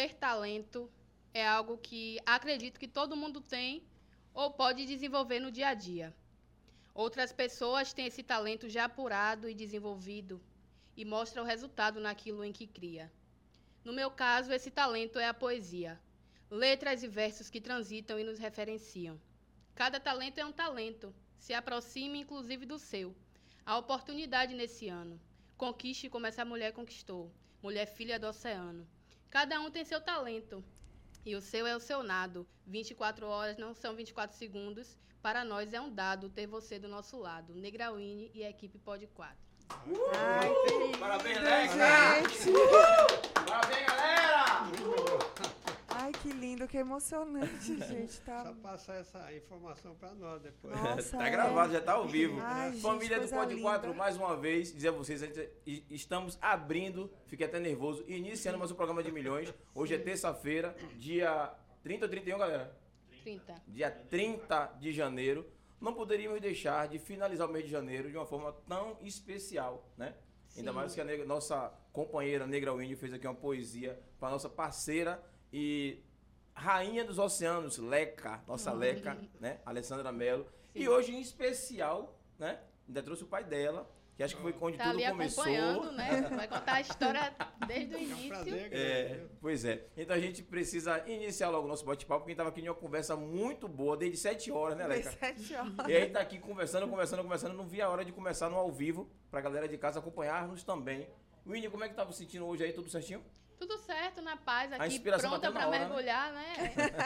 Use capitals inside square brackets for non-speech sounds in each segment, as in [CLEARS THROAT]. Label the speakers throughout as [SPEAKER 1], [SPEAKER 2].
[SPEAKER 1] ter talento é algo que acredito que todo mundo tem ou pode desenvolver no dia a dia. Outras pessoas têm esse talento já apurado e desenvolvido e mostra o resultado naquilo em que cria. No meu caso, esse talento é a poesia. Letras e versos que transitam e nos referenciam. Cada talento é um talento. Se aproxime, inclusive, do seu. A oportunidade nesse ano. Conquiste como essa mulher conquistou. Mulher filha do oceano. Cada um tem seu talento. E o seu é o seu nado. 24 horas não são 24 segundos. Para nós é um dado ter você do nosso lado. Negrauine e a equipe Pod 4.
[SPEAKER 2] Ai, que
[SPEAKER 3] Parabéns,
[SPEAKER 2] gente.
[SPEAKER 3] Parabéns, galera!
[SPEAKER 2] Ai, que lindo, que emocionante, [LAUGHS] gente.
[SPEAKER 4] Só
[SPEAKER 2] Tá...
[SPEAKER 4] passar essa informação para nós depois.
[SPEAKER 2] Nossa,
[SPEAKER 3] tá
[SPEAKER 2] é.
[SPEAKER 3] gravado, já tá ao vivo.
[SPEAKER 2] Ai, gente,
[SPEAKER 3] Família do
[SPEAKER 2] coisa
[SPEAKER 3] Pod
[SPEAKER 2] linda.
[SPEAKER 3] 4, mais uma vez, dizer a vocês, a gente estamos abrindo, fiquei até nervoso, iniciando mais um programa de milhões. Hoje é terça-feira, dia 30 ou 31, galera?
[SPEAKER 1] 30.
[SPEAKER 3] Dia 30 de janeiro. Não poderíamos deixar de finalizar o mês de janeiro de uma forma tão especial, né? Ainda
[SPEAKER 1] Sim.
[SPEAKER 3] mais que a negra- nossa companheira Negra Winnie fez aqui uma poesia para nossa parceira e rainha dos oceanos, Leca, nossa Leca, né? Alessandra Mello. E hoje, em especial, né? Ainda trouxe o pai dela, que acho que foi onde
[SPEAKER 1] Tá
[SPEAKER 3] tudo
[SPEAKER 1] ali
[SPEAKER 3] começou.
[SPEAKER 1] acompanhando, né? [LAUGHS] Vai contar a história desde o
[SPEAKER 4] É um
[SPEAKER 1] início.
[SPEAKER 4] prazer.
[SPEAKER 3] É, pois é. Então a gente precisa iniciar logo o nosso bate-papo, porque a gente tava aqui em uma conversa muito boa, desde 7 horas, né, Leca?
[SPEAKER 2] 17 horas.
[SPEAKER 3] E aí tá aqui conversando, conversando, conversando. Não vi a hora de começar no ao vivo, pra galera de casa acompanhar-nos também. Winnie, como é que tava se sentindo hoje aí? Tudo certinho?
[SPEAKER 1] Tudo certo, na paz,
[SPEAKER 3] A
[SPEAKER 1] aqui pronta para
[SPEAKER 3] né?
[SPEAKER 1] mergulhar, né?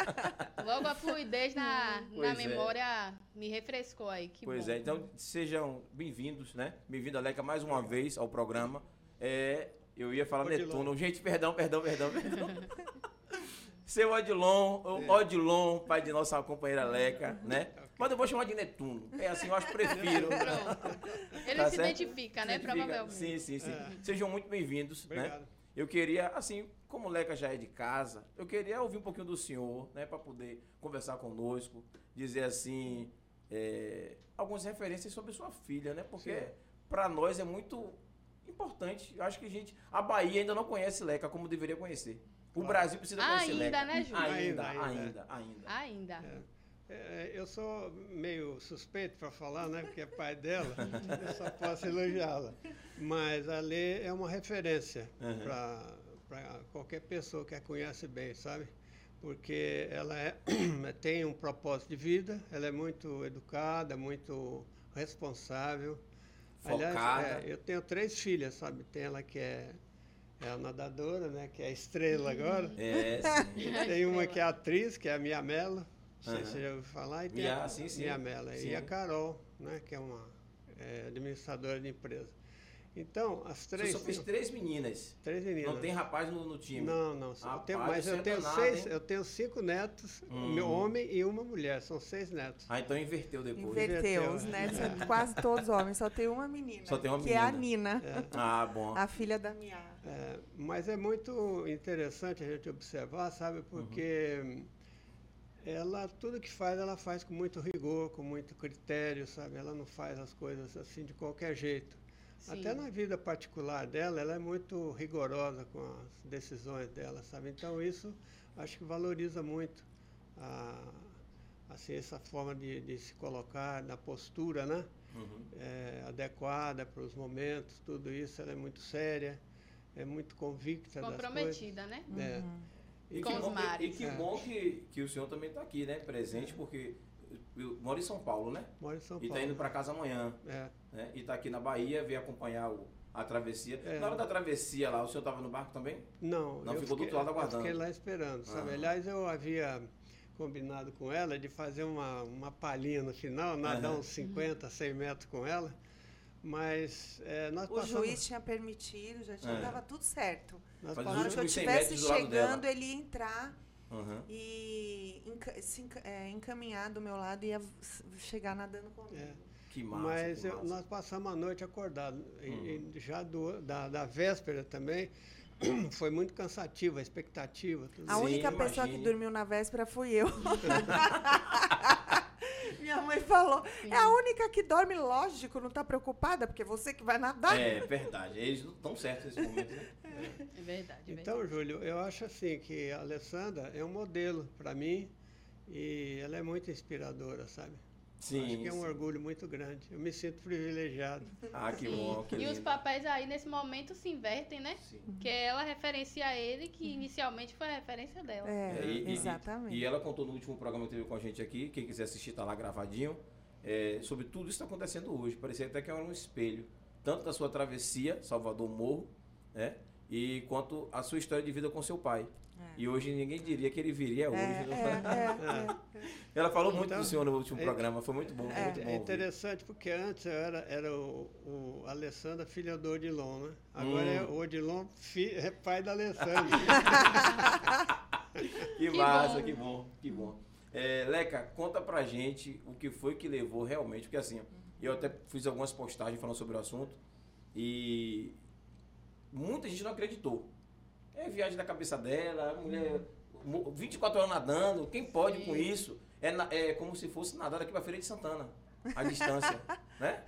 [SPEAKER 1] [LAUGHS] Logo a fluidez na, na
[SPEAKER 3] é.
[SPEAKER 1] memória me refrescou aí. Que
[SPEAKER 3] pois
[SPEAKER 1] bom.
[SPEAKER 3] é, então sejam bem-vindos, né? Bem-vindo, Leca, mais uma vez ao programa. É, eu ia falar
[SPEAKER 4] Odilon.
[SPEAKER 3] Netuno. Gente, perdão, perdão, perdão, perdão. [LAUGHS] Seu Odilon, o
[SPEAKER 4] É.
[SPEAKER 3] Odilon, pai de nossa companheira Leca, né? Mas eu vou chamar de Netuno. É assim, eu acho que prefiro.
[SPEAKER 1] Pronto. Ele
[SPEAKER 3] Tá
[SPEAKER 1] se
[SPEAKER 3] certo?
[SPEAKER 1] identifica, né?
[SPEAKER 3] Identifica.
[SPEAKER 1] Provavelmente.
[SPEAKER 3] Sim, sim, sim.
[SPEAKER 4] É.
[SPEAKER 3] Sejam muito bem-vindos, né? Eu queria, assim, como o Leca já é de casa, eu queria ouvir um pouquinho do senhor, né, para poder conversar conosco, dizer assim, é, algumas referências sobre sua filha, né? Porque para nós é muito importante. Eu acho que a gente, a Bahia ainda não conhece Leca como deveria conhecer. O
[SPEAKER 4] Claro.
[SPEAKER 3] Brasil precisa conhecer
[SPEAKER 1] Ainda,
[SPEAKER 3] Leca.
[SPEAKER 1] né, Júlio?
[SPEAKER 3] Ainda,
[SPEAKER 4] Ainda,
[SPEAKER 3] ainda, ainda.
[SPEAKER 1] Ainda.
[SPEAKER 4] É, eu sou meio suspeito para falar, né? Porque é pai dela, eu só posso elogiá-la. Mas a Lê é uma referência
[SPEAKER 3] Uhum.
[SPEAKER 4] para qualquer pessoa que a conhece bem, sabe? Porque ela é, [CLEARS THROAT] tem um propósito de vida, ela é muito educada, muito responsável.
[SPEAKER 3] Focada.
[SPEAKER 4] é, eu tenho três filhas, sabe? Tem ela que é, é a nadadora, né? Que é a estrela agora.
[SPEAKER 3] É, sim.
[SPEAKER 4] Tem uma que é atriz, que é a Mia Mello. Se você já ouviu falar. E tem
[SPEAKER 3] Mia,
[SPEAKER 4] a
[SPEAKER 3] sim, sim.
[SPEAKER 4] Mia Mello.
[SPEAKER 3] Sim.
[SPEAKER 4] E a Carol, né, que é uma é, administradora de empresa. Então, as
[SPEAKER 3] Você
[SPEAKER 4] três.
[SPEAKER 3] só fez três meninas.
[SPEAKER 4] três meninas.
[SPEAKER 3] Não tem rapaz no, no time.
[SPEAKER 4] Não, não. só- eu tenho-
[SPEAKER 3] Rapaz,
[SPEAKER 4] mas
[SPEAKER 3] você
[SPEAKER 4] eu
[SPEAKER 3] é
[SPEAKER 4] tenho
[SPEAKER 3] danado,
[SPEAKER 4] seis,
[SPEAKER 3] hein?
[SPEAKER 4] eu tenho cinco netos,
[SPEAKER 3] Hum.
[SPEAKER 4] um meu homem e uma mulher. São seis netos.
[SPEAKER 3] Ah, então inverteu depois.
[SPEAKER 2] Inverteu,
[SPEAKER 4] Inverteu,
[SPEAKER 2] os
[SPEAKER 4] é.
[SPEAKER 2] netos são quase todos homens, só tem uma menina.
[SPEAKER 3] Só tem uma
[SPEAKER 2] Que é a
[SPEAKER 3] menina.
[SPEAKER 2] Nina,
[SPEAKER 3] Ah, bom.
[SPEAKER 2] a filha da minha.
[SPEAKER 4] É, mas é muito interessante a gente observar, sabe? Porque ela, tudo que faz, ela faz com muito rigor, com muito critério, sabe? Ela não faz as coisas assim de qualquer jeito.
[SPEAKER 1] Sim.
[SPEAKER 4] Até na vida particular dela, ela é muito rigorosa com as decisões dela, sabe? Então isso acho que valoriza muito a, assim, essa forma de, de se colocar na postura, né?
[SPEAKER 3] Uhum.
[SPEAKER 4] É, adequada para os momentos, tudo isso, ela é muito séria, é muito convicta das coisas.
[SPEAKER 1] Comprometida, né?
[SPEAKER 4] É.
[SPEAKER 3] E
[SPEAKER 1] Com
[SPEAKER 3] que,
[SPEAKER 1] os
[SPEAKER 3] bom, que, e
[SPEAKER 1] mares.
[SPEAKER 3] que
[SPEAKER 4] É.
[SPEAKER 3] bom que, que o senhor também está aqui, né? Presente, porque eu moro em São Paulo, né?
[SPEAKER 4] Mora em São
[SPEAKER 3] E
[SPEAKER 4] Paulo.
[SPEAKER 3] está indo para casa amanhã,
[SPEAKER 4] É,
[SPEAKER 3] né? E está aqui na Bahia, veio acompanhar o- a travessia.
[SPEAKER 4] É.
[SPEAKER 3] Na hora da travessia lá, o senhor estava no barco também?
[SPEAKER 4] não,
[SPEAKER 3] Não, ficou do outro lado aguardando.
[SPEAKER 4] Eu fiquei lá esperando, sabe?
[SPEAKER 3] Aham.
[SPEAKER 4] Aliás, eu havia combinado com ela de fazer uma, uma palhinha no final, nadar
[SPEAKER 3] Aham.
[SPEAKER 4] uns 50, 100 metros com ela, mas é, nós
[SPEAKER 2] O
[SPEAKER 4] passamos...
[SPEAKER 2] juiz tinha permitido, já tinha,
[SPEAKER 3] É.
[SPEAKER 2] tudo certo.
[SPEAKER 4] Nós
[SPEAKER 3] Mas
[SPEAKER 2] Na hora que eu
[SPEAKER 3] últimos 100
[SPEAKER 2] estivesse chegando, ele ia entrar
[SPEAKER 3] Uhum.
[SPEAKER 2] e enca- se é, encaminhar do meu lado e ia chegar nadando comigo.
[SPEAKER 4] É.
[SPEAKER 3] Que massa,
[SPEAKER 4] Mas
[SPEAKER 3] que
[SPEAKER 4] eu-
[SPEAKER 3] massa.
[SPEAKER 4] nós passamos a noite acordado.
[SPEAKER 3] Uhum.
[SPEAKER 4] e já do- da, da véspera também, [CLEARS THROAT] foi muito cansativo, a expectativa. Tudo
[SPEAKER 2] A
[SPEAKER 3] Sim,
[SPEAKER 2] única pessoa que
[SPEAKER 3] imagine.
[SPEAKER 2] dormiu na véspera fui eu. [LAUGHS] Minha mãe falou, é a única que dorme, lógico, não tá preocupada, porque você que vai nadar.
[SPEAKER 3] É verdade, eles não estão certos nesse momento, né? [LAUGHS]
[SPEAKER 1] É verdade. é
[SPEAKER 4] Então,
[SPEAKER 1] verdade.
[SPEAKER 4] Júlio, eu acho assim que a Alessandra é um modelo para mim e ela é muito inspiradora, sabe?
[SPEAKER 3] Sim.
[SPEAKER 4] acho que é um
[SPEAKER 3] sim.
[SPEAKER 4] orgulho muito grande. Eu me sinto privilegiado. [LAUGHS]
[SPEAKER 3] Ah, que
[SPEAKER 1] Sim.
[SPEAKER 3] bom, que
[SPEAKER 1] E os
[SPEAKER 3] lindo.
[SPEAKER 1] papéis aí nesse momento se invertem, né?
[SPEAKER 3] Sim.
[SPEAKER 1] Que ela referencia ele, que inicialmente foi a referência dela.
[SPEAKER 2] É,
[SPEAKER 3] É, e- e-
[SPEAKER 2] exatamente.
[SPEAKER 3] E ela contou no último programa que teve com a gente aqui, quem quiser assistir tá lá gravadinho, é, sobre tudo isso que está acontecendo hoje. Parecia até que era um espelho, tanto da sua travessia, Salvador Morro, né? E quanto a sua história de vida com seu pai.
[SPEAKER 2] É.
[SPEAKER 3] E hoje ninguém diria que ele viria hoje.
[SPEAKER 2] É,
[SPEAKER 3] né?
[SPEAKER 2] é, é, [LAUGHS]
[SPEAKER 3] Ela falou muito
[SPEAKER 4] Então,
[SPEAKER 3] do senhor no último
[SPEAKER 4] é-
[SPEAKER 3] programa, foi muito bom. foi
[SPEAKER 2] É.
[SPEAKER 3] muito bom
[SPEAKER 4] É
[SPEAKER 3] ouvir.
[SPEAKER 4] interessante porque antes eu era, era o, o Alessandra, filha do Odilon, né? Agora
[SPEAKER 3] Hum.
[SPEAKER 4] é o Odilon, fi, é pai da Alessandra. [LAUGHS] [LAUGHS]
[SPEAKER 3] Que,
[SPEAKER 1] Que
[SPEAKER 3] massa,
[SPEAKER 1] bom.
[SPEAKER 3] que bom, que bom. É, Leca, conta pra gente o que foi que levou realmente, porque assim, eu até fiz algumas postagens falando sobre o assunto e muita gente não acreditou. É viagem da cabeça dela, a mulher mo- 24 horas nadando, quem pode
[SPEAKER 1] Sim.
[SPEAKER 3] com isso? É, na- é como se fosse nadar aqui pra Feira de Santana, a distância, [LAUGHS] né?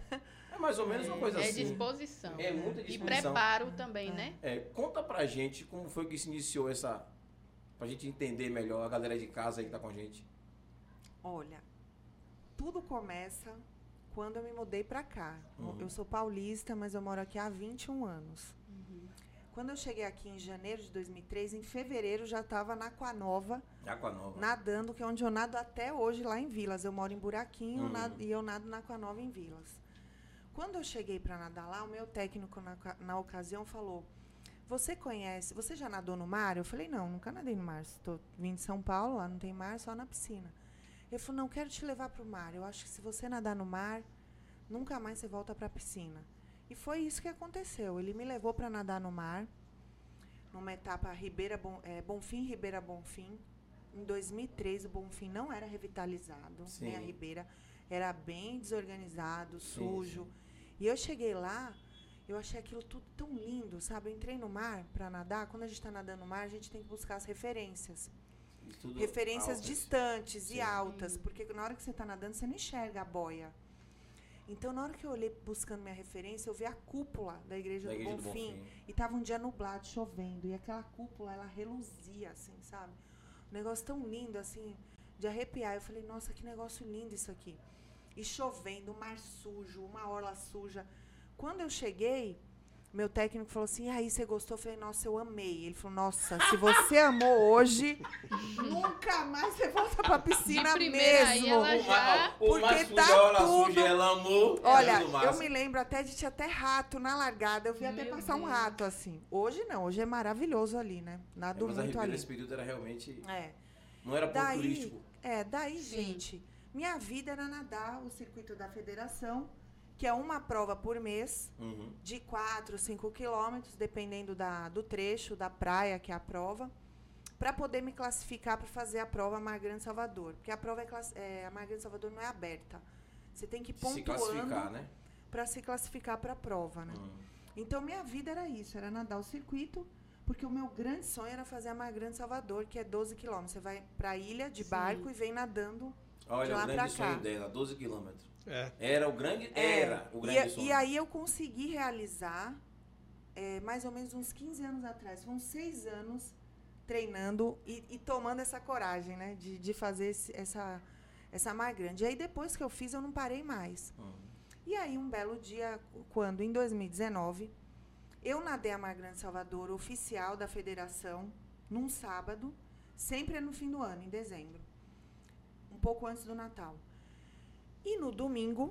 [SPEAKER 3] É mais ou menos uma coisa
[SPEAKER 1] é
[SPEAKER 3] assim.
[SPEAKER 1] disposição.
[SPEAKER 3] É muita
[SPEAKER 1] E
[SPEAKER 3] disposição.
[SPEAKER 1] preparo também, né?
[SPEAKER 3] É, conta pra gente como foi que se iniciou essa. Pra gente entender melhor a galera de casa aí que tá com a gente.
[SPEAKER 2] Olha, tudo começa quando eu me mudei pra cá.
[SPEAKER 3] Uhum.
[SPEAKER 2] Eu sou paulista, mas eu moro aqui há 21 anos. Quando eu cheguei aqui em janeiro de 2003, em fevereiro já estava na Aquanova,
[SPEAKER 3] Água Nova.
[SPEAKER 2] nadando, que é onde eu nado até hoje lá em Vilas. Eu moro em Buraquinho
[SPEAKER 3] Uhum.
[SPEAKER 2] nado- e eu nado na Aquanova em Vilas. Quando eu cheguei para nadar lá, o meu técnico na, na ocasião falou: Você conhece, você já nadou no mar? Eu falei: Não, nunca nadei no mar. Estou vindo de São Paulo, lá não tem mar, só na piscina. Ele falou: Não, quero te levar para o mar. Eu acho que se você nadar no mar, nunca mais você volta para a piscina. E foi isso que aconteceu. Ele me levou para nadar no mar, numa etapa Ribeira Bom, eh, Bonfim, Ribeira Bonfim. Em 2003, o Bonfim não era revitalizado,
[SPEAKER 3] Sim.
[SPEAKER 2] nem a Ribeira. Era bem desorganizado,
[SPEAKER 3] Sim,
[SPEAKER 2] sujo. E eu cheguei lá, eu achei aquilo tudo tão lindo, sabe? Eu entrei no mar para nadar. Quando a gente está nadando no mar, a gente tem que buscar as referências. Referências
[SPEAKER 3] altas.
[SPEAKER 2] distantes
[SPEAKER 3] Sim.
[SPEAKER 2] e altas, porque na hora que você está nadando, você não enxerga a boia. Então, na hora que eu olhei buscando minha referência, eu vi a cúpula da Igreja,
[SPEAKER 3] Da
[SPEAKER 2] do,
[SPEAKER 3] igreja do
[SPEAKER 2] Bonfim.
[SPEAKER 3] Bonfim.
[SPEAKER 2] E tava um dia nublado, chovendo. E aquela cúpula, ela reluzia, assim, sabe? Um negócio tão lindo, assim, de arrepiar. Eu falei, nossa, que negócio lindo isso aqui. E chovendo, um mar sujo, uma orla suja. Quando eu cheguei, meu técnico falou assim, aí, você gostou? Eu falei, nossa, eu amei. Ele falou, nossa, se você amou hoje, nunca mais você volta pra piscina
[SPEAKER 1] primeira
[SPEAKER 2] mesmo.
[SPEAKER 1] ela
[SPEAKER 3] O o
[SPEAKER 2] Porque
[SPEAKER 3] mar sujo,
[SPEAKER 2] tá
[SPEAKER 3] a
[SPEAKER 2] tudo-
[SPEAKER 3] suja, ela amou.
[SPEAKER 2] Olha,
[SPEAKER 3] é
[SPEAKER 2] eu me lembro até de tinha até rato na largada. Eu vi até
[SPEAKER 1] Meu
[SPEAKER 2] passar um
[SPEAKER 1] Deus.
[SPEAKER 2] rato assim. Hoje não, hoje é maravilhoso ali, né?
[SPEAKER 3] É,
[SPEAKER 2] Nado
[SPEAKER 3] mas a
[SPEAKER 2] muito
[SPEAKER 3] Ribeira
[SPEAKER 2] ali.
[SPEAKER 3] nesse período era realmente.
[SPEAKER 2] É.
[SPEAKER 3] Não era ponto
[SPEAKER 2] Daí,
[SPEAKER 3] turístico.
[SPEAKER 2] é, daí,
[SPEAKER 1] Sim.
[SPEAKER 2] gente, minha vida era nadar o circuito da federação, que é uma prova por mês,
[SPEAKER 3] Uhum.
[SPEAKER 2] de 4, 5 quilômetros, dependendo da, do trecho, da praia que é a prova, para poder me classificar para fazer a prova Mar Grande Salvador. Porque a prova é, é, a Mar Grande Salvador não é aberta. Você tem que ir
[SPEAKER 3] Se classificar,
[SPEAKER 2] pontuando
[SPEAKER 3] né?
[SPEAKER 2] para se classificar para a prova, né?
[SPEAKER 3] Hum.
[SPEAKER 2] Então, minha vida era isso, era nadar o circuito, porque o meu grande sonho era fazer a Mar Grande Salvador, que é 12 quilômetros. Você vai para a ilha de
[SPEAKER 1] Sim.
[SPEAKER 2] barco e vem nadando.
[SPEAKER 3] Olha,
[SPEAKER 2] lá
[SPEAKER 3] o grande sonho
[SPEAKER 2] cá.
[SPEAKER 3] dela, 12 quilômetros.
[SPEAKER 4] É.
[SPEAKER 3] Era o grande.
[SPEAKER 2] É,
[SPEAKER 3] Era o
[SPEAKER 2] e,
[SPEAKER 3] grande sonho.
[SPEAKER 2] e aí eu consegui realizar, é, mais ou menos uns 15 anos atrás, foram seis anos treinando e, e tomando essa coragem, né, de, de fazer esse- essa, essa Mar Grande. E aí depois que eu fiz, eu não parei mais.
[SPEAKER 3] Hum.
[SPEAKER 2] E aí, um belo dia, quando em 2019, eu nadei a Mar Grande Salvador oficial da federação, num sábado, sempre é no fim do ano, em dezembro, um pouco antes do Natal. E no domingo,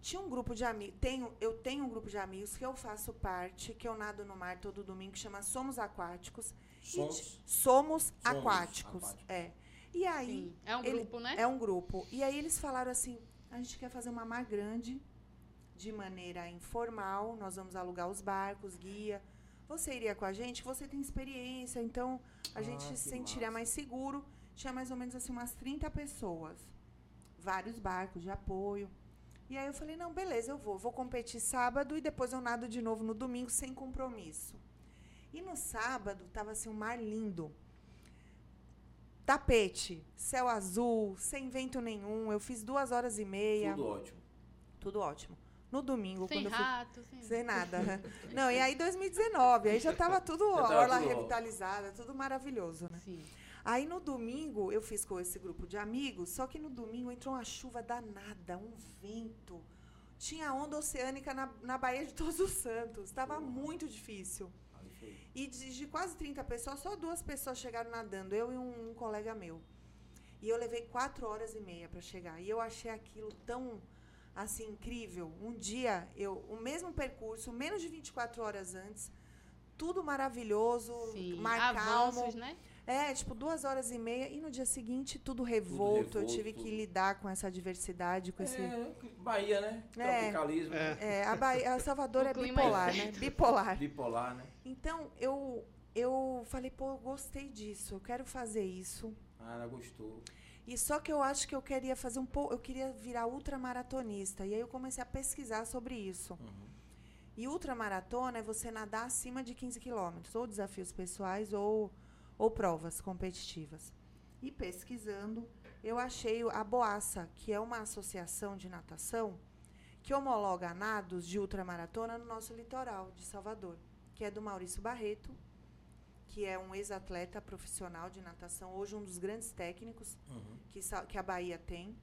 [SPEAKER 2] tinha um grupo de amigos, tenho, eu tenho um grupo de amigos que eu faço parte, que eu nado no mar todo domingo, que chama Somos Aquáticos. E
[SPEAKER 3] Sons.
[SPEAKER 2] ti- Somos, Aquáticos.
[SPEAKER 3] Aquáticos.
[SPEAKER 2] É. E aí,
[SPEAKER 1] Sim. É um
[SPEAKER 2] ele-
[SPEAKER 1] grupo, né?
[SPEAKER 2] é um grupo. E aí eles falaram assim: a gente quer fazer uma mar grande, de maneira informal. Nós vamos alugar os barcos, guia. Você iria com a gente? Você tem experiência, então a
[SPEAKER 3] Ah,
[SPEAKER 2] gente se sentiria
[SPEAKER 3] massa.
[SPEAKER 2] mais seguro. Tinha mais ou menos assim umas 30 pessoas. Vários barcos de apoio. E aí eu falei: não, beleza, eu vou. Vou competir sábado e depois eu nado de novo no domingo sem compromisso. E no sábado tava assim um mar lindo. Tapete, céu azul, sem vento nenhum. Eu fiz duas horas e meia.
[SPEAKER 3] Tudo ótimo.
[SPEAKER 2] Tudo ótimo. No domingo,
[SPEAKER 1] Sem
[SPEAKER 2] quando eu fui.
[SPEAKER 1] rato, sem...
[SPEAKER 2] Sem nada. Não, e aí 2019, aí já tava tudo,
[SPEAKER 3] Já tava
[SPEAKER 2] orla
[SPEAKER 3] tudo-
[SPEAKER 2] revitalizada, tudo maravilhoso, né?
[SPEAKER 1] Sim.
[SPEAKER 2] Aí no domingo eu fiz com esse grupo de amigos, só que no domingo entrou uma chuva danada, um vento. Tinha onda oceânica na, na Baía de Todos os Santos. Estava muito difícil. E de, de quase 30 pessoas, só duas pessoas chegaram nadando, eu e um, um colega meu. E eu levei quatro horas e meia para chegar. E eu achei aquilo tão assim incrível. Um dia, eu, o mesmo percurso, menos de 24 horas antes, tudo maravilhoso,
[SPEAKER 1] Sim.
[SPEAKER 2] mar calmo.
[SPEAKER 1] Avanços, né?
[SPEAKER 2] É, tipo, duas horas e meia. E no dia seguinte, tudo revolto. eu
[SPEAKER 3] revolto,
[SPEAKER 2] tive que
[SPEAKER 3] tudo.
[SPEAKER 2] lidar com essa diversidade, com esse.
[SPEAKER 3] É, Bahia, né?
[SPEAKER 2] É.
[SPEAKER 3] Tropicalismo.
[SPEAKER 4] É.
[SPEAKER 2] É, a, Bahia, a Salvador [LAUGHS] é bipolar,
[SPEAKER 1] é-
[SPEAKER 2] né? Bipolar.
[SPEAKER 3] Bipolar, né?
[SPEAKER 2] Então, eu, eu falei, pô, eu gostei disso, eu quero fazer isso.
[SPEAKER 3] Ah, ela gostou.
[SPEAKER 2] E só que eu acho que eu queria fazer um pouco, eu queria virar ultramaratonista. E aí eu comecei a pesquisar sobre isso.
[SPEAKER 3] Uhum.
[SPEAKER 2] E ultramaratona é você nadar acima de 15 quilômetros, ou desafios pessoais ou, ou provas competitivas. E pesquisando, eu achei a Boaça, que é uma associação de natação que homologa nados de ultramaratona no nosso litoral de Salvador, que é do Maurício Barreto, que é um ex-atleta profissional de natação, hoje um dos grandes técnicos
[SPEAKER 3] Uhum.
[SPEAKER 2] que, que a Bahia tem.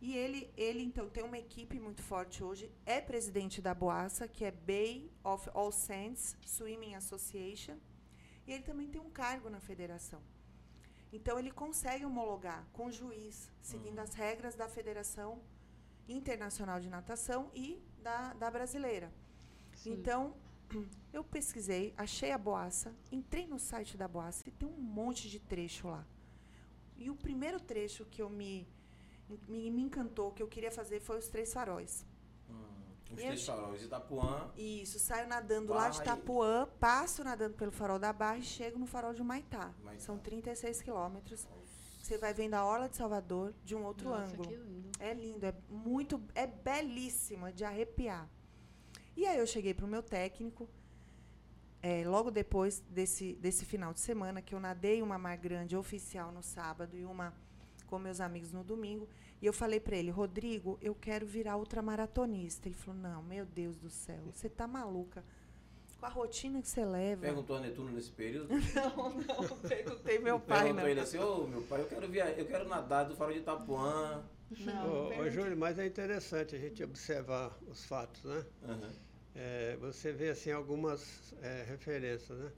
[SPEAKER 2] E ele, ele, então, tem uma equipe muito forte hoje. É presidente da Boaça, que é Bay of All Saints Swimming Association. E ele também tem um cargo na federação. Então, ele consegue homologar com juiz, seguindo
[SPEAKER 3] Uhum.
[SPEAKER 2] as regras da Federação Internacional de Natação e da, da brasileira.
[SPEAKER 1] Sim.
[SPEAKER 2] Então, [CLEARS THROAT] eu pesquisei, achei a Boaça, entrei no site da Boaça e tem um monte de trecho lá. E o primeiro trecho que eu me, me, me encantou, que eu queria fazer, foi os Três Faróis.
[SPEAKER 3] Os
[SPEAKER 2] E
[SPEAKER 3] três faróis. Itapuã.
[SPEAKER 2] Isso, saio nadando lá de. Itapuã, passo nadando pelo farol da Barra e chego no farol de Humaitá.
[SPEAKER 3] Humaitá.
[SPEAKER 2] São 36 quilômetros. Você vai vendo a Orla de Salvador de um outro
[SPEAKER 1] Nossa,
[SPEAKER 2] ângulo.
[SPEAKER 1] que lindo.
[SPEAKER 2] É lindo, é muito, é belíssimo, é de arrepiar. E aí eu cheguei para o meu técnico, é, logo depois desse, desse final de semana, que eu nadei uma mar grande oficial no sábado e uma com meus amigos no domingo, e eu falei para ele, Rodrigo, eu quero virar ultramaratonista. Ele falou, não, meu Deus do céu, você tá maluca. Com a rotina que você leva.
[SPEAKER 3] Perguntou a Netuno nesse período. [LAUGHS]
[SPEAKER 2] Não, não, perguntei meu pai,
[SPEAKER 3] Perguntou
[SPEAKER 2] não.
[SPEAKER 3] ele assim, ô meu pai, eu quero via... eu quero nadar do farol de Itapuã.
[SPEAKER 2] Não,
[SPEAKER 4] Ô, ô. Júlio, mas é interessante a gente observar os fatos, né?
[SPEAKER 3] Uhum.
[SPEAKER 4] É, você vê assim algumas é, referências, né?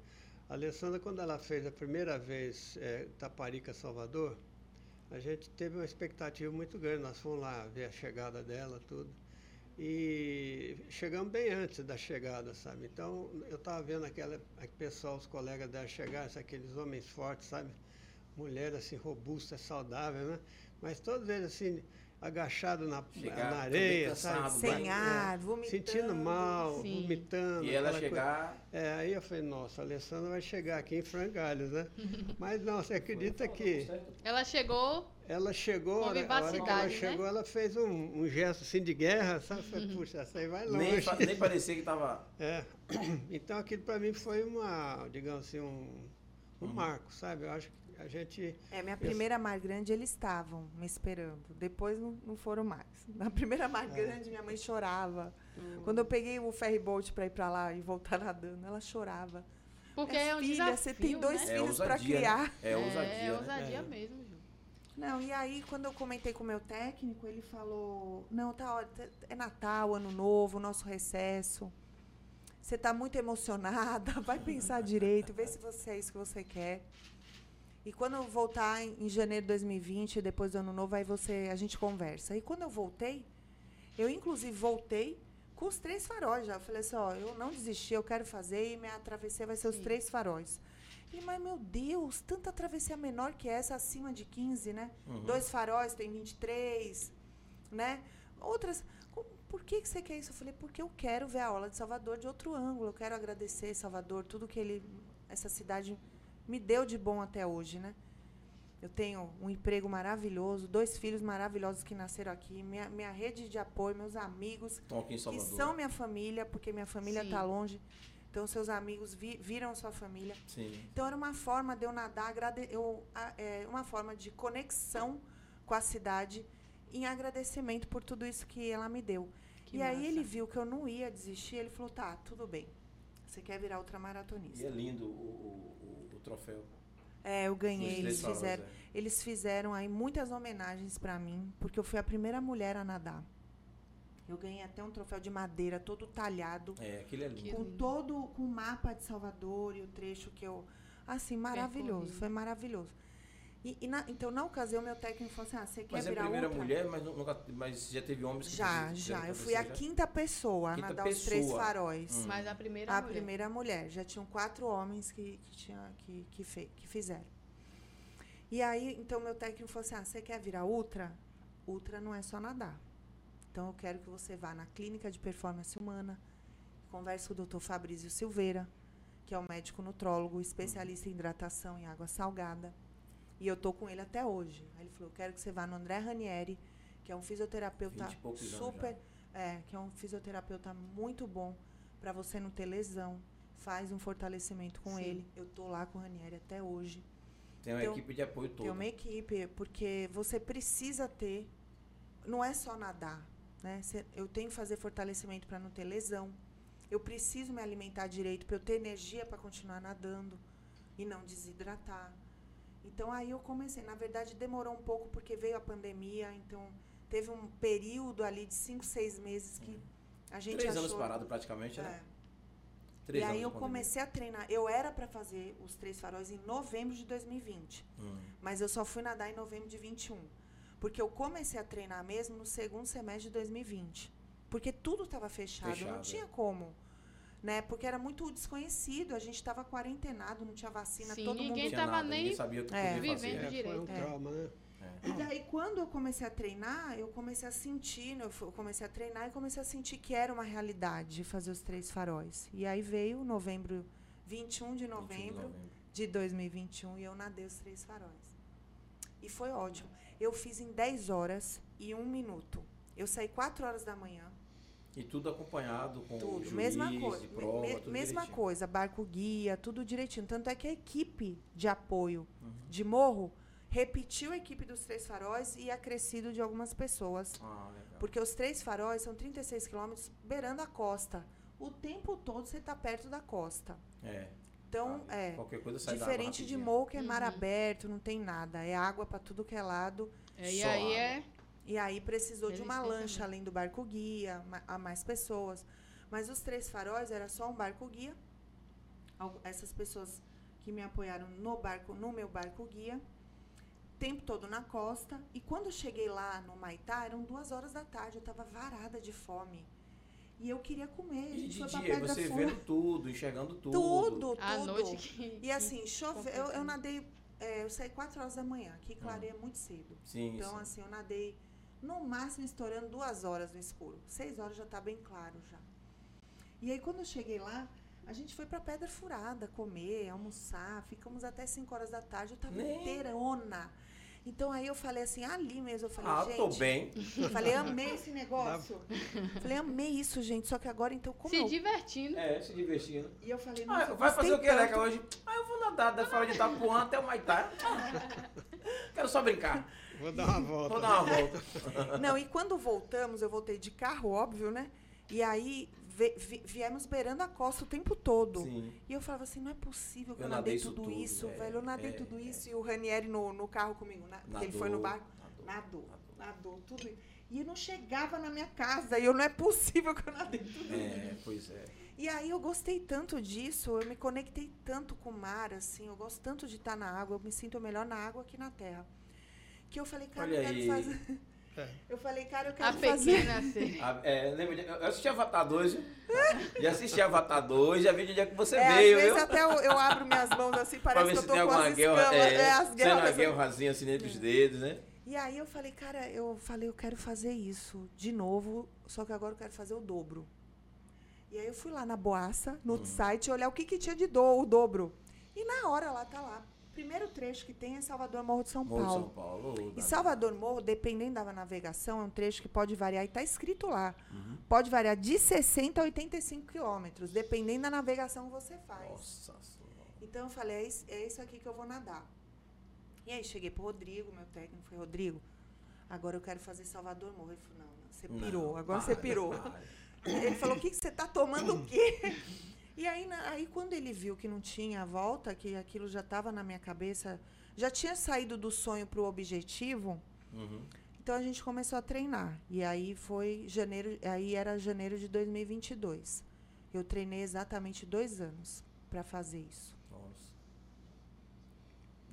[SPEAKER 4] A Alessandra, quando ela fez a primeira vez é, Taparica Salvador, a gente teve uma expectativa muito grande. Nós fomos lá ver a chegada dela, tudo. E chegamos bem antes da chegada, sabe? Então, eu estava vendo aquele pessoal, os colegas dela chegar, aqueles homens fortes, sabe? Mulher assim, robusta, saudável, né? Mas todos eles assim, agachados na,
[SPEAKER 3] Chegaram
[SPEAKER 4] na areia, sabe?
[SPEAKER 3] cansados,
[SPEAKER 2] Sem
[SPEAKER 3] É.
[SPEAKER 2] ar, vomitando.
[SPEAKER 4] Sentindo mal,
[SPEAKER 1] Sim.
[SPEAKER 4] vomitando.
[SPEAKER 3] E ela
[SPEAKER 4] coisa.
[SPEAKER 3] chegar.
[SPEAKER 4] É, aí eu falei, nossa, a Alessandra vai chegar aqui em frangalhos, né? [LAUGHS] Mas não, você acredita que
[SPEAKER 1] Ela chegou,
[SPEAKER 4] ela chegou,
[SPEAKER 1] Com
[SPEAKER 4] a hora a hora que ela
[SPEAKER 1] né?
[SPEAKER 4] chegou, ela fez um, um gesto assim de guerra, sabe? Falei, puxa, essa aí vai
[SPEAKER 3] Nem,
[SPEAKER 4] longe.
[SPEAKER 3] fa- nem parecia que tava. [LAUGHS]
[SPEAKER 4] É. Então aquilo para mim foi uma, digamos assim, um, um marco, sabe? Eu acho que a gente.
[SPEAKER 2] É, minha primeira mar grande, eles estavam me esperando. Depois não, não foram mais. [LAUGHS] Na primeira mar grande, minha mãe chorava. Quando eu peguei o ferry boat para ir para lá e voltar [LAUGHS] nadando, ela chorava.
[SPEAKER 1] porque
[SPEAKER 2] Minha
[SPEAKER 1] é um
[SPEAKER 2] filha,
[SPEAKER 1] desafio,
[SPEAKER 2] você tem dois
[SPEAKER 1] né?
[SPEAKER 3] É
[SPEAKER 2] filhos para
[SPEAKER 3] ousadia, né?
[SPEAKER 2] criar.
[SPEAKER 3] É ousadia.
[SPEAKER 1] É,
[SPEAKER 3] né?
[SPEAKER 1] ousadia
[SPEAKER 4] É.
[SPEAKER 1] mesmo, Ju.
[SPEAKER 2] Não, e aí quando eu comentei com o meu técnico, ele falou: "Não, tá, ó, tá- é Natal, ano novo, nosso recesso. Você está muito emocionada, [LAUGHS] vai pensar direito, vê se você é isso que você quer. E quando eu voltar em, janeiro de 2020, depois do ano novo, aí você a gente conversa. E quando eu voltei, eu inclusive voltei com os três faróis já. Eu falei assim, ó, eu não desisti, eu quero fazer e minha travessia vai ser os
[SPEAKER 1] Sim.
[SPEAKER 2] três faróis. E, mas, meu Deus, tanta travessia menor que essa, acima de 15, né?
[SPEAKER 3] Uhum.
[SPEAKER 2] Dois faróis tem 23, né? Outras. Por que, que você quer isso? Eu falei, porque eu quero ver a aula de Salvador de outro ângulo. Eu quero agradecer Salvador, tudo que ele, essa cidade me deu de bom até hoje, né? Eu tenho um emprego maravilhoso, dois filhos maravilhosos que nasceram aqui, minha, minha rede de apoio, meus amigos,
[SPEAKER 3] Estão aqui em
[SPEAKER 2] que são minha família, porque minha família está longe. Então, seus amigos vi- viram sua família.
[SPEAKER 3] Sim.
[SPEAKER 2] Então era uma forma de eu nadar, agrade- eu, a- é, uma forma de conexão com a cidade em agradecimento por tudo isso que ela me deu.
[SPEAKER 1] Que
[SPEAKER 2] e
[SPEAKER 1] massa.
[SPEAKER 2] aí ele viu que eu não ia desistir, ele falou, tá, tudo bem. Você quer virar
[SPEAKER 3] E
[SPEAKER 2] ultramaratonista.
[SPEAKER 3] é lindo o troféu.
[SPEAKER 2] É, eu ganhei, eles fizeram,
[SPEAKER 3] é.
[SPEAKER 2] eles fizeram aí muitas homenagens pra mim, porque eu fui a primeira mulher a nadar. Eu ganhei até um troféu de madeira todo talhado,
[SPEAKER 3] É, aquele é lindo.
[SPEAKER 1] Que
[SPEAKER 2] com todo com o mapa de Salvador e o trecho que eu assim maravilhoso,
[SPEAKER 1] Percorrido.
[SPEAKER 2] foi maravilhoso. E, e na- então na ocasião meu técnico falou assim: "Ah, você quer
[SPEAKER 3] Mas é a
[SPEAKER 2] virar
[SPEAKER 3] primeira
[SPEAKER 2] ultra?"
[SPEAKER 3] mulher, mas, nu- nunca, mas já teve homens que
[SPEAKER 2] Já, já. Eu fui a
[SPEAKER 3] já?
[SPEAKER 2] quinta pessoa a
[SPEAKER 3] Quinta
[SPEAKER 2] nadar os três faróis.
[SPEAKER 3] Hum.
[SPEAKER 1] Mas a primeira
[SPEAKER 2] A
[SPEAKER 1] mulher.
[SPEAKER 2] primeira mulher. Já tinham quatro homens que, que, tinha, que, que, fe- que fizeram. E aí, então, meu técnico falou assim: ah, você quer virar ultra? Ultra não é só nadar. Então, eu quero que você vá na clínica de performance humana, converse com o doutor Fabrício Silveira, que é um médico nutrólogo, especialista em hidratação em água salgada. E eu tô com ele até hoje. Aí ele falou: eu quero que você vá no André Ranieri, que é um fisioterapeuta
[SPEAKER 3] 20 poucos anos
[SPEAKER 2] super. É, que é um fisioterapeuta muito bom para você não ter lesão. Faz um fortalecimento com
[SPEAKER 1] Sim.
[SPEAKER 2] ele. Eu tô lá com o Ranieri até hoje.
[SPEAKER 3] Tem uma
[SPEAKER 2] Então,
[SPEAKER 3] equipe de apoio toda.
[SPEAKER 2] Tem uma equipe, porque você precisa ter. Não é só nadar. Né? Eu tenho que fazer fortalecimento para não ter lesão. Eu preciso me alimentar direito para eu ter energia para continuar nadando e não desidratar. Então aí eu comecei. Na verdade, demorou um pouco porque veio a pandemia. Então teve um período ali de cinco, seis meses que a gente
[SPEAKER 3] Três
[SPEAKER 2] achou.
[SPEAKER 3] anos parado praticamente, né?
[SPEAKER 2] É.
[SPEAKER 3] Três
[SPEAKER 2] e aí eu comecei a treinar. Eu era para fazer os três faróis em novembro de 2020.
[SPEAKER 3] Hum.
[SPEAKER 2] Mas eu só fui nadar em novembro de 21. Porque eu comecei a treinar mesmo no segundo semestre de 2020. Porque tudo estava fechado,
[SPEAKER 3] Fechado,
[SPEAKER 2] não
[SPEAKER 3] é.
[SPEAKER 2] tinha como. Né? Porque era muito desconhecido, a gente estava quarentenado, não tinha vacina,
[SPEAKER 1] Sim,
[SPEAKER 2] todo
[SPEAKER 1] ninguém
[SPEAKER 2] mundo.
[SPEAKER 3] Tinha
[SPEAKER 1] tava
[SPEAKER 3] nada,
[SPEAKER 1] nem
[SPEAKER 3] ninguém sabia o que
[SPEAKER 2] É.
[SPEAKER 3] podia fazer.
[SPEAKER 1] vivendo de-
[SPEAKER 4] É, foi um
[SPEAKER 2] direito. É.
[SPEAKER 4] trauma, né?
[SPEAKER 2] E daí, quando eu comecei a treinar, eu comecei a sentir, né, eu comecei a treinar e comecei a sentir que era uma realidade fazer os três faróis. E aí veio novembro, 21 de
[SPEAKER 3] 21 de
[SPEAKER 2] novembro, de 2021 e eu nadei os três faróis. E foi ótimo. Eu fiz em 10 horas e um minuto. Eu saí 4 horas da manhã,
[SPEAKER 3] E tudo acompanhado com o
[SPEAKER 2] tudo,
[SPEAKER 3] juiz,
[SPEAKER 2] mesma coisa.
[SPEAKER 3] prova,
[SPEAKER 2] me-
[SPEAKER 3] tudo
[SPEAKER 2] mesma
[SPEAKER 3] direitinho.
[SPEAKER 2] coisa, barco guia, tudo direitinho. Tanto é que a equipe de apoio
[SPEAKER 3] Uhum.
[SPEAKER 2] de morro repetiu a equipe dos três faróis e acrescido de algumas pessoas.
[SPEAKER 3] Ah, legal.
[SPEAKER 2] Porque os três faróis são 36 quilômetros beirando a costa. O tempo todo você está perto da costa.
[SPEAKER 3] É.
[SPEAKER 2] Então,
[SPEAKER 3] tá
[SPEAKER 2] é.
[SPEAKER 3] Qualquer coisa sai da água
[SPEAKER 2] Diferente de morro, que é mar
[SPEAKER 1] Uhum.
[SPEAKER 2] aberto, não tem nada. É água para tudo que é lado.
[SPEAKER 1] É, e aí
[SPEAKER 3] água.
[SPEAKER 1] é.
[SPEAKER 2] E aí precisou de uma lancha além do barco guia, a mais pessoas. Mas os três faróis era só um barco guia. Essas pessoas que me apoiaram no barco, no meu barco guia, tempo todo na costa. E quando eu cheguei lá no Maitá, eram duas horas da tarde, eu estava varada de fome. E eu queria comer. A
[SPEAKER 3] E
[SPEAKER 2] gente
[SPEAKER 3] de
[SPEAKER 2] foi
[SPEAKER 3] dia, você
[SPEAKER 2] Funda.
[SPEAKER 3] vendo tudo, enxergando tudo.
[SPEAKER 2] Tudo,
[SPEAKER 1] À
[SPEAKER 2] tudo.
[SPEAKER 1] noite que.
[SPEAKER 2] E assim, chove... eu, eu nadei, é, eu saí 4 horas da manhã, que clareia muito cedo.
[SPEAKER 3] Sim,
[SPEAKER 2] Então,
[SPEAKER 3] sim.
[SPEAKER 2] assim, eu nadei no máximo estourando duas horas no escuro. Seis horas já tá bem claro já. E aí, quando eu cheguei lá, a gente foi pra Pedra Furada comer, almoçar. Ficamos até 5 horas da tarde. Eu tava
[SPEAKER 3] Nem-
[SPEAKER 2] inteirona. Então, aí eu falei assim, ali mesmo, eu falei,
[SPEAKER 3] ah,
[SPEAKER 2] gente...
[SPEAKER 3] tô bem.
[SPEAKER 2] Eu falei, amei esse negócio. falei, amei isso, gente. Só que agora, então, como
[SPEAKER 1] Se
[SPEAKER 2] eu...
[SPEAKER 1] divertindo.
[SPEAKER 3] É, se divertindo.
[SPEAKER 2] E eu falei,
[SPEAKER 3] Ah,
[SPEAKER 2] nossa,
[SPEAKER 3] vai fazer o que, Leca, hoje? Ah, eu vou nadar da fora de Itapuã até o Maitá. [LAUGHS] Quero só brincar.
[SPEAKER 4] Vou dar uma volta.
[SPEAKER 3] Vou dar uma volta. [LAUGHS]
[SPEAKER 2] Não, e quando voltamos, eu voltei de carro, óbvio, né? E aí viemos beirando a costa o tempo todo.
[SPEAKER 3] Sim.
[SPEAKER 2] E eu falava assim, não é possível que eu,
[SPEAKER 3] Eu
[SPEAKER 2] nadei,
[SPEAKER 3] nadei isso
[SPEAKER 2] tudo,
[SPEAKER 3] tudo,
[SPEAKER 2] isso,
[SPEAKER 3] é,
[SPEAKER 2] velho. Eu nadei
[SPEAKER 3] é,
[SPEAKER 2] tudo
[SPEAKER 3] é.
[SPEAKER 2] isso. E o Ranieri no, no carro comigo, né? Porque ele foi no barco.
[SPEAKER 3] nadou,
[SPEAKER 2] Nadou,
[SPEAKER 3] nadou.
[SPEAKER 2] nadou, tudo isso. E eu não chegava na minha casa. E eu, não é possível que eu nadei tudo isso.
[SPEAKER 3] É, pois é.
[SPEAKER 2] E aí eu gostei tanto disso, eu me conectei tanto com o mar, assim. Eu gosto tanto de estar na água, eu me sinto melhor na água que na terra. Que eu falei, cara,
[SPEAKER 3] Olha
[SPEAKER 2] eu quero
[SPEAKER 3] aí.
[SPEAKER 2] fazer...
[SPEAKER 4] É. [LAUGHS]
[SPEAKER 2] Eu falei, cara, eu
[SPEAKER 1] A
[SPEAKER 2] quero fazer...
[SPEAKER 1] pequena assim.
[SPEAKER 3] Ah, é, lembra eu assisti Avatar 2, viu? Já [LAUGHS] assisti Avatar 2, já vi de onde é que você
[SPEAKER 2] É,
[SPEAKER 3] veio,
[SPEAKER 2] às vezes
[SPEAKER 3] viu?
[SPEAKER 2] até eu, eu abro minhas mãos assim, [LAUGHS] parece que eu
[SPEAKER 3] se
[SPEAKER 2] tô
[SPEAKER 3] tem
[SPEAKER 2] com
[SPEAKER 3] alguma
[SPEAKER 2] as
[SPEAKER 3] guerra.
[SPEAKER 2] escamas,
[SPEAKER 3] É,
[SPEAKER 2] é, as guerras.
[SPEAKER 3] guerrazinha assim entre os dedos, né?
[SPEAKER 2] E aí eu falei, cara, eu falei, eu quero fazer isso de novo, só que agora eu quero fazer o dobro. E aí eu fui lá na Boaça, no
[SPEAKER 3] Hum.
[SPEAKER 2] site, olhar o que, que tinha de do, o dobro. E na hora lá tá lá. Primeiro trecho que tem é Salvador Morro de São
[SPEAKER 3] Morro
[SPEAKER 2] Paulo.
[SPEAKER 3] São Paulo.
[SPEAKER 2] E. Salvador Morro, dependendo da navegação, é um trecho que pode variar, e está escrito lá.
[SPEAKER 3] Uhum.
[SPEAKER 2] Pode variar de 60 a 85 quilômetros, dependendo da navegação que você faz.
[SPEAKER 3] Nossa senhora.
[SPEAKER 2] Então eu falei, é isso, é isso aqui que eu vou nadar. E aí cheguei pro Rodrigo, meu técnico foi Rodrigo. agora eu quero fazer Salvador Morro. Ele falou, não, não, você
[SPEAKER 3] Não,
[SPEAKER 2] pirou, agora
[SPEAKER 3] para,
[SPEAKER 2] você pirou.
[SPEAKER 3] para.
[SPEAKER 2] Ele falou, o que, que você tá tomando o quê? [LAUGHS] E aí, na- aí, quando ele viu que não tinha volta, que aquilo já estava na minha cabeça, já tinha saído do sonho para o objetivo,
[SPEAKER 3] Uhum.
[SPEAKER 2] então a gente começou a treinar. E aí foi janeiro, aí era janeiro de 2022. Eu treinei exatamente dois anos para fazer isso.
[SPEAKER 3] Nossa.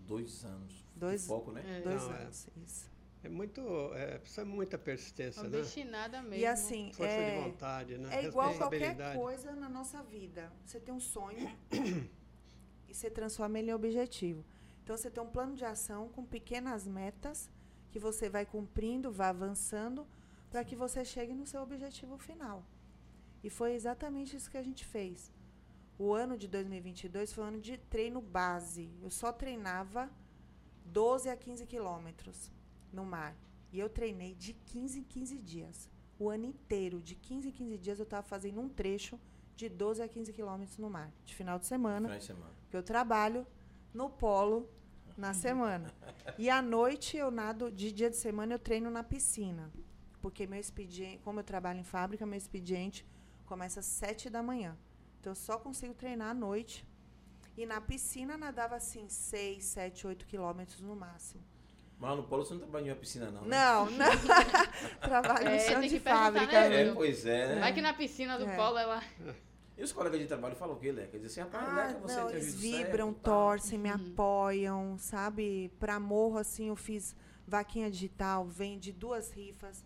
[SPEAKER 3] Dois anos.
[SPEAKER 2] Dois-
[SPEAKER 3] foco, né?
[SPEAKER 1] É.
[SPEAKER 2] Dois
[SPEAKER 4] Não, é.
[SPEAKER 2] anos, isso.
[SPEAKER 4] É muito. É, precisa muita persistência, né?
[SPEAKER 1] Obstinada mesmo.
[SPEAKER 2] E assim,
[SPEAKER 4] Força
[SPEAKER 2] é,
[SPEAKER 4] de vontade, né?
[SPEAKER 2] é igual qualquer coisa na nossa vida. Você tem um sonho [COUGHS] e você transforma ele em objetivo. Então você tem um plano de ação com pequenas metas que você vai cumprindo, vai avançando para que você chegue no seu objetivo final. E foi exatamente isso que a gente fez. O ano de 2022 foi um ano de treino base. Eu só treinava 12 a 15 quilômetros no mar. E eu treinei de 15 em 15 dias. O ano inteiro, de 15 em 15 dias, eu estava fazendo um trecho de 12 a 15 quilômetros no mar. De final de semana,
[SPEAKER 3] Final de semana.
[SPEAKER 2] porque eu trabalho no polo na [LAUGHS] semana. E à noite eu nado, de dia de semana eu treino na piscina. Porque meu expediente, como eu trabalho em fábrica, meu expediente começa às 7 da manhã. Então eu só consigo treinar à noite. E na piscina nadava assim 6, 7, 8 quilômetros no máximo.
[SPEAKER 3] Mas no Polo você não trabalha em uma piscina, não. né?
[SPEAKER 2] Não, não. [LAUGHS] Trabalho
[SPEAKER 1] É,
[SPEAKER 2] no chão
[SPEAKER 1] tem
[SPEAKER 2] de fábrica.
[SPEAKER 1] né?
[SPEAKER 3] É, pois é, né?
[SPEAKER 1] Vai que na piscina do
[SPEAKER 2] É.
[SPEAKER 1] polo ela.
[SPEAKER 3] E os colegas de trabalho falam o quê, Leca? Dizem assim, rapaz,
[SPEAKER 2] Ah,
[SPEAKER 3] Leca, você
[SPEAKER 2] não, eles
[SPEAKER 3] visto
[SPEAKER 2] vibram,
[SPEAKER 3] certo,
[SPEAKER 2] torcem, me
[SPEAKER 1] Uhum.
[SPEAKER 2] apoiam, sabe? Pra morro, assim, eu fiz vaquinha digital, vende duas rifas.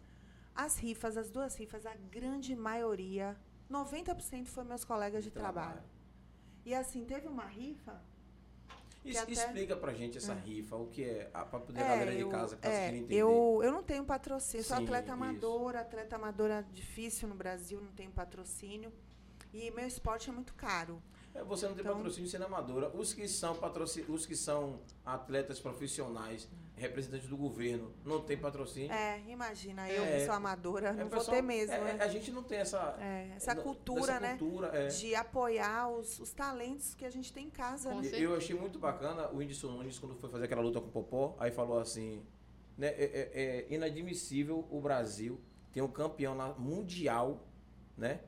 [SPEAKER 2] As rifas, as duas rifas, a grande maioria, 90% foi meus colegas de, trabalho. E assim, teve uma rifa. Que até-
[SPEAKER 3] Explica pra gente essa rifa, o que é, a- pra poder a
[SPEAKER 2] É,
[SPEAKER 3] galera de
[SPEAKER 2] eu,
[SPEAKER 3] casa, caso
[SPEAKER 2] é,
[SPEAKER 3] queira entender.
[SPEAKER 2] eu, eu não tenho patrocínio, sou atleta
[SPEAKER 3] isso.
[SPEAKER 2] amadora, atleta amadora difícil no Brasil, não tenho patrocínio. E meu esporte é muito caro.
[SPEAKER 3] É, você não tem
[SPEAKER 2] Então-
[SPEAKER 3] patrocínio sendo amadora. Os que são patrocin... os que são atletas profissionais, representantes do governo, não tem patrocínio.
[SPEAKER 2] É, imagina, eu
[SPEAKER 3] É.
[SPEAKER 2] que sou amadora,
[SPEAKER 3] É,
[SPEAKER 2] não vou
[SPEAKER 3] pessoal,
[SPEAKER 2] ter mesmo.
[SPEAKER 3] é,
[SPEAKER 2] né?
[SPEAKER 3] A gente não tem essa,
[SPEAKER 2] É, essa
[SPEAKER 3] não-
[SPEAKER 2] cultura,
[SPEAKER 3] essa
[SPEAKER 2] né?
[SPEAKER 3] cultura, é.
[SPEAKER 2] De apoiar os, os talentos que a gente tem em casa, né?
[SPEAKER 3] Eu achei muito bacana o Whindersson Nunes, quando foi fazer aquela luta com o Popó, aí falou assim, né, é, é- é inadmissível o Brasil ter um campeão na- mundial, né,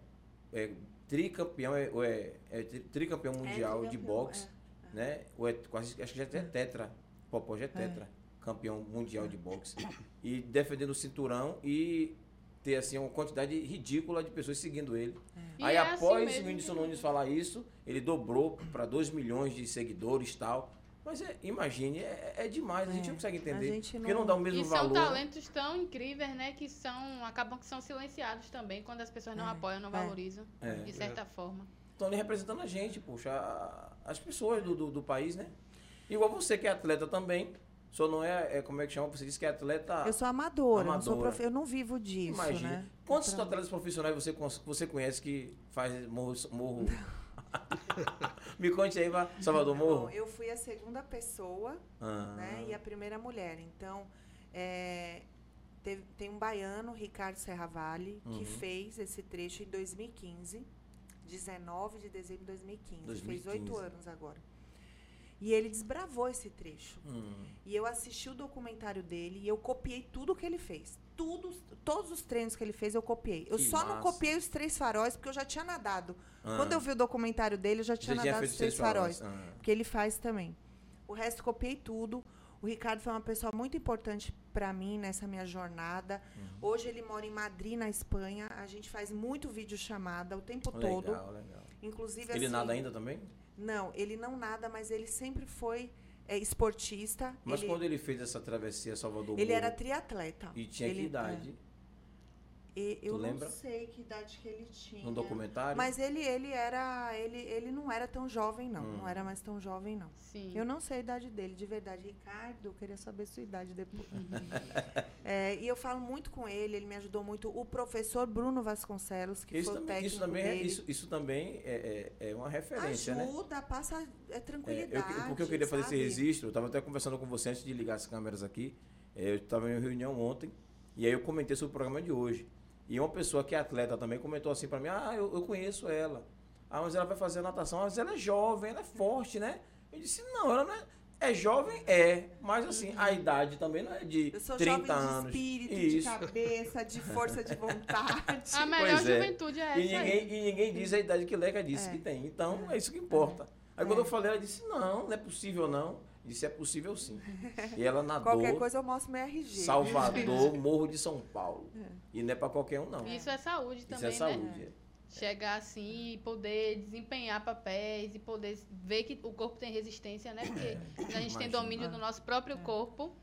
[SPEAKER 3] é, tricampeão, é, é, é tri- tricampeão mundial de
[SPEAKER 2] tricampeão,
[SPEAKER 3] boxe, né, ou é quase, acho que já é tetra, Popó já é tetra, campeão mundial de boxe, e defendendo o cinturão e ter assim uma quantidade ridícula de pessoas seguindo ele.
[SPEAKER 1] E
[SPEAKER 3] Aí
[SPEAKER 1] é assim
[SPEAKER 3] após
[SPEAKER 1] mesmo
[SPEAKER 3] o Whindersson
[SPEAKER 1] que-
[SPEAKER 3] Nunes falar isso, ele dobrou para 2 milhões de seguidores e tal. Mas é, imagine, é, é demais, a gente
[SPEAKER 2] É,
[SPEAKER 3] não consegue entender.
[SPEAKER 2] gente
[SPEAKER 3] Porque
[SPEAKER 2] não-
[SPEAKER 3] não dá o mesmo
[SPEAKER 1] E são
[SPEAKER 3] valor.
[SPEAKER 1] talentos tão incríveis, né? Que são. acabam que são silenciados também quando as pessoas não
[SPEAKER 2] É,
[SPEAKER 1] apoiam, não
[SPEAKER 2] é.
[SPEAKER 1] valorizam.
[SPEAKER 3] É.
[SPEAKER 1] De certa forma.
[SPEAKER 3] Estão ali representando a gente, poxa, as pessoas do, do, do país, né? Igual você que é atleta também, só não é, é como é que chama? Você disse que é atleta.
[SPEAKER 2] Eu sou amadora, não sou
[SPEAKER 3] Amadora.
[SPEAKER 2] profe- eu não vivo disso,
[SPEAKER 3] Imagina.
[SPEAKER 2] né?
[SPEAKER 3] Quantos
[SPEAKER 2] Pra-
[SPEAKER 3] atletas profissionais você, você conhece que faz morro. morro? [LAUGHS] Me conte aí, Salvador Morro.
[SPEAKER 2] Bom, eu fui a segunda pessoa,
[SPEAKER 3] Ah,
[SPEAKER 2] né? E a primeira mulher. Então, é, teve- tem um baiano, Ricardo Serravalli,
[SPEAKER 3] Uhum.
[SPEAKER 2] que fez esse trecho em 2015, 19 de dezembro de 2015. Fez
[SPEAKER 3] 2015.
[SPEAKER 2] oito anos agora. E ele desbravou esse trecho.
[SPEAKER 3] hum,
[SPEAKER 2] E eu assisti o documentário dele e eu copiei tudo que ele fez. Tudo, todos os treinos que ele fez eu copiei. Eu
[SPEAKER 3] Que
[SPEAKER 2] só não
[SPEAKER 3] massa.
[SPEAKER 2] copiei os três faróis porque eu já tinha nadado.
[SPEAKER 3] ah.
[SPEAKER 2] Quando eu vi o documentário dele, eu já tinha nadado
[SPEAKER 3] feito
[SPEAKER 2] os três
[SPEAKER 3] seis
[SPEAKER 2] faróis.
[SPEAKER 3] Ah.
[SPEAKER 2] Porque ele faz também. O resto copiei tudo. O Ricardo foi uma pessoa muito importante para mim nessa minha jornada.
[SPEAKER 3] Uhum.
[SPEAKER 2] Hoje ele mora em Madrid, na Espanha. A gente faz muito vídeo chamada o tempo
[SPEAKER 3] Legal,
[SPEAKER 2] todo.
[SPEAKER 3] legal.
[SPEAKER 2] Inclusive
[SPEAKER 3] Ele
[SPEAKER 2] assim,
[SPEAKER 3] nada ainda também?
[SPEAKER 2] Não, ele não nada, mas ele sempre foi é, esportista.
[SPEAKER 3] Mas
[SPEAKER 2] ele,
[SPEAKER 3] quando ele fez essa travessia Salvador
[SPEAKER 2] ele era triatleta.
[SPEAKER 3] e tinha
[SPEAKER 2] ele,
[SPEAKER 3] que idade?
[SPEAKER 2] é, e- eu
[SPEAKER 3] lembra?
[SPEAKER 2] não sei que idade que ele tinha.
[SPEAKER 3] No documentário?
[SPEAKER 2] Mas ele, ele era. Ele, ele não era tão jovem, não.
[SPEAKER 3] Hum.
[SPEAKER 2] Não era mais tão jovem, não.
[SPEAKER 1] Sim.
[SPEAKER 2] Eu não sei a idade dele, de verdade. Ricardo, eu queria saber sua idade depois. [LAUGHS] É, e eu falo muito com ele, ele me ajudou muito. O professor Bruno Vasconcelos, que
[SPEAKER 3] isso,
[SPEAKER 2] foi o
[SPEAKER 3] também,
[SPEAKER 2] técnico
[SPEAKER 3] isso também, é,
[SPEAKER 2] dele.
[SPEAKER 3] isso, isso também é, é, é uma referência, né?
[SPEAKER 2] ajuda, passa é,
[SPEAKER 3] É,
[SPEAKER 2] tranquilidade.
[SPEAKER 3] eu, porque eu queria fazer esse
[SPEAKER 2] sabe?
[SPEAKER 3] registro, eu estava até conversando com você antes de ligar as câmeras aqui. É, eu estava em uma reunião ontem, e aí eu comentei sobre o programa de hoje. E uma pessoa que é atleta também comentou assim para mim: Ah, eu, eu conheço ela. Ah, mas ela vai fazer natação, mas ela é jovem, ela é forte, né? Eu disse: Não, ela não é. É jovem? É. Mas assim, a idade também não é de
[SPEAKER 2] Eu sou
[SPEAKER 3] 30
[SPEAKER 2] jovem
[SPEAKER 3] anos.
[SPEAKER 2] de espírito,
[SPEAKER 3] Isso.
[SPEAKER 2] de cabeça, de força de vontade. [LAUGHS]
[SPEAKER 1] A melhor
[SPEAKER 3] Pois é.
[SPEAKER 1] juventude é
[SPEAKER 3] E
[SPEAKER 1] essa aí.
[SPEAKER 3] ninguém, e ninguém diz a idade que Leca disse
[SPEAKER 2] É.
[SPEAKER 3] que tem. Então, é isso que importa. Aí quando
[SPEAKER 2] É.
[SPEAKER 3] eu falei, ela disse, não, não é possível não. Disse, é possível sim. E ela nadou,
[SPEAKER 2] Qualquer coisa eu mostro meu RG.
[SPEAKER 3] Salvador, Morro de São Paulo. E não é pra qualquer um, não.
[SPEAKER 1] Isso é saúde
[SPEAKER 3] Isso
[SPEAKER 1] também,
[SPEAKER 3] é
[SPEAKER 1] né?
[SPEAKER 3] saúde. é.
[SPEAKER 1] Chegar assim e poder desempenhar papéis e poder ver que o corpo tem resistência, né? Porque [COUGHS] quando a gente tem
[SPEAKER 3] Imagina.
[SPEAKER 1] domínio do nosso próprio corpo,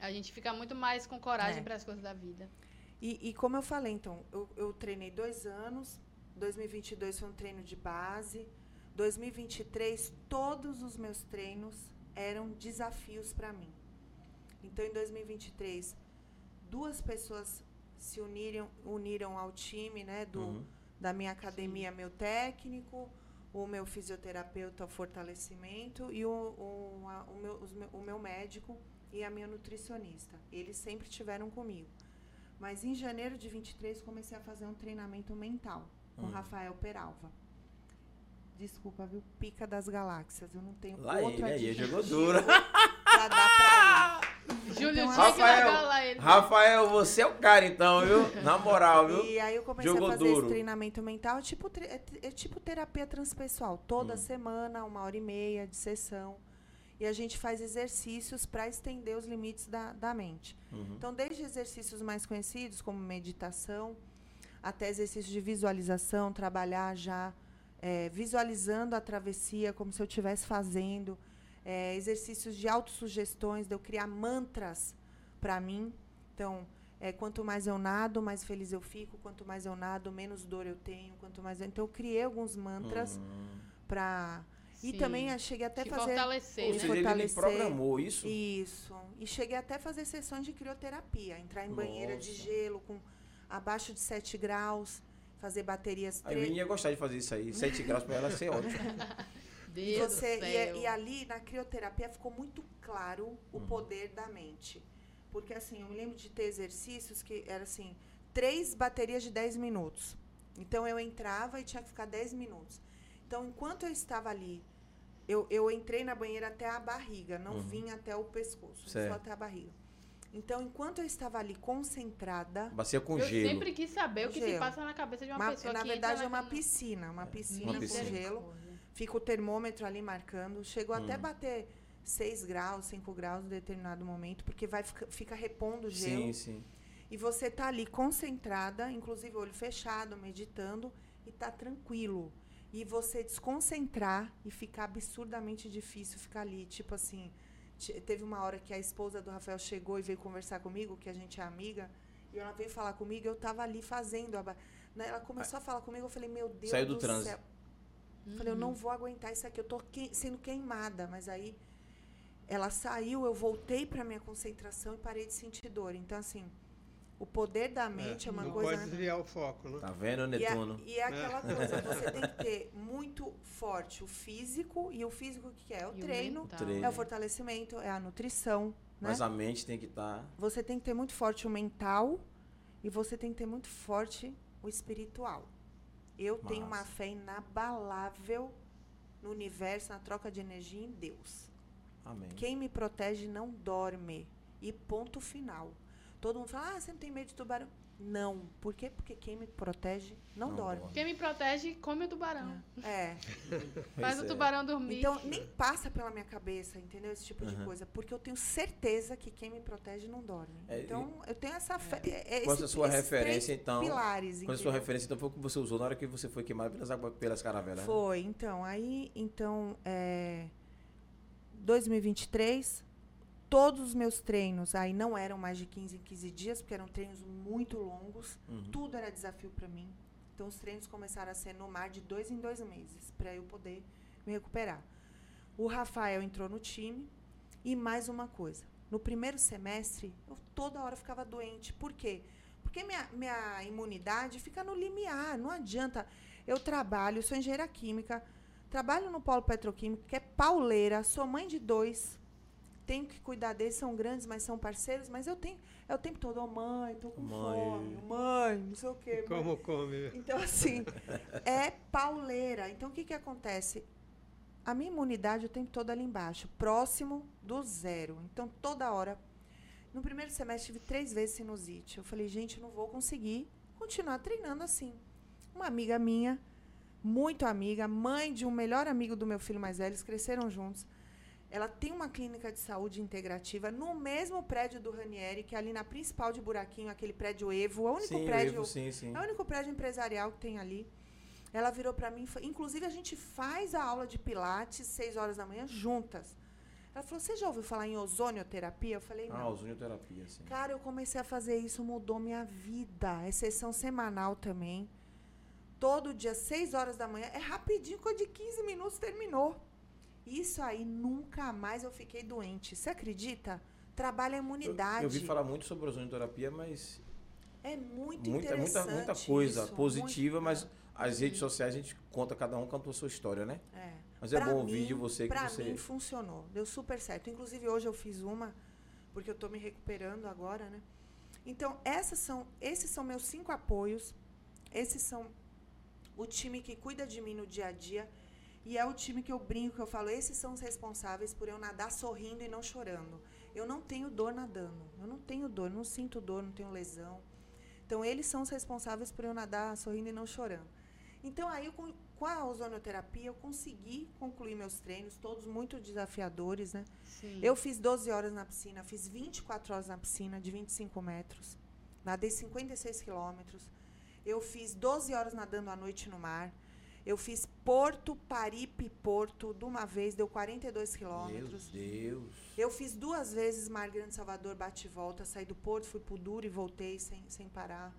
[SPEAKER 1] a gente fica muito mais com coragem
[SPEAKER 2] É.
[SPEAKER 1] para as coisas da vida.
[SPEAKER 2] E, e como eu falei, então, eu, eu treinei dois anos, 2022 foi um treino de base, 2023 todos os meus treinos eram desafios para mim. Então, em 2023, duas pessoas se uniram, uniram ao time, né, do,
[SPEAKER 3] Uhum.
[SPEAKER 2] da minha academia, meu técnico, o meu fisioterapeuta, o fortalecimento, e o, o, a- o, meu, o meu médico e a minha nutricionista. Eles sempre estiveram comigo. Mas em janeiro de 23 comecei a fazer um treinamento mental com
[SPEAKER 3] Hum.
[SPEAKER 2] Rafael Peralva. Desculpa, viu? Pica das galáxias. Eu não tenho
[SPEAKER 3] Lá
[SPEAKER 2] outro
[SPEAKER 3] ele, aí ele jogou duro. [LAUGHS]
[SPEAKER 2] pra dar pra
[SPEAKER 1] Júlio,
[SPEAKER 2] Então,
[SPEAKER 3] Rafael. Rafael, você é o cara então, viu? Na moral, viu?
[SPEAKER 2] E aí eu comecei
[SPEAKER 3] Jogou
[SPEAKER 2] a fazer
[SPEAKER 3] duro.
[SPEAKER 2] esse treinamento mental. É tipo, é, é tipo terapia transpessoal. Toda
[SPEAKER 3] Hum.
[SPEAKER 2] semana, uma hora e meia de sessão. E a gente faz exercícios para estender os limites da, da mente.
[SPEAKER 3] Uhum.
[SPEAKER 2] Então, desde exercícios mais conhecidos, como meditação, até exercícios de visualização, trabalhar já eh, visualizando a travessia como se eu estivesse fazendo, eh, exercícios de autossugestões, de eu criar mantras para mim. Então, eh, quanto mais eu nado, mais feliz eu fico, quanto mais eu nado, menos dor eu tenho, quanto mais eu... Então, eu criei alguns mantras
[SPEAKER 3] Hum.
[SPEAKER 2] para... E
[SPEAKER 1] Sim.
[SPEAKER 2] também eu cheguei até
[SPEAKER 1] Te
[SPEAKER 2] fazer...
[SPEAKER 1] fortalecer,
[SPEAKER 3] Ou
[SPEAKER 1] né?
[SPEAKER 3] seja,
[SPEAKER 2] fortalecer.
[SPEAKER 3] programou isso.
[SPEAKER 2] Isso. E cheguei até a fazer sessões de crioterapia. Entrar em banheira de
[SPEAKER 3] Nossa.
[SPEAKER 2] gelo com abaixo de 7 graus, fazer baterias
[SPEAKER 3] A Ivine ia gostar de fazer isso aí. 7 [LAUGHS] graus pra ela ser ótimo.
[SPEAKER 2] E, você,
[SPEAKER 1] do
[SPEAKER 2] e,
[SPEAKER 1] céu.
[SPEAKER 2] e ali na crioterapia ficou muito claro o
[SPEAKER 3] Uhum.
[SPEAKER 2] poder da mente. Porque assim, eu me lembro de ter exercícios que era assim, três baterias de 10 minutos. Então eu entrava e tinha que ficar 10 minutos. Então, enquanto eu estava ali, eu, eu entrei na banheira até a barriga, não
[SPEAKER 3] Uhum.
[SPEAKER 2] vim até o pescoço,
[SPEAKER 3] Certo.
[SPEAKER 2] só até a barriga. Então, enquanto eu estava ali concentrada,
[SPEAKER 3] Bacia com
[SPEAKER 1] Eu
[SPEAKER 3] gelo.
[SPEAKER 1] sempre quis saber o que se
[SPEAKER 2] Gelo.
[SPEAKER 1] passa na cabeça de uma
[SPEAKER 2] uma-
[SPEAKER 1] pessoa
[SPEAKER 2] na
[SPEAKER 1] que
[SPEAKER 2] verdade
[SPEAKER 1] entra
[SPEAKER 2] é uma
[SPEAKER 1] naquela-
[SPEAKER 2] piscina, uma piscina,
[SPEAKER 3] Uma piscina.
[SPEAKER 2] com gelo. Fica o termômetro ali marcando. Chegou até
[SPEAKER 3] Hum.
[SPEAKER 2] bater 6 graus, 5 graus em determinado momento, porque vai fica, fica repondo o gelo.
[SPEAKER 3] Sim, sim.
[SPEAKER 2] E você tá ali concentrada, inclusive olho fechado, meditando, e tá tranquilo. E você desconcentrar e ficar absurdamente difícil ficar ali. Tipo assim, teve uma hora que a esposa do Rafael chegou e veio conversar comigo, que a gente é amiga, e ela veio falar comigo, eu tava ali fazendo. A, ba- né, ela começou a falar comigo, eu falei, meu Deus
[SPEAKER 3] Saiu do
[SPEAKER 2] do
[SPEAKER 3] transe.
[SPEAKER 2] céu. Falei, eu não vou aguentar isso aqui, eu tô que- sendo queimada. Mas aí ela saiu, eu voltei para minha concentração e parei de sentir dor. Então, assim, o poder da mente é, uma
[SPEAKER 4] não
[SPEAKER 2] coisa.
[SPEAKER 4] pode desviar o foco, né?
[SPEAKER 3] Tá vendo,
[SPEAKER 2] E é,
[SPEAKER 3] Netuno?
[SPEAKER 2] e é aquela coisa, [LAUGHS] você tem que ter muito forte o físico, e o físico o que que é? É o
[SPEAKER 1] E o
[SPEAKER 2] treino.
[SPEAKER 3] Treino.
[SPEAKER 2] é o fortalecimento, é a nutrição. Né?
[SPEAKER 3] Mas a mente tem que tá estar.
[SPEAKER 2] Você tem que ter muito forte o mental e você tem que ter muito forte o espiritual. Eu tenho uma fé inabalável no universo, na troca de energia em Deus.
[SPEAKER 3] Amém.
[SPEAKER 2] Quem me protege não dorme. E ponto final. Todo mundo fala, ah, você não tem medo de tubarão. Não. Por quê? Porque quem me protege não,
[SPEAKER 3] Não
[SPEAKER 2] dorme.
[SPEAKER 1] Quem me protege, come o tubarão.
[SPEAKER 2] É. [LAUGHS]
[SPEAKER 1] Faz
[SPEAKER 3] Pois
[SPEAKER 1] o
[SPEAKER 3] é.
[SPEAKER 1] tubarão dormir.
[SPEAKER 2] Então, nem passa pela minha cabeça, entendeu? Esse tipo de
[SPEAKER 3] Aham.
[SPEAKER 2] coisa. Porque eu tenho certeza que quem me protege não dorme.
[SPEAKER 3] É,
[SPEAKER 2] então, eu tenho essa fé. É, é
[SPEAKER 3] Qual a
[SPEAKER 2] esse-
[SPEAKER 3] sua referência, então?
[SPEAKER 2] Pilares,
[SPEAKER 3] Qual a sua referência, então, foi o que você usou na hora que você foi queimado pelas, pelas caravelas? né?
[SPEAKER 2] Foi, então, aí, então, é, 2023, todos os meus treinos, aí não eram mais de 15 em 15 dias, porque eram treinos muito longos,
[SPEAKER 3] Uhum.
[SPEAKER 2] tudo era desafio para mim. Então, os treinos começaram a ser no mar de dois em dois meses, para eu poder me recuperar. O Rafael entrou no time, e mais uma coisa, no primeiro semestre, eu toda hora ficava doente. Por quê? Porque minha, minha imunidade fica no limiar, não adianta. Eu trabalho, sou engenheira química, trabalho no polo petroquímico, que é pauleira, sou mãe de dois, tenho que cuidar deles, são grandes, mas são parceiros, mas eu tenho, é o tempo todo, ô mãe, tô com
[SPEAKER 3] Mãe.
[SPEAKER 2] fome, mãe, não sei o quê. mãe."
[SPEAKER 4] Como come?
[SPEAKER 2] Então, assim, é pauleira. Então, o que, que acontece? a minha imunidade o tempo todo ali embaixo, próximo do zero. Então, toda hora. No primeiro semestre, tive três vezes sinusite. Eu falei, gente, não vou conseguir continuar treinando assim. Uma amiga minha, muito amiga, mãe de um melhor amigo do meu filho mais velho, eles cresceram juntos. Ela tem uma clínica de saúde integrativa no mesmo prédio do Ranieri, que é ali na principal de Buraquinho, aquele prédio Evo, é o único
[SPEAKER 3] Sim,
[SPEAKER 2] prédio,
[SPEAKER 3] Evo, sim, sim.
[SPEAKER 2] é o único prédio empresarial que tem ali. Ela virou para mim, inclusive a gente faz a aula de pilates seis horas da manhã juntas. Ela falou: "Você já ouviu falar em ozonioterapia?" Eu falei:
[SPEAKER 3] Ah,
[SPEAKER 2] "Não".
[SPEAKER 3] ozonioterapia, sim.
[SPEAKER 2] Cara, eu comecei a fazer isso, mudou minha vida. É sessão semanal também. Todo dia, 6 horas da manhã. É rapidinho, coisa de 15 minutos terminou. Isso aí, nunca mais eu fiquei doente. Você acredita? Trabalha a
[SPEAKER 3] Eu,
[SPEAKER 2] imunidade.
[SPEAKER 3] eu vi falar muito sobre ozonioterapia, mas
[SPEAKER 2] É muito
[SPEAKER 3] muita, muita,
[SPEAKER 2] interessante.
[SPEAKER 3] muita coisa
[SPEAKER 2] isso,
[SPEAKER 3] positiva,
[SPEAKER 2] muito-
[SPEAKER 3] mas as redes sociais a gente conta, cada um conta a sua história, né?
[SPEAKER 2] É.
[SPEAKER 3] Mas é
[SPEAKER 2] Pra
[SPEAKER 3] bom ouvir
[SPEAKER 2] mim-
[SPEAKER 3] de você que
[SPEAKER 2] pra
[SPEAKER 3] você.
[SPEAKER 2] mim funcionou. Deu super certo. Inclusive hoje eu fiz uma, porque eu tô me recuperando agora, né? Então, essas são, esses são meus cinco apoios. Esses são o time que cuida de mim no dia a dia. E é o time que eu brinco, que eu falo, esses são os responsáveis por eu nadar sorrindo e não chorando. Eu não tenho dor nadando. Eu não tenho dor, não sinto dor, não tenho lesão. Então, eles são os responsáveis por eu nadar sorrindo e não chorando. Então, aí, com, com a ozonioterapia, eu consegui concluir meus treinos, todos muito desafiadores, né?
[SPEAKER 1] Sim.
[SPEAKER 2] Eu fiz 12 horas na piscina, fiz 24 horas na piscina, de 25 metros. Nadei 56 quilômetros. Eu fiz 12 horas nadando à noite no mar. Eu fiz Porto, Paripe, Porto, de uma vez, deu 42
[SPEAKER 3] Meu
[SPEAKER 2] quilômetros.
[SPEAKER 3] Deus.
[SPEAKER 2] Eu fiz duas vezes Mar Grande Salvador, bate e volta, saí do Porto, fui pro Duro e voltei sem, sem parar.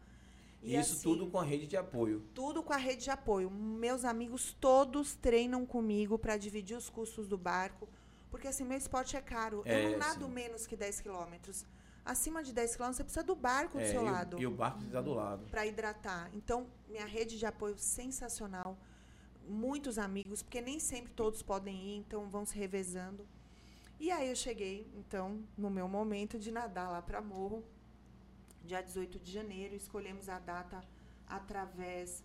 [SPEAKER 3] E isso
[SPEAKER 2] assim,
[SPEAKER 3] tudo com a rede de apoio.
[SPEAKER 2] tudo com a rede de apoio. Meus amigos todos treinam comigo para dividir os custos do barco. Porque assim, meu esporte é caro.
[SPEAKER 3] É,
[SPEAKER 2] eu não nado
[SPEAKER 3] sim.
[SPEAKER 2] menos que 10 quilômetros. Acima de 10 quilômetros, você precisa do barco do
[SPEAKER 3] É,
[SPEAKER 2] seu
[SPEAKER 3] e, o-
[SPEAKER 2] lado
[SPEAKER 3] e o barco está do lado.
[SPEAKER 2] para hidratar. Então, minha rede de apoio sensacional. Muitos amigos, porque nem sempre todos podem ir, então vão se revezando. E aí eu cheguei, então, no meu momento de nadar lá para Morro, dia 18 de janeiro. Escolhemos a data através.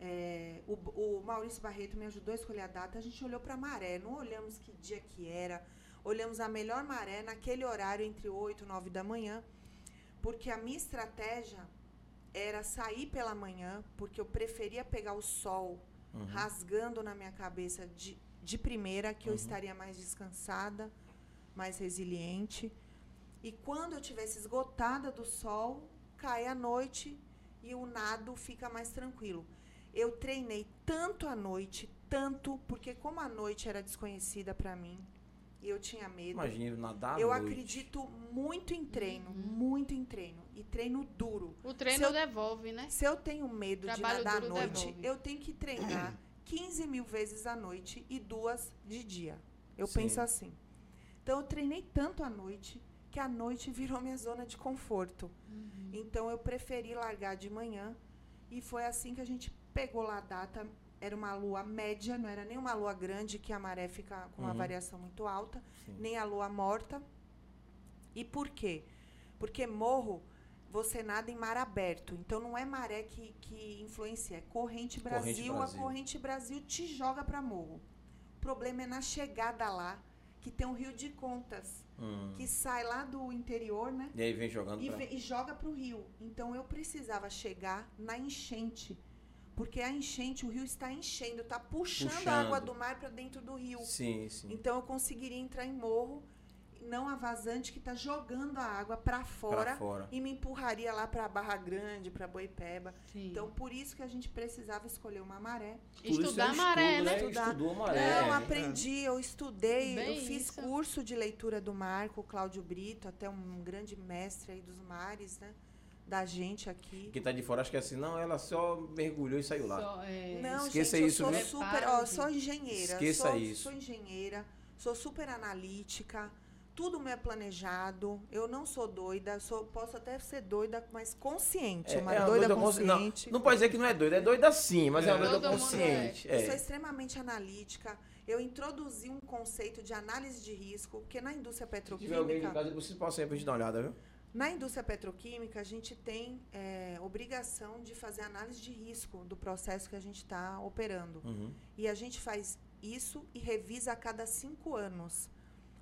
[SPEAKER 2] é, o, o Maurício Barreto me ajudou a escolher a data. A gente olhou para a maré, não olhamos que dia que era. Olhamos a melhor maré naquele horário entre 8 e 9 da manhã, porque a minha estratégia era sair pela manhã, porque eu preferia pegar o sol
[SPEAKER 3] Uhum.
[SPEAKER 2] rasgando na minha cabeça de, de primeira, que eu
[SPEAKER 3] Uhum.
[SPEAKER 2] estaria mais descansada, mais resiliente. E quando eu tivesse esgotada do sol, cai a noite e o nado fica mais tranquilo. Eu treinei tanto à noite, tanto, porque como a noite era desconhecida para mim, eu tinha medo.
[SPEAKER 3] Imagina nadar
[SPEAKER 2] eu
[SPEAKER 3] noite.
[SPEAKER 2] acredito muito em treino,
[SPEAKER 1] Uhum.
[SPEAKER 2] muito em treino. E treino duro.
[SPEAKER 1] O treino
[SPEAKER 2] eu-
[SPEAKER 1] devolve, né?
[SPEAKER 2] Se eu tenho medo
[SPEAKER 1] Trabalho
[SPEAKER 2] de nadar à noite,
[SPEAKER 1] devolve.
[SPEAKER 2] eu tenho que treinar [CLEARS THROAT] 15 mil vezes à noite e duas de dia. Eu
[SPEAKER 3] Sim.
[SPEAKER 2] penso assim. Então, eu treinei tanto à noite que a noite virou minha zona de conforto.
[SPEAKER 1] Uhum.
[SPEAKER 2] Então, eu preferi largar de manhã e foi assim que a gente pegou lá a data. Era uma lua média, não era nem uma lua grande, que a maré fica com uma
[SPEAKER 3] Uhum.
[SPEAKER 2] variação muito alta
[SPEAKER 3] Sim.
[SPEAKER 2] nem a lua morta. E por quê? Porque morro, você nada em mar aberto. Então não é maré que, que influencia, é corrente Brasil,
[SPEAKER 3] Brasil.
[SPEAKER 2] A corrente Brasil te joga para morro. O problema é na chegada lá, que tem um rio de contas,
[SPEAKER 3] Hum.
[SPEAKER 2] que sai lá do interior, né?
[SPEAKER 3] E aí vem jogando
[SPEAKER 2] E,
[SPEAKER 3] pra...
[SPEAKER 2] e joga para o rio. Então eu precisava chegar na enchente. Porque a enchente, o rio está enchendo, está puxando,
[SPEAKER 3] Puxando.
[SPEAKER 2] a água do mar para dentro do rio.
[SPEAKER 3] Sim, sim.
[SPEAKER 2] Então eu conseguiria entrar em morro, não a vazante que está jogando a água para fora
[SPEAKER 3] fora.
[SPEAKER 2] e me empurraria lá para Barra Grande, para Boipeba.
[SPEAKER 1] Sim.
[SPEAKER 2] Então por isso que a gente precisava escolher uma maré.
[SPEAKER 1] Estudar
[SPEAKER 3] é
[SPEAKER 1] a maré,
[SPEAKER 3] estudo,
[SPEAKER 1] né?
[SPEAKER 2] Estudar.
[SPEAKER 3] Estudou a maré.
[SPEAKER 2] Não,
[SPEAKER 3] né?
[SPEAKER 2] aprendi, eu estudei,
[SPEAKER 1] Bem
[SPEAKER 2] eu fiz
[SPEAKER 1] isso.
[SPEAKER 2] curso de leitura do mar com o Cláudio Brito, até um grande mestre aí dos mares, né? Da gente aqui.
[SPEAKER 3] Quem tá de fora acha que é assim, não, ela só mergulhou e saiu lá.
[SPEAKER 1] Só, é,
[SPEAKER 2] Não,
[SPEAKER 3] Esqueça
[SPEAKER 2] gente,
[SPEAKER 3] isso,
[SPEAKER 2] eu sou
[SPEAKER 3] viu?
[SPEAKER 2] super, ó, sou engenheira.
[SPEAKER 3] Esqueça
[SPEAKER 2] sou,
[SPEAKER 3] isso.
[SPEAKER 2] Sou engenheira, sou super analítica, tudo me é planejado. Eu não sou doida, sou, posso até ser doida, mas consciente, uma
[SPEAKER 3] uma
[SPEAKER 2] doida,
[SPEAKER 3] consci-
[SPEAKER 2] consciente.
[SPEAKER 3] Não, não pode dizer que não é doida, é doida sim, mas é,
[SPEAKER 4] É.
[SPEAKER 3] uma doida
[SPEAKER 1] Todo
[SPEAKER 3] consciente.
[SPEAKER 2] Eu sou
[SPEAKER 3] É.
[SPEAKER 2] extremamente analítica. Eu introduzi um conceito de análise de risco, porque na indústria
[SPEAKER 3] Se tiver alguém de
[SPEAKER 2] petroquímica,
[SPEAKER 3] casa, vocês possam pra gente dar uma olhada, viu?
[SPEAKER 2] Na indústria petroquímica, a gente tem é, obrigação de fazer análise de risco do processo que a gente está operando.
[SPEAKER 3] Uhum.
[SPEAKER 2] E a gente faz isso e revisa a cada cinco anos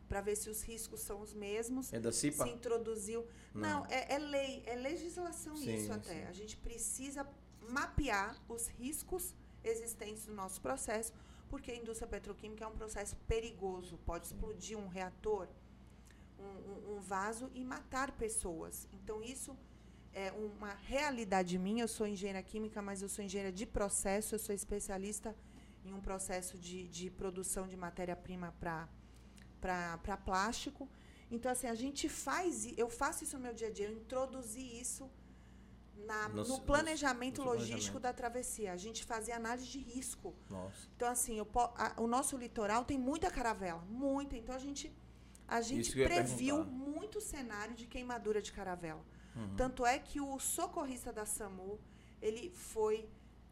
[SPEAKER 2] para ver se os riscos são os mesmos.
[SPEAKER 3] É da CIPA?
[SPEAKER 2] Se introduziu. Não,
[SPEAKER 3] Não.
[SPEAKER 2] é, é lei, é legislação
[SPEAKER 3] Sim,
[SPEAKER 2] isso até.
[SPEAKER 3] sim.
[SPEAKER 2] A gente precisa mapear os riscos existentes no nosso processo, porque a indústria petroquímica é um processo perigoso. Pode explodir um reator, um, um- vaso e matar pessoas. Então, isso é uma realidade minha. Eu sou engenheira química, mas eu sou engenheira de processo, eu sou especialista em um processo de, de produção de matéria-prima para para plástico. Então, assim, a gente faz, eu faço isso no meu dia a dia, eu introduzi isso na,
[SPEAKER 3] No
[SPEAKER 2] no, planejamento
[SPEAKER 3] no seu
[SPEAKER 2] logístico
[SPEAKER 3] planejamento.
[SPEAKER 2] da travessia. A gente fazia análise de risco.
[SPEAKER 3] Nossa.
[SPEAKER 2] Então, assim, eu a- o nosso litoral tem muita caravela, muita. Então, a gente, a gente previu
[SPEAKER 3] perguntar.
[SPEAKER 2] muito cenário de queimadura de caravela.
[SPEAKER 3] Uhum.
[SPEAKER 2] Tanto é que o socorrista da SAMU, ele foi,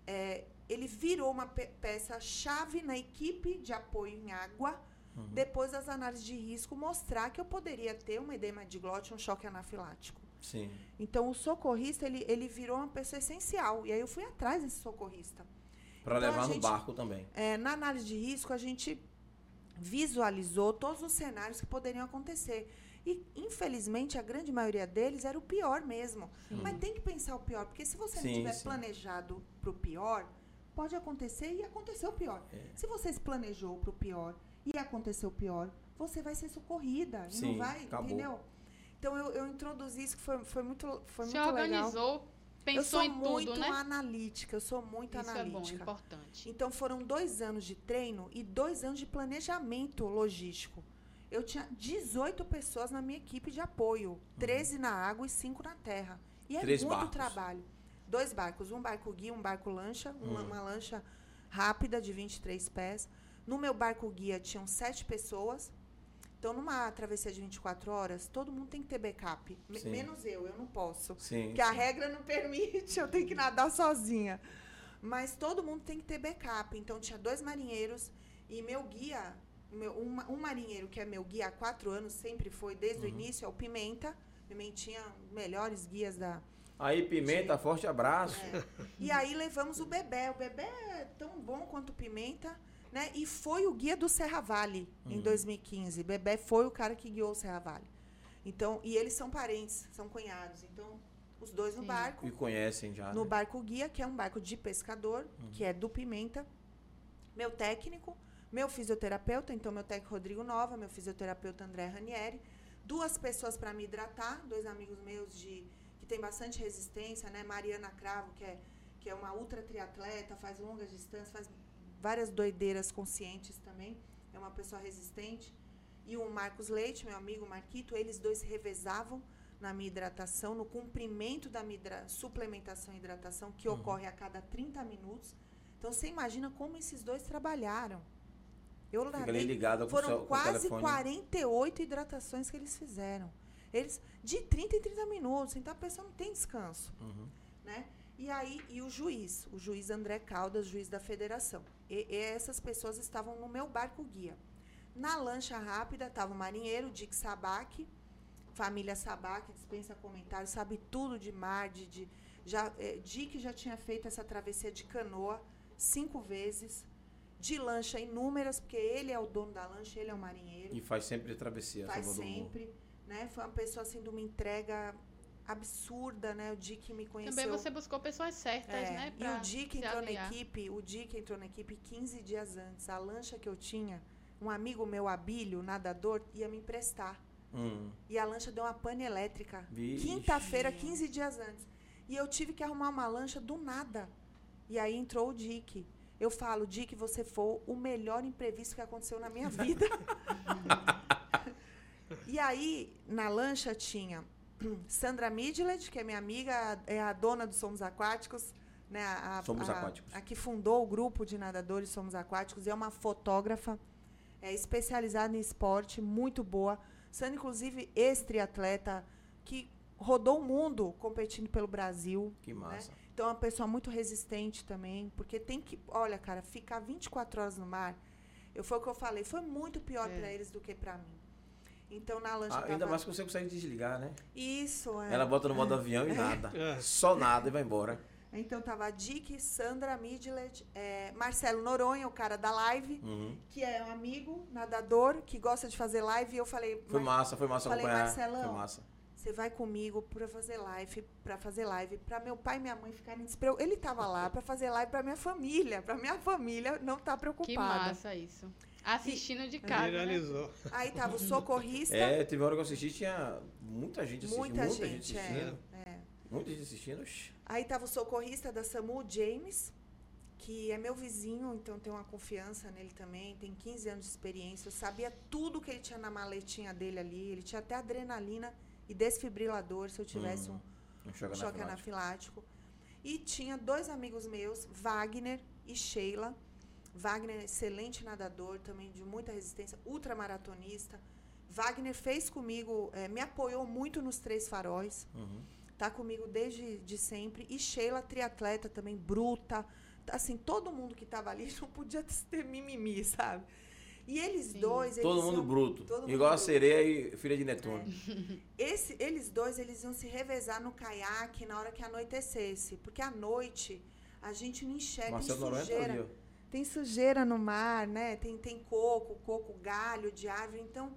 [SPEAKER 2] é, ele virou uma pe- peça-chave na equipe de apoio em água,
[SPEAKER 3] Uhum.
[SPEAKER 2] depois das análises de risco, mostrar que eu poderia ter uma edema de glote, um choque anafilático.
[SPEAKER 3] Sim.
[SPEAKER 2] Então, o socorrista, ele, ele virou uma pessoa essencial. E aí eu fui atrás desse socorrista.
[SPEAKER 3] Para
[SPEAKER 2] Então,
[SPEAKER 3] levar no
[SPEAKER 2] gente-
[SPEAKER 3] barco também.
[SPEAKER 2] É, na análise de risco, a gente visualizou todos os cenários que poderiam acontecer. E, infelizmente, a grande maioria deles era o pior mesmo. Mas tem que pensar o pior, porque se você não
[SPEAKER 3] Sim,
[SPEAKER 2] tiver
[SPEAKER 3] sim.
[SPEAKER 2] planejado para o pior, pode acontecer e acontecer o pior.
[SPEAKER 3] É.
[SPEAKER 2] Se você se planejou para o pior e acontecer o pior, você vai ser socorrida. e
[SPEAKER 3] Sim,
[SPEAKER 2] não vai,
[SPEAKER 3] acabou.
[SPEAKER 2] entendeu? Então, eu, eu introduzi isso que foi, foi muito, foi
[SPEAKER 1] Se
[SPEAKER 2] muito legal.
[SPEAKER 1] organizou,
[SPEAKER 2] Eu
[SPEAKER 1] pensou
[SPEAKER 2] sou
[SPEAKER 1] em
[SPEAKER 2] muito
[SPEAKER 1] tudo, né?
[SPEAKER 2] analítica, eu sou muito
[SPEAKER 1] Isso é bom,
[SPEAKER 2] analítica.
[SPEAKER 1] importante.
[SPEAKER 2] Então foram dois anos de treino e dois anos de planejamento logístico. Eu tinha 18 pessoas na minha equipe de apoio, 13 na água e 5 na terra. E é
[SPEAKER 3] Três
[SPEAKER 2] muito
[SPEAKER 3] barcos.
[SPEAKER 2] trabalho. Dois barcos, um barco guia, um barco lancha, uma,
[SPEAKER 3] Hum.
[SPEAKER 2] uma lancha rápida de 23 pés. No meu barco guia tinham sete pessoas. Então, numa travessia de 24 horas, todo mundo tem que ter backup.
[SPEAKER 3] Sim.
[SPEAKER 2] menos eu, eu não posso.
[SPEAKER 3] Sim.
[SPEAKER 2] Porque a regra não permite, eu tenho que nadar sozinha. Mas todo mundo tem que ter backup. Então tinha dois marinheiros e meu guia, meu, um, um marinheiro que é meu guia há quatro anos, sempre foi, desde o início, é o Pimenta. Pimentinha, melhores guias da.
[SPEAKER 3] Aí, Pimenta, forte abraço.
[SPEAKER 2] é. E aí levamos o bebê. O bebê é tão bom quanto o Pimenta. Né? E foi o guia do Serra Vale em 2015. Bebê foi o cara que guiou o Serra Vale. Então, e eles são parentes, são cunhados. Então, os dois no
[SPEAKER 1] Sim.
[SPEAKER 2] barco
[SPEAKER 3] E conhecem já.
[SPEAKER 2] no
[SPEAKER 3] né?
[SPEAKER 2] barco guia, que é um barco de pescador, que é do Pimenta. Meu técnico, meu fisioterapeuta, então meu técnico Rodrigo Nova, meu fisioterapeuta André Ranieri, duas pessoas para me hidratar, dois amigos meus de que tem bastante resistência, né? Mariana Cravo, que é que é uma ultra triatleta, faz longas distâncias, faz várias doideiras conscientes também, é uma pessoa resistente. E o Marcos Leite, meu amigo Marquito, eles dois revezavam na minha hidratação, no cumprimento da minha suplementação e hidratação, que ocorre a cada 30 minutos. Então, você imagina como esses dois trabalharam. Eu
[SPEAKER 3] Fica ali
[SPEAKER 2] nadei,
[SPEAKER 3] ligada com o,
[SPEAKER 2] foram
[SPEAKER 3] seu, com
[SPEAKER 2] quase
[SPEAKER 3] telefone.
[SPEAKER 2] 48 hidratações que eles fizeram. Eles, de 30 em 30 minutos, então a pessoa não tem descanso.
[SPEAKER 3] Uhum.
[SPEAKER 2] Né? E aí, e o juiz, o juiz André Caldas, juiz da federação. E, e essas pessoas estavam no meu barco guia. Na lancha rápida estava o marinheiro, Dick Sabac, família Sabac, dispensa comentários, sabe tudo de mar, de, de já, eh, Dick já tinha feito essa travessia de canoa cinco vezes, de lancha inúmeras, porque ele é o dono da lancha, ele é o marinheiro
[SPEAKER 3] E faz sempre travessia.
[SPEAKER 2] faz sempre, né? Foi uma pessoa assim de uma entrega absurda, né? O Dick me conheceu.
[SPEAKER 1] Também você buscou pessoas certas,
[SPEAKER 2] É,
[SPEAKER 1] né?
[SPEAKER 2] e o Dick entrou na equipe, o Dick entrou na equipe 15 dias antes. A lancha que eu tinha, um amigo meu, Abílio, nadador, ia me emprestar.
[SPEAKER 3] Hum.
[SPEAKER 2] E a lancha deu uma pane elétrica. Quinta-feira, 15 dias antes. E eu tive que arrumar uma lancha do nada. E aí entrou o Dick. Eu falo, Dick, você foi o melhor imprevisto que aconteceu na minha vida. [LAUGHS] e aí, na lancha tinha Sandra Midlet, que é minha amiga, é a dona do Somos Aquáticos, né? A, a-
[SPEAKER 3] Somos
[SPEAKER 2] a-
[SPEAKER 3] Aquáticos.
[SPEAKER 2] A que fundou o grupo de nadadores Somos Aquáticos, e é uma fotógrafa é, especializada em esporte, muito boa. Sandra, inclusive, ex-triatleta, que rodou o mundo competindo pelo Brasil.
[SPEAKER 3] Que massa.
[SPEAKER 2] Então, é uma pessoa muito resistente também, porque tem que, olha, cara, ficar 24 horas no mar, eu, foi o que eu falei, foi muito pior
[SPEAKER 1] É.
[SPEAKER 2] para eles do que para mim. Então, na lancha
[SPEAKER 3] Ah, ainda
[SPEAKER 2] tava-
[SPEAKER 3] mais que você consegue desligar, né?
[SPEAKER 2] Isso, é.
[SPEAKER 3] Ela bota no modo [LAUGHS] avião e nada.
[SPEAKER 4] É.
[SPEAKER 3] Só nada e vai embora.
[SPEAKER 2] Então tava a Dick, Sandra Midlet, é, Marcelo Noronha, o cara da live,
[SPEAKER 3] Uhum.
[SPEAKER 2] que é um amigo, nadador, que gosta de fazer live. E eu falei,
[SPEAKER 3] Foi
[SPEAKER 2] "Mar-
[SPEAKER 3] massa, foi massa
[SPEAKER 2] Falei,
[SPEAKER 3] acompanhar.
[SPEAKER 2] Marcelão,
[SPEAKER 3] Foi massa.
[SPEAKER 2] Você vai comigo pra fazer live, para fazer live, para meu pai e minha mãe ficarem despreocupados. Ele tava lá pra fazer live pra minha família, pra minha família não tá preocupada.
[SPEAKER 1] Que massa isso. Assistindo de casa. né?
[SPEAKER 4] Viralizou.
[SPEAKER 2] Aí tava o socorrista,
[SPEAKER 3] É, teve uma hora que eu assisti, tinha muita gente assistindo.
[SPEAKER 2] muita,
[SPEAKER 3] Muita,
[SPEAKER 2] gente,
[SPEAKER 3] gente,
[SPEAKER 2] é,
[SPEAKER 3] assistindo.
[SPEAKER 2] é.
[SPEAKER 3] Muita gente assistindo.
[SPEAKER 2] Aí tava o socorrista da SAMU, James, que é meu vizinho, então tenho uma confiança nele também, tem 15 anos de experiência, eu sabia tudo que ele tinha na maletinha dele ali, ele tinha até adrenalina e desfibrilador se eu tivesse
[SPEAKER 3] Hum,
[SPEAKER 2] um
[SPEAKER 3] Um choque,
[SPEAKER 2] choque
[SPEAKER 3] anafilático.
[SPEAKER 2] anafilático. E tinha dois amigos meus, Wagner e Sheila. Wagner, excelente nadador, também de muita resistência, ultramaratonista. Wagner fez comigo, eh, me apoiou muito nos Três Faróis.
[SPEAKER 3] Uhum.
[SPEAKER 2] Tá comigo desde de sempre. E Sheila, triatleta também, bruta. Assim, todo mundo que tava ali [LAUGHS] não podia ter mimimi, sabe? E eles
[SPEAKER 1] Sim.
[SPEAKER 2] dois...
[SPEAKER 3] Todo
[SPEAKER 2] eles
[SPEAKER 3] mundo
[SPEAKER 2] iam-
[SPEAKER 3] bruto.
[SPEAKER 2] todo mundo
[SPEAKER 3] Igual a
[SPEAKER 2] bruto.
[SPEAKER 3] sereia e filha de Netuno. [LAUGHS]
[SPEAKER 2] Esse, eles dois, eles iam se revezar no caiaque na hora que anoitecesse. Porque à noite a gente não enxerga,
[SPEAKER 3] Marcelo Noronha tá
[SPEAKER 2] sujeira.
[SPEAKER 3] ó.
[SPEAKER 2] Tem sujeira no mar, né? Tem, tem coco, coco, galho de árvore. Então,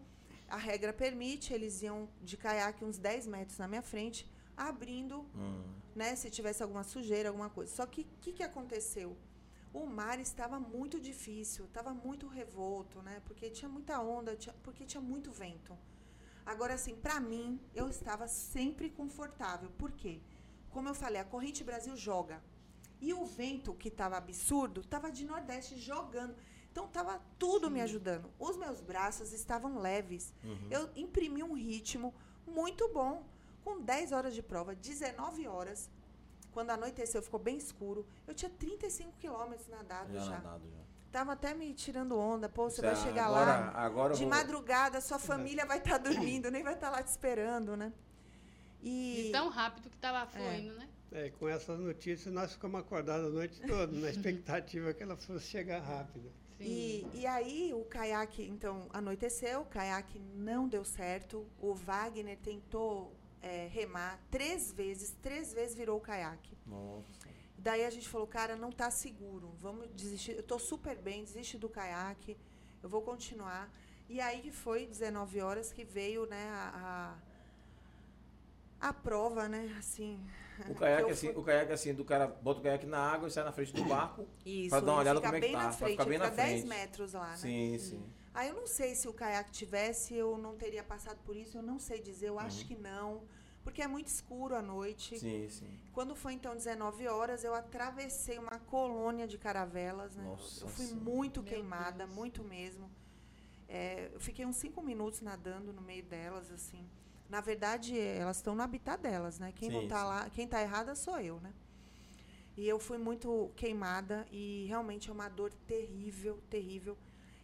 [SPEAKER 2] a regra permite, eles iam de caiaque uns 10 metros na minha frente, abrindo,
[SPEAKER 3] Hum.
[SPEAKER 2] né? Se tivesse alguma sujeira, alguma coisa. Só que o que, que aconteceu? O mar estava muito difícil, estava muito revolto, né? Porque tinha muita onda, tinha- porque tinha muito vento. Agora, assim, para mim, eu estava sempre confortável. Por quê? Como eu falei, a Corrente Brasil joga. E o vento, que estava absurdo, estava de nordeste jogando. Então, estava tudo me ajudando. Os meus braços estavam leves.
[SPEAKER 3] Uhum.
[SPEAKER 2] Eu imprimi um ritmo muito bom. Com 10 horas de prova, 19 horas, quando anoiteceu, ficou bem escuro, eu tinha 35 quilômetros nadado
[SPEAKER 3] Já
[SPEAKER 2] já.
[SPEAKER 3] nadado já.
[SPEAKER 2] Tava até me tirando onda. Pô, você vai
[SPEAKER 3] é,
[SPEAKER 2] chegar
[SPEAKER 3] agora,
[SPEAKER 2] lá.
[SPEAKER 3] Agora
[SPEAKER 2] De
[SPEAKER 3] vou-
[SPEAKER 2] madrugada, sua família vai estar dormindo, nem vai estar lá te esperando, né? E.
[SPEAKER 1] De tão rápido que tava fluindo, né?
[SPEAKER 4] É, com essas notícias nós ficamos acordados a noite toda, na [LAUGHS] expectativa que ela fosse chegar rápido.
[SPEAKER 2] E, e aí o caiaque, então, anoiteceu, o caiaque não deu certo. O Wagner tentou é, remar três vezes, três vezes virou o caiaque.
[SPEAKER 3] Nossa.
[SPEAKER 2] Daí a gente falou, cara, não tá seguro, vamos desistir. Eu tô super bem, desiste do caiaque, eu vou continuar. E aí que foi 19 horas que veio, né, a, a, a prova, né, assim.
[SPEAKER 3] O [LAUGHS]
[SPEAKER 2] que
[SPEAKER 3] caiaque, assim,
[SPEAKER 2] fui-
[SPEAKER 3] o caiaque assim, do cara bota o caiaque na água e sai na frente do barco. [CLEARS THROAT]
[SPEAKER 2] Isso,
[SPEAKER 3] pra dar uma olhada
[SPEAKER 2] fica
[SPEAKER 3] como é que
[SPEAKER 2] bem
[SPEAKER 3] tá, pra
[SPEAKER 2] frente,
[SPEAKER 3] ficar bem
[SPEAKER 2] ele
[SPEAKER 3] na
[SPEAKER 2] fica 10
[SPEAKER 3] frente.
[SPEAKER 2] metros lá, né?
[SPEAKER 3] Sim, sim.
[SPEAKER 2] Aí eu não sei se o caiaque tivesse, eu não teria passado por isso, eu não sei dizer, eu acho que não. Porque é muito escuro à noite.
[SPEAKER 3] Uhum. Sim, sim.
[SPEAKER 2] Quando foi então 19 horas, eu atravessei uma colônia de caravelas, né?
[SPEAKER 3] Nossa
[SPEAKER 2] eu fui
[SPEAKER 3] Senhora.
[SPEAKER 2] muito
[SPEAKER 1] Meu
[SPEAKER 2] queimada,
[SPEAKER 1] Deus.
[SPEAKER 2] muito mesmo. É, eu fiquei uns cinco minutos nadando no meio delas, assim. Na verdade, elas estão no habitat delas, né? Quem não
[SPEAKER 3] Sim,
[SPEAKER 2] tá
[SPEAKER 3] sim.
[SPEAKER 2] lá, quem tá errada sou eu, né? E eu fui muito queimada e realmente é uma dor terrível, terrível.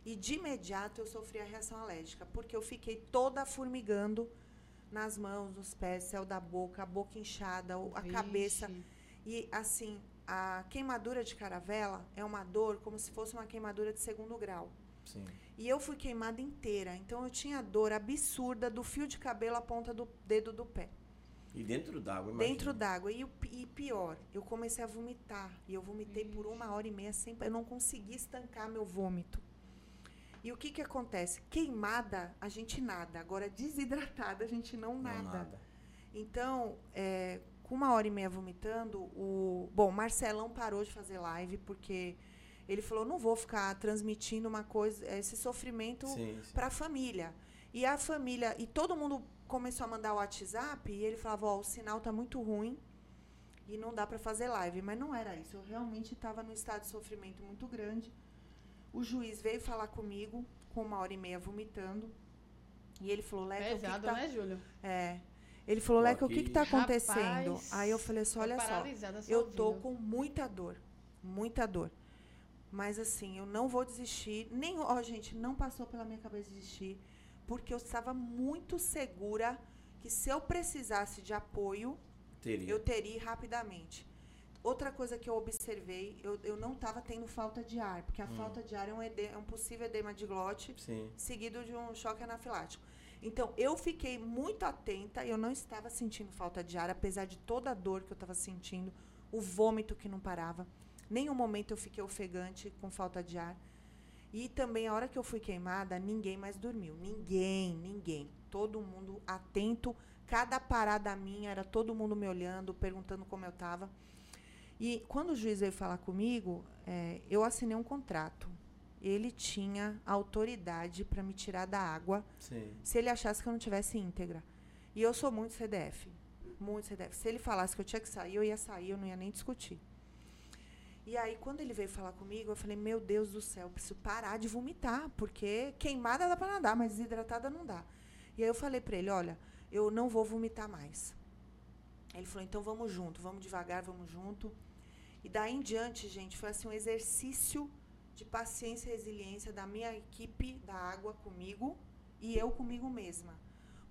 [SPEAKER 2] E de imediato eu sofri a reação alérgica, porque eu fiquei toda formigando nas mãos, nos pés, céu da boca, a boca inchada, a
[SPEAKER 1] Vixe.
[SPEAKER 2] cabeça. E assim, a queimadura de caravela é uma dor como se fosse uma queimadura de segundo grau.
[SPEAKER 3] Sim.
[SPEAKER 2] E eu fui queimada inteira, então eu tinha dor absurda do fio de cabelo à ponta do dedo do pé.
[SPEAKER 3] E dentro d'água, imagina.
[SPEAKER 2] Dentro d'água. E, e pior, eu comecei a vomitar. E eu vomitei por uma hora e meia sem. Eu não consegui estancar meu vômito. E o que que acontece? Queimada, a gente nada. Agora, desidratada, a gente não
[SPEAKER 3] Não,
[SPEAKER 2] nada.
[SPEAKER 3] nada.
[SPEAKER 2] Então, é, com uma hora e meia vomitando, o. Bom, Marcelão parou de fazer live porque ele falou: não vou ficar transmitindo uma coisa, esse sofrimento para a família. E a família, e todo mundo começou a mandar o WhatsApp e ele falava: Ó, o sinal tá muito ruim e não dá para fazer live. Mas não era isso. Eu realmente estava num estado de sofrimento muito grande. O juiz veio falar comigo com uma hora e meia vomitando. E ele falou: Leca, o que que tá
[SPEAKER 1] né, Júlio?
[SPEAKER 2] é. Ele falou, Leca, o que que tá acontecendo?
[SPEAKER 1] Rapaz,
[SPEAKER 2] Aí eu falei assim, olha só,
[SPEAKER 1] paralisada só
[SPEAKER 2] eu tô
[SPEAKER 1] ouvindo.
[SPEAKER 2] com muita dor, muita dor. Mas assim, eu não vou desistir, nem, ó, gente, não passou pela minha cabeça desistir, porque eu estava muito segura que se eu precisasse de apoio,
[SPEAKER 3] Teria.
[SPEAKER 2] eu teria rapidamente. Outra coisa que eu observei, eu, eu não estava tendo falta de ar, porque a
[SPEAKER 3] Hum.
[SPEAKER 2] falta de ar é um, ede- é um possível edema de glote,
[SPEAKER 3] Sim.
[SPEAKER 2] seguido de um choque anafilático. Então, eu fiquei muito atenta, eu não estava sentindo falta de ar, apesar de toda a dor que eu estava sentindo, o vômito que não parava. Nenhum momento eu fiquei ofegante, com falta de ar. E também, a hora que eu fui queimada, ninguém mais dormiu. Ninguém, ninguém. Todo mundo atento. Cada parada minha era todo mundo me olhando, perguntando como eu estava. E quando o juiz veio falar comigo, é, eu assinei um contrato. Ele tinha autoridade para me tirar da água
[SPEAKER 3] Sim.
[SPEAKER 2] se ele achasse que eu não tivesse íntegra. E eu sou muito CDF. Muito CDF. Se ele falasse que eu tinha que sair, eu ia sair, eu não ia nem discutir. E aí, quando ele veio falar comigo, eu falei: Meu Deus do céu, preciso parar de vomitar, porque queimada dá para nadar, mas desidratada não dá. E aí eu falei para ele: Olha, eu não vou vomitar mais. Ele falou: Então vamos junto, vamos devagar, vamos junto. E daí em diante, gente, foi assim um exercício de paciência e resiliência da minha equipe da água comigo e eu comigo mesma.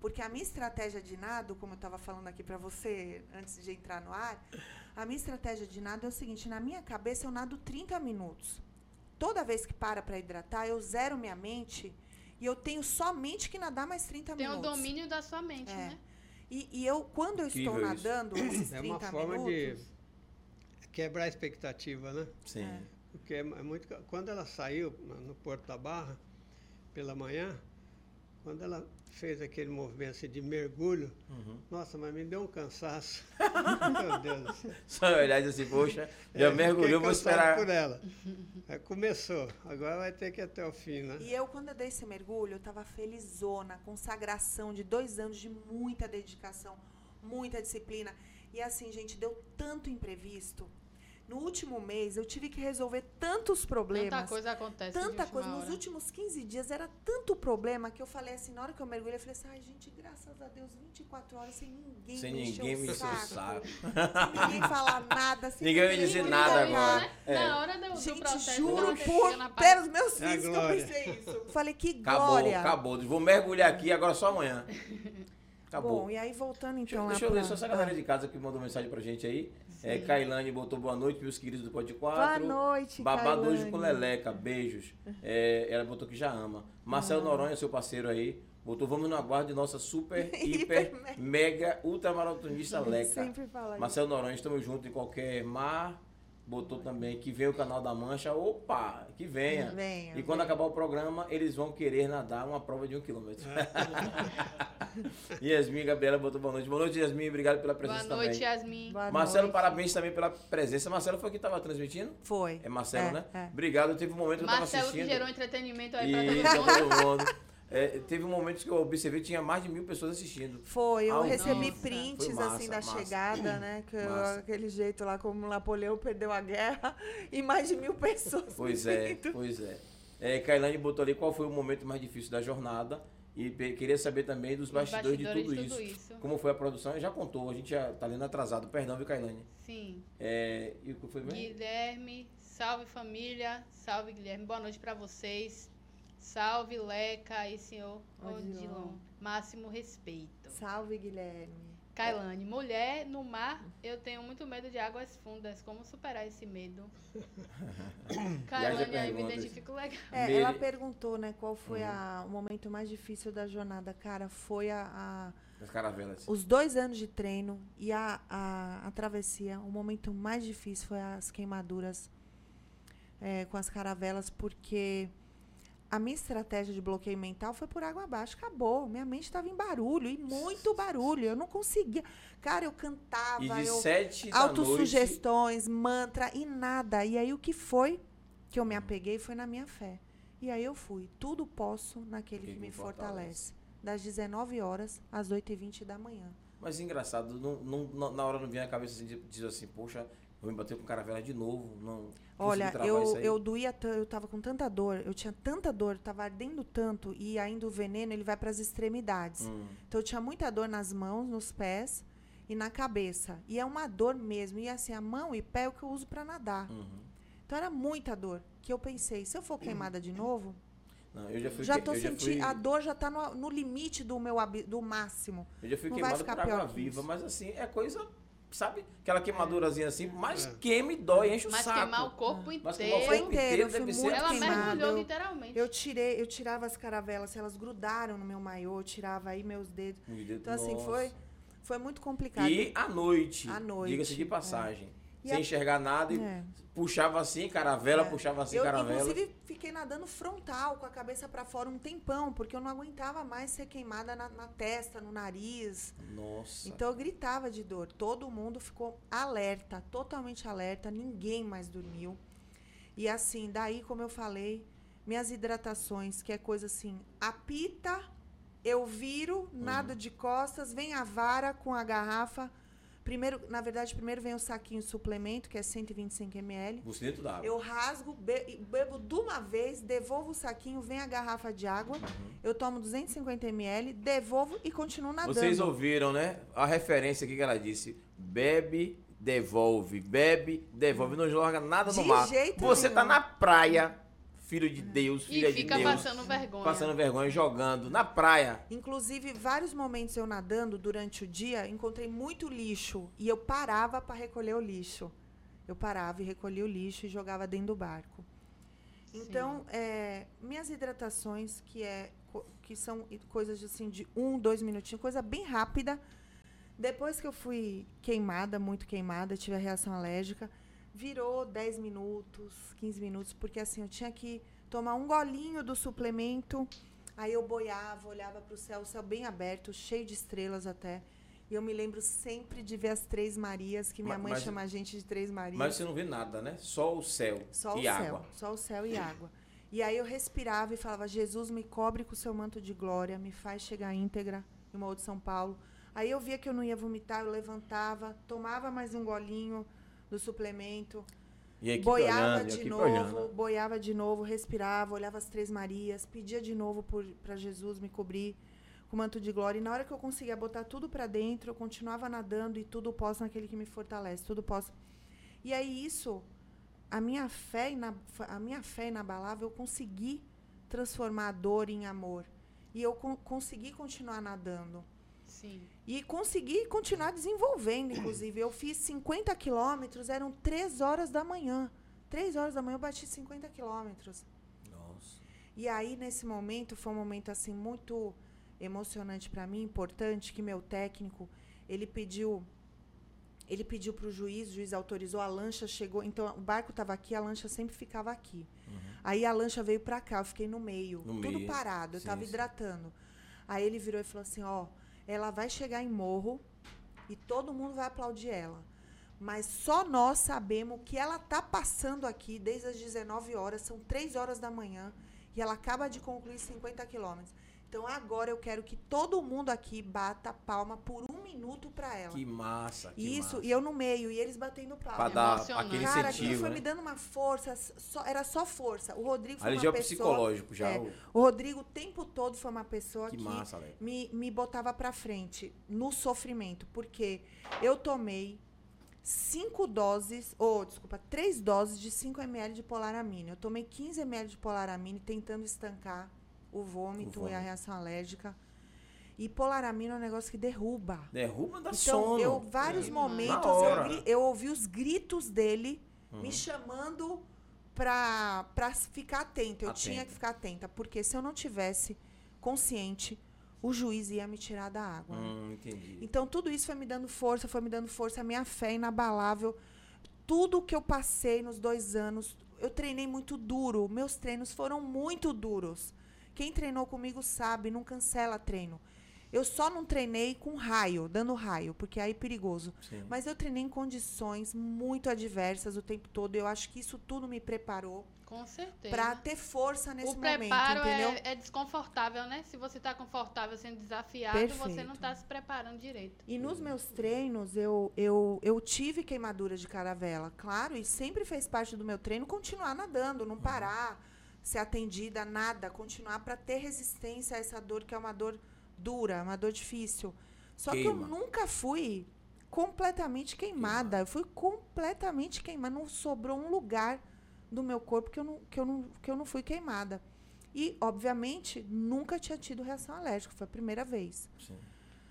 [SPEAKER 2] Porque a minha estratégia de nado, como eu estava falando aqui para você antes de entrar no ar, a minha estratégia de nado é o seguinte: na minha cabeça eu nado 30 minutos. Toda vez que para para hidratar, eu zero minha mente e eu tenho somente que nadar mais 30
[SPEAKER 1] Tem o
[SPEAKER 2] minutos.
[SPEAKER 1] domínio da sua mente,
[SPEAKER 2] É.
[SPEAKER 1] né?
[SPEAKER 2] E, e eu, quando eu estou
[SPEAKER 3] Incrível isso.
[SPEAKER 2] nadando [COUGHS] esses 30
[SPEAKER 4] É uma forma
[SPEAKER 2] minutos.
[SPEAKER 4] de quebrar a expectativa, né?
[SPEAKER 3] Sim.
[SPEAKER 2] É.
[SPEAKER 4] Porque é é muito. Quando ela saiu no Porto da Barra, pela manhã, quando ela fez aquele movimento assim de mergulho,
[SPEAKER 3] Uhum.
[SPEAKER 4] nossa, mas me deu um cansaço. [LAUGHS] Meu Deus do céu.
[SPEAKER 3] Só olhar e dizer assim, poxa, já
[SPEAKER 4] É,
[SPEAKER 3] mergulhou, vou esperar.
[SPEAKER 4] por ela. Aí começou, agora vai ter que ir até o fim, né?
[SPEAKER 2] E eu, quando eu dei esse mergulho, eu estava felizona, consagração de dois anos de muita dedicação, muita disciplina. E assim, gente, deu tanto imprevisto. No último mês, eu tive que resolver tantos problemas.
[SPEAKER 1] Tanta coisa acontece.
[SPEAKER 2] Tanta coisa. Nos
[SPEAKER 1] hora.
[SPEAKER 2] últimos 15 dias era tanto problema que eu falei assim, na hora que eu mergulhei, eu falei assim, ai, gente, graças a Deus, 24 horas sem ninguém
[SPEAKER 3] Sem
[SPEAKER 2] me encher
[SPEAKER 3] ninguém
[SPEAKER 2] o
[SPEAKER 3] me
[SPEAKER 2] saco,
[SPEAKER 3] saco.
[SPEAKER 2] Sem ninguém falar nada. sem
[SPEAKER 3] Ninguém vai
[SPEAKER 2] ninguém
[SPEAKER 3] dizer
[SPEAKER 2] me
[SPEAKER 3] nada agora. É.
[SPEAKER 1] Na hora do, do
[SPEAKER 2] Gente,
[SPEAKER 1] processo,
[SPEAKER 2] juro por pelos meus
[SPEAKER 4] É
[SPEAKER 2] filhos que eu
[SPEAKER 4] glória.
[SPEAKER 2] pensei isso. [LAUGHS] Falei, que
[SPEAKER 3] Acabou,
[SPEAKER 2] glória.
[SPEAKER 3] acabou. Vou mergulhar aqui, agora só amanhã. [LAUGHS] Acabou.
[SPEAKER 2] Bom, e aí voltando
[SPEAKER 3] Deixa,
[SPEAKER 2] então lá
[SPEAKER 3] deixa eu ler
[SPEAKER 2] pra-
[SPEAKER 3] só essa galera de casa que mandou mensagem pra gente aí. É,
[SPEAKER 1] Sim.
[SPEAKER 3] Kailane botou boa noite, meus queridos do Pode
[SPEAKER 2] Boa
[SPEAKER 3] 4.
[SPEAKER 2] noite,
[SPEAKER 3] Babado hoje com Leleca, beijos. É, ela botou que já ama. Marcelo
[SPEAKER 2] Ah.
[SPEAKER 3] Noronha, seu parceiro aí, botou vamos no aguardo de nossa super, [LAUGHS]
[SPEAKER 2] Hiper,
[SPEAKER 3] mega, ultramaratonista Leca.
[SPEAKER 2] Sempre fala isso.
[SPEAKER 3] Marcelo Noronha, estamos juntos em qualquer mar. Botou também que vem o canal da Mancha. Opa, que venha.
[SPEAKER 2] Venha,
[SPEAKER 3] e quando
[SPEAKER 2] venha.
[SPEAKER 3] acabar o programa, eles vão querer nadar uma prova de um quilômetro. [LAUGHS] [LAUGHS] Yasmin Gabriela botou boa noite. Boa noite, Yasmin. Obrigado pela
[SPEAKER 1] Boa
[SPEAKER 3] presença
[SPEAKER 1] noite,
[SPEAKER 3] também.
[SPEAKER 1] Yasmin.
[SPEAKER 2] Boa
[SPEAKER 3] Marcelo,
[SPEAKER 2] noite.
[SPEAKER 3] parabéns também pela presença. Marcelo foi quem estava transmitindo?
[SPEAKER 2] Foi.
[SPEAKER 3] É Marcelo,
[SPEAKER 2] É,
[SPEAKER 3] né?
[SPEAKER 2] é.
[SPEAKER 3] Obrigado. Teve um momento que eu estava
[SPEAKER 1] Marcelo que
[SPEAKER 3] assistindo.
[SPEAKER 1] gerou entretenimento aí pra todo mundo.
[SPEAKER 3] todo mundo. É, teve um momento que eu observei que tinha mais de mil pessoas assistindo.
[SPEAKER 2] Foi, eu
[SPEAKER 3] Ao
[SPEAKER 2] recebi
[SPEAKER 1] vivo.
[SPEAKER 2] prints
[SPEAKER 3] massa,
[SPEAKER 2] assim da
[SPEAKER 3] massa.
[SPEAKER 2] chegada, né? [CLEARS THROAT] Que eu- aquele jeito lá como Napoleão perdeu a guerra [LAUGHS] e mais de mil pessoas.
[SPEAKER 3] Pois é, pois é. é Kailane botou ali qual foi o momento mais difícil da jornada. E queria saber também dos
[SPEAKER 1] Os
[SPEAKER 3] bastidores,
[SPEAKER 1] bastidores
[SPEAKER 3] de tudo,
[SPEAKER 1] de tudo
[SPEAKER 3] isso.
[SPEAKER 1] isso.
[SPEAKER 3] Como foi a produção? Já contou, a gente já tá lendo atrasado. Perdão, viu, Kailane?
[SPEAKER 1] Sim.
[SPEAKER 3] É, e o que foi mesmo?
[SPEAKER 1] Guilherme, salve família, salve Guilherme, boa noite pra vocês. Salve Leca e senhor.
[SPEAKER 2] Odilon.
[SPEAKER 1] Máximo respeito.
[SPEAKER 2] Salve, Guilherme.
[SPEAKER 1] Kailane, mulher no mar, eu tenho muito medo de águas fundas. Como superar esse medo? [COUGHS] Kailane, aí me identifico legal.
[SPEAKER 2] É, ela perguntou, né, qual foi
[SPEAKER 3] Uhum.
[SPEAKER 2] a- o momento mais difícil da jornada. Cara, foi a, a-
[SPEAKER 3] As caravelas.
[SPEAKER 2] os dois anos de treino e a, a, a travessia. O momento mais difícil foi as queimaduras é, com as caravelas, porque a minha estratégia de bloqueio mental foi por água abaixo. Acabou. Minha mente estava em barulho, e muito barulho. Eu não conseguia. Cara, eu cantava,
[SPEAKER 3] E de
[SPEAKER 2] eu
[SPEAKER 3] sete da noite...
[SPEAKER 2] autossugestões, mantra e nada. E aí o que foi que eu me apeguei foi na minha fé. E aí eu fui. Tudo posso naquele que, me fortalece. Das 19 horas às 8h20 da manhã.
[SPEAKER 3] Mas engraçado, não, não- na hora não vinha a cabeça assim, dizer assim, poxa, vou me bater com caravela de novo. Não
[SPEAKER 2] Olha, eu, eu doía, eu tava com tanta dor, eu tinha tanta dor, tava ardendo tanto e ainda o veneno ele vai para as extremidades.
[SPEAKER 3] Hum,
[SPEAKER 2] Então eu tinha muita dor nas mãos, nos pés e na cabeça. E é uma dor mesmo. E assim, a mão e pé é o que eu uso para nadar.
[SPEAKER 3] uhum.
[SPEAKER 2] Então era muita dor. Que eu pensei, se eu for queimada de novo,
[SPEAKER 3] Não, eu já fui,
[SPEAKER 2] já
[SPEAKER 3] que-
[SPEAKER 2] tô
[SPEAKER 3] eu já
[SPEAKER 2] sentindo.
[SPEAKER 3] fui-
[SPEAKER 2] A dor já tá no, no limite do meu do máximo.
[SPEAKER 3] Eu já fui
[SPEAKER 2] Não
[SPEAKER 3] queimado
[SPEAKER 2] ficar
[SPEAKER 3] por água
[SPEAKER 2] que
[SPEAKER 3] viva, mas assim, é coisa, sabe? Aquela queimadurazinha assim,
[SPEAKER 4] É.
[SPEAKER 3] queima e dói, enche o
[SPEAKER 1] Mas
[SPEAKER 3] saco.
[SPEAKER 1] queimar o corpo
[SPEAKER 3] Mas queimar o
[SPEAKER 1] inteiro.
[SPEAKER 2] Foi
[SPEAKER 3] corpo
[SPEAKER 2] inteiro,
[SPEAKER 3] inteiro
[SPEAKER 2] eu fui
[SPEAKER 3] deve ser
[SPEAKER 2] muito
[SPEAKER 1] Ela mergulhou literalmente.
[SPEAKER 2] Eu tirei, eu tirava as caravelas, elas grudaram no meu maiô, eu tirava aí meus dedos.
[SPEAKER 3] Os dedos-
[SPEAKER 2] Então assim,
[SPEAKER 3] Nossa.
[SPEAKER 2] foi foi muito complicado.
[SPEAKER 3] E à noite,
[SPEAKER 2] À noite,
[SPEAKER 3] diga-se de
[SPEAKER 2] é. E
[SPEAKER 3] sem
[SPEAKER 2] a-
[SPEAKER 3] enxergar nada e
[SPEAKER 2] É.
[SPEAKER 3] puxava assim, caravela,
[SPEAKER 2] É.
[SPEAKER 3] puxava assim,
[SPEAKER 2] eu,
[SPEAKER 3] caravela.
[SPEAKER 2] inclusive, fiquei nadando frontal, com a cabeça pra fora um tempão, porque eu não aguentava mais ser queimada na, na testa, no nariz.
[SPEAKER 3] Nossa.
[SPEAKER 2] Então eu gritava de dor. Todo mundo ficou alerta, totalmente alerta, ninguém mais dormiu. E assim, daí, como eu falei, minhas hidratações, que é coisa assim, apita, eu viro, nado de costas, vem a vara com a garrafa. Primeiro, na verdade, primeiro vem o saquinho de suplemento, que é 125 ml.
[SPEAKER 3] Bucinito d'água.
[SPEAKER 2] Eu rasgo, be- bebo de uma vez, devolvo o saquinho, vem a garrafa de água, eu tomo 250 ml, devolvo e continuo nadando.
[SPEAKER 3] Vocês ouviram, né? A referência aqui que ela disse. Bebe, devolve. Bebe, devolve. Não joga nada no
[SPEAKER 2] De
[SPEAKER 3] mar.
[SPEAKER 2] jeito
[SPEAKER 3] Você tá
[SPEAKER 2] nenhum.
[SPEAKER 3] na praia, filho de Deus,
[SPEAKER 1] E
[SPEAKER 3] filha de
[SPEAKER 1] fica
[SPEAKER 3] Deus.
[SPEAKER 1] passando vergonha.
[SPEAKER 3] Passando vergonha, jogando. Na praia.
[SPEAKER 2] Inclusive, vários momentos eu nadando durante o dia, encontrei muito lixo e eu parava para recolher o lixo. Eu parava e recolhia o lixo e jogava dentro do barco. Então, é, minhas hidratações, que, é, que são i- coisas assim de um, dois minutinhos, coisa bem rápida. Depois que eu fui queimada, muito queimada, tive a reação alérgica, virou 10 minutos, 15 minutos, porque assim, eu tinha que tomar um golinho do suplemento, aí eu boiava, olhava para o céu, o céu bem aberto, cheio de estrelas até. E eu me lembro sempre de ver as Três Marias, que minha
[SPEAKER 3] Ma-
[SPEAKER 2] mãe
[SPEAKER 3] mas-
[SPEAKER 2] chama a gente de Três Marias.
[SPEAKER 3] Mas você não vê nada, né? Só o céu
[SPEAKER 2] Só
[SPEAKER 3] e
[SPEAKER 2] o céu,
[SPEAKER 3] água.
[SPEAKER 2] só o céu e água. E aí eu respirava e falava: Jesus, me cobre com o seu manto de glória, me faz chegar íntegra em Morro de São Paulo. Aí eu via que eu não ia vomitar, eu levantava, tomava mais um golinho do suplemento,
[SPEAKER 3] E
[SPEAKER 2] boiava
[SPEAKER 3] olhando,
[SPEAKER 2] de novo,
[SPEAKER 3] olhando.
[SPEAKER 2] boiava de novo, respirava, olhava as Três Marias, pedia de novo para Jesus me cobrir com o manto de glória. E na hora que eu conseguia botar tudo para dentro, eu continuava nadando e tudo posso naquele que me fortalece, tudo posso. E aí isso, a minha fé, ina- a minha fé inabalável, eu consegui transformar a dor em amor. E eu con- consegui continuar nadando.
[SPEAKER 1] Sim.
[SPEAKER 2] E consegui continuar desenvolvendo, inclusive. Eu fiz 50 quilômetros, eram 3 horas da manhã. 3 horas da manhã eu bati 50 quilômetros.
[SPEAKER 3] Nossa.
[SPEAKER 2] E aí, nesse momento, foi um momento assim muito emocionante para mim, importante, que meu técnico, ele pediu ele pediu para o juiz, o juiz autorizou, a lancha chegou, então o barco estava aqui, a lancha sempre ficava aqui. Aí a lancha veio para cá, eu fiquei no meio,
[SPEAKER 3] No
[SPEAKER 2] tudo
[SPEAKER 3] meio,
[SPEAKER 2] parado, eu estava hidratando. Aí ele virou e falou assim, ó, ela vai chegar em morro e todo mundo vai aplaudir ela. Mas só nós sabemos que ela tá passando aqui desde as 19 horas, são 3 horas da manhã, e ela acaba de concluir 50 quilômetros. Então agora eu quero que todo mundo aqui bata palma por um minuto para ela.
[SPEAKER 3] Que massa. Que
[SPEAKER 2] Isso,
[SPEAKER 3] massa.
[SPEAKER 2] e eu no meio, e eles batendo palma.
[SPEAKER 3] Pra dar aquele
[SPEAKER 2] Cara, aquilo
[SPEAKER 3] incentivo,
[SPEAKER 2] foi
[SPEAKER 3] né?
[SPEAKER 2] me dando uma força, só- era só força. O Rodrigo foi
[SPEAKER 3] Ali
[SPEAKER 2] uma
[SPEAKER 3] já é o
[SPEAKER 2] pessoa...
[SPEAKER 3] psicológico, já.
[SPEAKER 2] é,
[SPEAKER 3] o-
[SPEAKER 2] O Rodrigo o tempo todo foi uma pessoa
[SPEAKER 3] Que
[SPEAKER 2] que,
[SPEAKER 3] massa, Alex.
[SPEAKER 2] me, me botava pra frente no sofrimento, porque eu tomei cinco doses, ou desculpa, três doses de 5 ml de polaramine. Eu tomei 15 ml de polaramine tentando estancar o vômito,
[SPEAKER 3] O
[SPEAKER 2] e a reação alérgica. E polaramine é um negócio que derruba.
[SPEAKER 3] Derruba da
[SPEAKER 2] Então,
[SPEAKER 3] sono.
[SPEAKER 2] eu, vários
[SPEAKER 1] É,
[SPEAKER 2] momentos, eu, eu ouvi os gritos dele
[SPEAKER 3] Uhum.
[SPEAKER 2] me chamando pra, pra ficar atenta. Eu tinha
[SPEAKER 3] Atenta.
[SPEAKER 2] que ficar atenta, porque se eu não tivesse consciente, o juiz ia me tirar da água.
[SPEAKER 3] Hum, entendi.
[SPEAKER 2] Então, tudo isso foi me dando força, foi me dando força, a minha fé inabalável. Tudo que eu passei nos dois anos, eu treinei muito duro. Meus treinos foram muito duros. Quem treinou comigo sabe, não cancela treino. Eu só não treinei com raio, dando raio, porque aí é perigoso.
[SPEAKER 3] Sim.
[SPEAKER 2] Mas eu treinei em condições muito adversas o tempo todo. Eu acho que isso tudo me preparou
[SPEAKER 1] Com certeza.
[SPEAKER 2] para ter força nesse
[SPEAKER 1] o
[SPEAKER 2] momento,
[SPEAKER 1] preparo
[SPEAKER 2] entendeu?
[SPEAKER 1] é, é desconfortável, né? Se você tá confortável sendo desafiado, você
[SPEAKER 2] Perfeito.
[SPEAKER 1] não tá se preparando direito.
[SPEAKER 2] E nos meus treinos, eu, eu, eu tive queimadura de caravela, claro, e sempre fez parte do meu treino continuar nadando, não parar, ser atendida, nada, continuar para ter resistência a essa dor, que é uma dor dura, uma dor difícil. Só que
[SPEAKER 3] Queima.
[SPEAKER 2] eu nunca fui completamente queimada, eu fui completamente queimada, não sobrou um lugar do meu corpo que eu não, que eu não, que eu não fui queimada. E, obviamente, nunca tinha tido reação alérgica, foi a primeira vez.
[SPEAKER 3] Sim.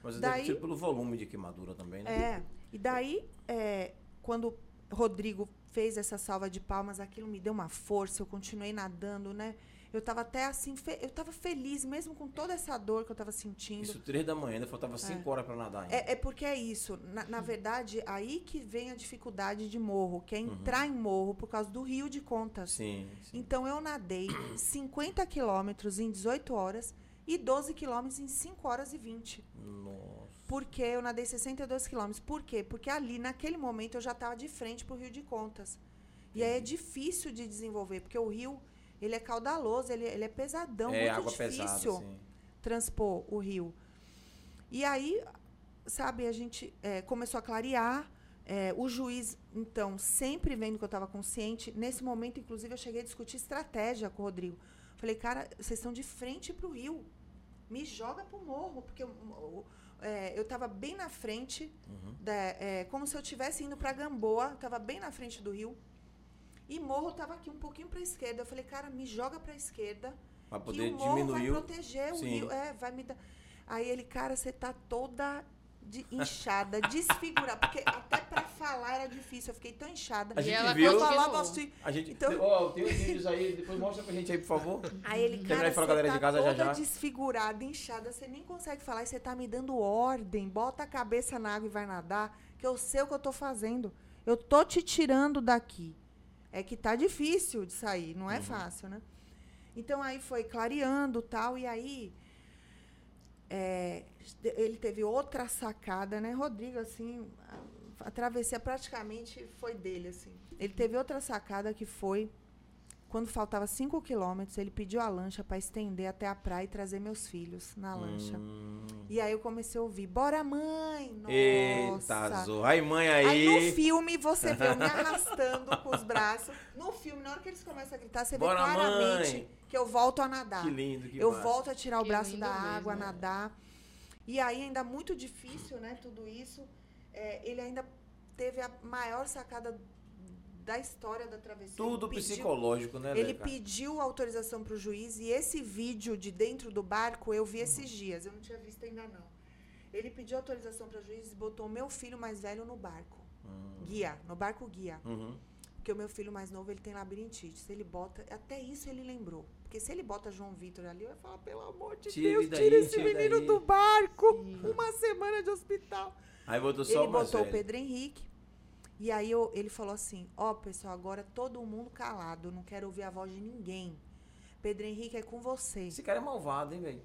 [SPEAKER 3] Mas
[SPEAKER 2] Daí-
[SPEAKER 3] deve ser pelo volume de queimadura também, né?
[SPEAKER 2] É. E daí, é, quando Rodrigo fez essa salva de palmas, aquilo me deu uma força, eu continuei nadando, né? Eu tava até assim, eu tava feliz, mesmo com toda essa dor que eu tava sentindo.
[SPEAKER 3] Isso, três da manhã, ainda faltava cinco horas pra nadar ainda.
[SPEAKER 2] É, é porque é isso. Na, na verdade, aí que vem a dificuldade de morro, que é entrar em morro por causa do rio de contas.
[SPEAKER 3] Sim, sim.
[SPEAKER 2] Então eu nadei [COUGHS] 50 quilômetros em 18 horas e 12 quilômetros em 5 horas e 20.
[SPEAKER 3] Nossa.
[SPEAKER 2] Por que eu nadei 62 quilômetros? Por quê? Porque ali, naquele momento, eu já estava de frente para o Rio de Contas. E aí é difícil de desenvolver, porque o rio, ele é caudaloso, ele, ele é pesadão,
[SPEAKER 3] é,
[SPEAKER 2] muito
[SPEAKER 3] água
[SPEAKER 2] difícil
[SPEAKER 3] pesada, sim.
[SPEAKER 2] transpor o rio. E aí, sabe, a gente é, começou a clarear. é, o juiz, então, sempre vendo que eu estava consciente. Nesse momento, inclusive, eu cheguei a discutir estratégia com o Rodrigo. Falei, cara, vocês estão de frente para o rio. Me joga para o morro, porque o- o- é, eu estava bem na frente, da- é, como se eu estivesse indo para Gamboa, estava bem na frente do rio. E morro estava aqui um pouquinho para a esquerda. Eu falei, cara, me joga para a esquerda que
[SPEAKER 3] poder
[SPEAKER 2] o morro
[SPEAKER 3] diminuir
[SPEAKER 2] vai
[SPEAKER 3] o.
[SPEAKER 2] proteger o
[SPEAKER 3] Sim.
[SPEAKER 2] rio. É, vai me dar. Aí ele, cara, você tá toda de- inchada, desfigurada. Porque até pra falar era difícil. Eu fiquei tão inchada.
[SPEAKER 3] A
[SPEAKER 1] E
[SPEAKER 3] gente
[SPEAKER 1] ela
[SPEAKER 3] viu.
[SPEAKER 2] Falava assim.
[SPEAKER 3] A gente.
[SPEAKER 2] Então-
[SPEAKER 3] Ó, tem os vídeos aí, depois mostra pra gente aí, por favor.
[SPEAKER 2] Aí ele, cara, você
[SPEAKER 3] com a galera
[SPEAKER 2] tá
[SPEAKER 3] de casa já,
[SPEAKER 2] toda
[SPEAKER 3] já.
[SPEAKER 2] desfigurada, inchada. Você nem consegue falar. E você tá me dando ordem. Bota a cabeça na água e vai nadar. Que eu sei o que eu tô fazendo. Eu tô te tirando daqui. É que tá difícil de sair. Não é fácil, né? Então aí foi clareando tal. E aí é, ele teve outra sacada, né? Rodrigo, assim, a, a travessia praticamente foi dele, assim. Ele teve outra sacada que foi quando faltava 5 quilômetros, ele pediu a lancha para estender até a praia e trazer meus filhos na lancha.
[SPEAKER 3] Hum.
[SPEAKER 2] E aí eu comecei a ouvir, bora mãe! Nossa!
[SPEAKER 3] Eita. Aí, mãe aí.
[SPEAKER 2] Aí no filme você vê eu me [LAUGHS] arrastando com os braços. No filme, na hora que eles começam a gritar, você
[SPEAKER 3] Bora,
[SPEAKER 2] vê claramente
[SPEAKER 3] mãe!
[SPEAKER 2] Que eu volto a nadar.
[SPEAKER 3] Que lindo, que
[SPEAKER 2] eu
[SPEAKER 3] massa.
[SPEAKER 2] volto a tirar o
[SPEAKER 1] Que
[SPEAKER 2] braço da água, a
[SPEAKER 1] mesmo.
[SPEAKER 2] nadar. E aí, ainda muito difícil, né? Tudo isso. É, ele ainda teve a maior sacada da história da travessia.
[SPEAKER 3] Tudo
[SPEAKER 2] pediu-
[SPEAKER 3] psicológico, né,
[SPEAKER 2] Ele
[SPEAKER 3] Leca?
[SPEAKER 2] pediu autorização para o juiz e esse vídeo de dentro do barco eu vi
[SPEAKER 3] Uhum.
[SPEAKER 2] esses dias. Eu não tinha visto ainda não. Ele pediu autorização para o juiz e botou meu filho mais velho no barco. Guia, no barco guia.
[SPEAKER 3] Uhum.
[SPEAKER 2] Porque o meu filho mais novo, ele tem labirintite. Se ele bota, até isso ele lembrou. Porque se ele bota João Vitor ali, eu ia falar, pelo amor de
[SPEAKER 3] Tira
[SPEAKER 2] Deus,
[SPEAKER 3] daí,
[SPEAKER 2] tira esse
[SPEAKER 3] tira
[SPEAKER 2] menino
[SPEAKER 3] daí.
[SPEAKER 2] do barco. Uma semana de hospital.
[SPEAKER 3] Aí botou só
[SPEAKER 2] ele
[SPEAKER 3] o
[SPEAKER 2] botou o
[SPEAKER 3] velho.
[SPEAKER 2] Pedro Henrique. E aí eu- ele falou assim: Ó, pessoal, agora todo mundo calado. Não quero ouvir a voz de ninguém. Pedro Henrique é com você.
[SPEAKER 3] Esse cara é malvado, hein, velho?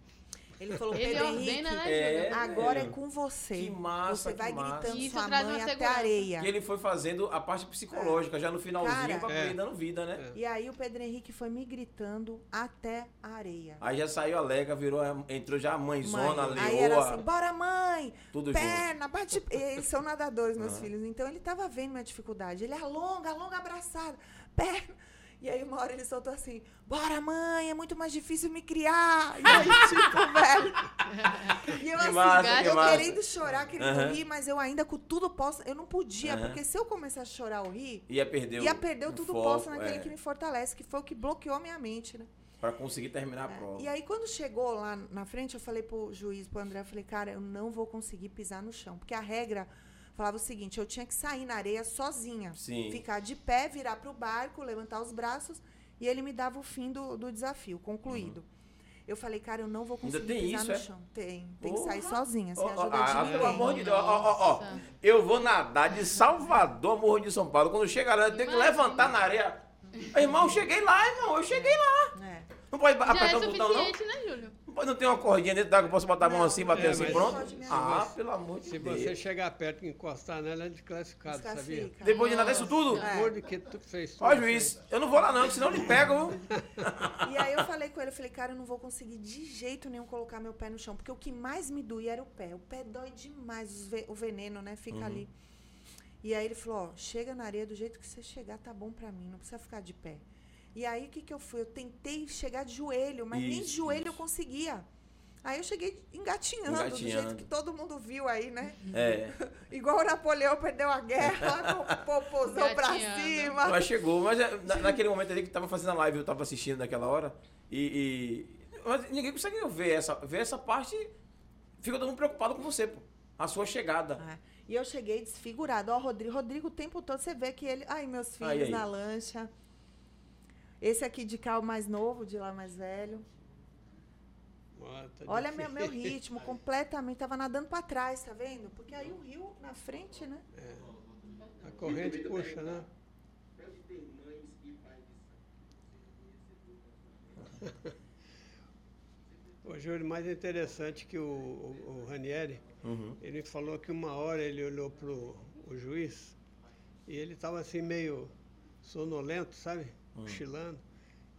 [SPEAKER 2] Ele falou:
[SPEAKER 1] Ele
[SPEAKER 2] Pedro
[SPEAKER 1] ordena,
[SPEAKER 2] Henrique,
[SPEAKER 1] né,
[SPEAKER 3] É,
[SPEAKER 2] agora é com você.
[SPEAKER 3] Que massa,
[SPEAKER 2] Você vai
[SPEAKER 3] que massa.
[SPEAKER 2] gritando
[SPEAKER 1] Isso
[SPEAKER 2] sua mãe até
[SPEAKER 1] segurança.
[SPEAKER 2] a areia.
[SPEAKER 3] E ele foi fazendo a parte psicológica, já no finalzinho,
[SPEAKER 2] Cara,
[SPEAKER 3] pra
[SPEAKER 4] É.
[SPEAKER 3] dando vida, né?
[SPEAKER 2] E aí o Pedro Henrique foi me gritando até a areia.
[SPEAKER 3] Aí já saiu a Leca, virou, a- entrou já a mãezona,
[SPEAKER 2] Mãe.
[SPEAKER 3] a
[SPEAKER 2] Aí era
[SPEAKER 3] leoa,
[SPEAKER 2] assim, bora mãe,
[SPEAKER 3] tudo junto.
[SPEAKER 2] perna, bate... [LAUGHS] Eles são nadadores, meus filhos. Então ele tava vendo minha dificuldade. Ele alonga, alonga a abraçada, perna. E aí uma hora ele soltou assim, bora mãe, é muito mais difícil me criar. E aí, [LAUGHS] tipo, velho. E eu
[SPEAKER 3] Que
[SPEAKER 2] assim,
[SPEAKER 3] massa,
[SPEAKER 1] que
[SPEAKER 2] eu
[SPEAKER 3] massa.
[SPEAKER 2] querendo chorar, querendo
[SPEAKER 3] Aham.
[SPEAKER 2] rir, mas eu ainda com tudo posso, eu não podia,
[SPEAKER 3] Aham.
[SPEAKER 2] porque se eu começar a chorar ou rir,
[SPEAKER 3] Ia perder
[SPEAKER 2] ia perder o
[SPEAKER 3] o
[SPEAKER 2] tudo
[SPEAKER 3] foco,
[SPEAKER 2] posso naquele
[SPEAKER 3] é,
[SPEAKER 2] que me fortalece, que foi o que bloqueou a minha mente, né?
[SPEAKER 3] Pra conseguir terminar a prova.
[SPEAKER 2] E aí, quando chegou lá na frente, eu falei pro juiz, pro André, eu falei, cara, eu não vou conseguir pisar no chão. Porque a regra falava o seguinte, eu tinha que sair na areia sozinha.
[SPEAKER 3] Sim.
[SPEAKER 2] Ficar de pé, virar pro barco, levantar os braços, e ele me dava o fim do, do desafio, concluído. Eu falei, cara, eu não vou
[SPEAKER 3] Uhum. Ainda
[SPEAKER 2] conseguir
[SPEAKER 3] tem
[SPEAKER 2] pisar
[SPEAKER 3] isso,
[SPEAKER 2] no
[SPEAKER 3] é?
[SPEAKER 2] chão. Tem. Tem que sair sozinha, sem
[SPEAKER 3] ó,
[SPEAKER 2] ajuda
[SPEAKER 3] ah,
[SPEAKER 2] de
[SPEAKER 3] pelo
[SPEAKER 2] ninguém.
[SPEAKER 3] amor de Deus, ó, ó, ó. Eu vou nadar de Salvador, a Morro de São Paulo. Quando chega lá, eu tenho que levantar na areia. Irmão, eu cheguei lá, irmão, eu cheguei lá.
[SPEAKER 2] É.
[SPEAKER 3] Não pode
[SPEAKER 1] Já é
[SPEAKER 3] apertar o botão, não?
[SPEAKER 1] suficiente, né, Júlio?
[SPEAKER 3] Não pode não ter uma cordinha dentro d'água, eu posso botar a mão assim, bater
[SPEAKER 4] é,
[SPEAKER 3] assim,
[SPEAKER 4] mas-
[SPEAKER 3] pronto? Ah, pelo amor de
[SPEAKER 4] Se
[SPEAKER 3] Deus.
[SPEAKER 4] você chegar perto e encostar nela, é desclassificado, sabia?
[SPEAKER 2] Desclassifica.
[SPEAKER 3] Depois de nadar isso tudo?
[SPEAKER 2] É.
[SPEAKER 4] Por de que tu fez tudo.
[SPEAKER 3] Ó, juiz, eu não vou lá não, senão lhe pego.
[SPEAKER 2] E aí eu falei com ele, eu falei, cara, eu não vou conseguir de jeito nenhum colocar meu pé no chão, porque o que mais me doía era o pé. O pé dói demais, o veneno, né, fica ali. E aí ele falou, ó, chega na areia do jeito que você chegar, tá bom pra mim, não precisa ficar de pé. E aí o que que eu fui? Eu tentei chegar de joelho, mas nem de
[SPEAKER 3] Isso,
[SPEAKER 2] joelho eu
[SPEAKER 3] isso.
[SPEAKER 2] conseguia. Aí eu cheguei engatinhando, do
[SPEAKER 3] Engatinhando.
[SPEAKER 2] jeito que todo mundo viu aí, né?
[SPEAKER 3] É, [LAUGHS]
[SPEAKER 2] Igual o Napoleão perdeu a guerra, com o popozão pra cima.
[SPEAKER 3] mas chegou. Mas é, na- [LAUGHS] naquele momento ali que tava fazendo a live, eu tava assistindo naquela hora. E. e- mas ninguém consegue ver essa, ver essa parte. Fica todo mundo preocupado com você, pô. A sua chegada.
[SPEAKER 2] É. E eu cheguei desfigurado. Ó, Rodrigo, Rodrigo o tempo todo você vê que ele. Ai, meus filhos
[SPEAKER 3] Aí, aí.
[SPEAKER 2] na lancha. Esse aqui de cá é o mais novo, de lá mais velho.
[SPEAKER 4] Tá
[SPEAKER 2] Olha meu, meu ritmo, [LAUGHS] completamente. Tava nadando pra trás, tá vendo? Porque aí o rio na frente, né?
[SPEAKER 4] A corrente puxa, né? [LAUGHS] Ô, Júlio, mais interessante que o, o, o Ranieri,
[SPEAKER 3] Uhum.
[SPEAKER 4] ele falou que uma hora ele olhou pro o juiz e ele estava assim meio sonolento, sabe?
[SPEAKER 3] Hum.
[SPEAKER 4] Cochilando.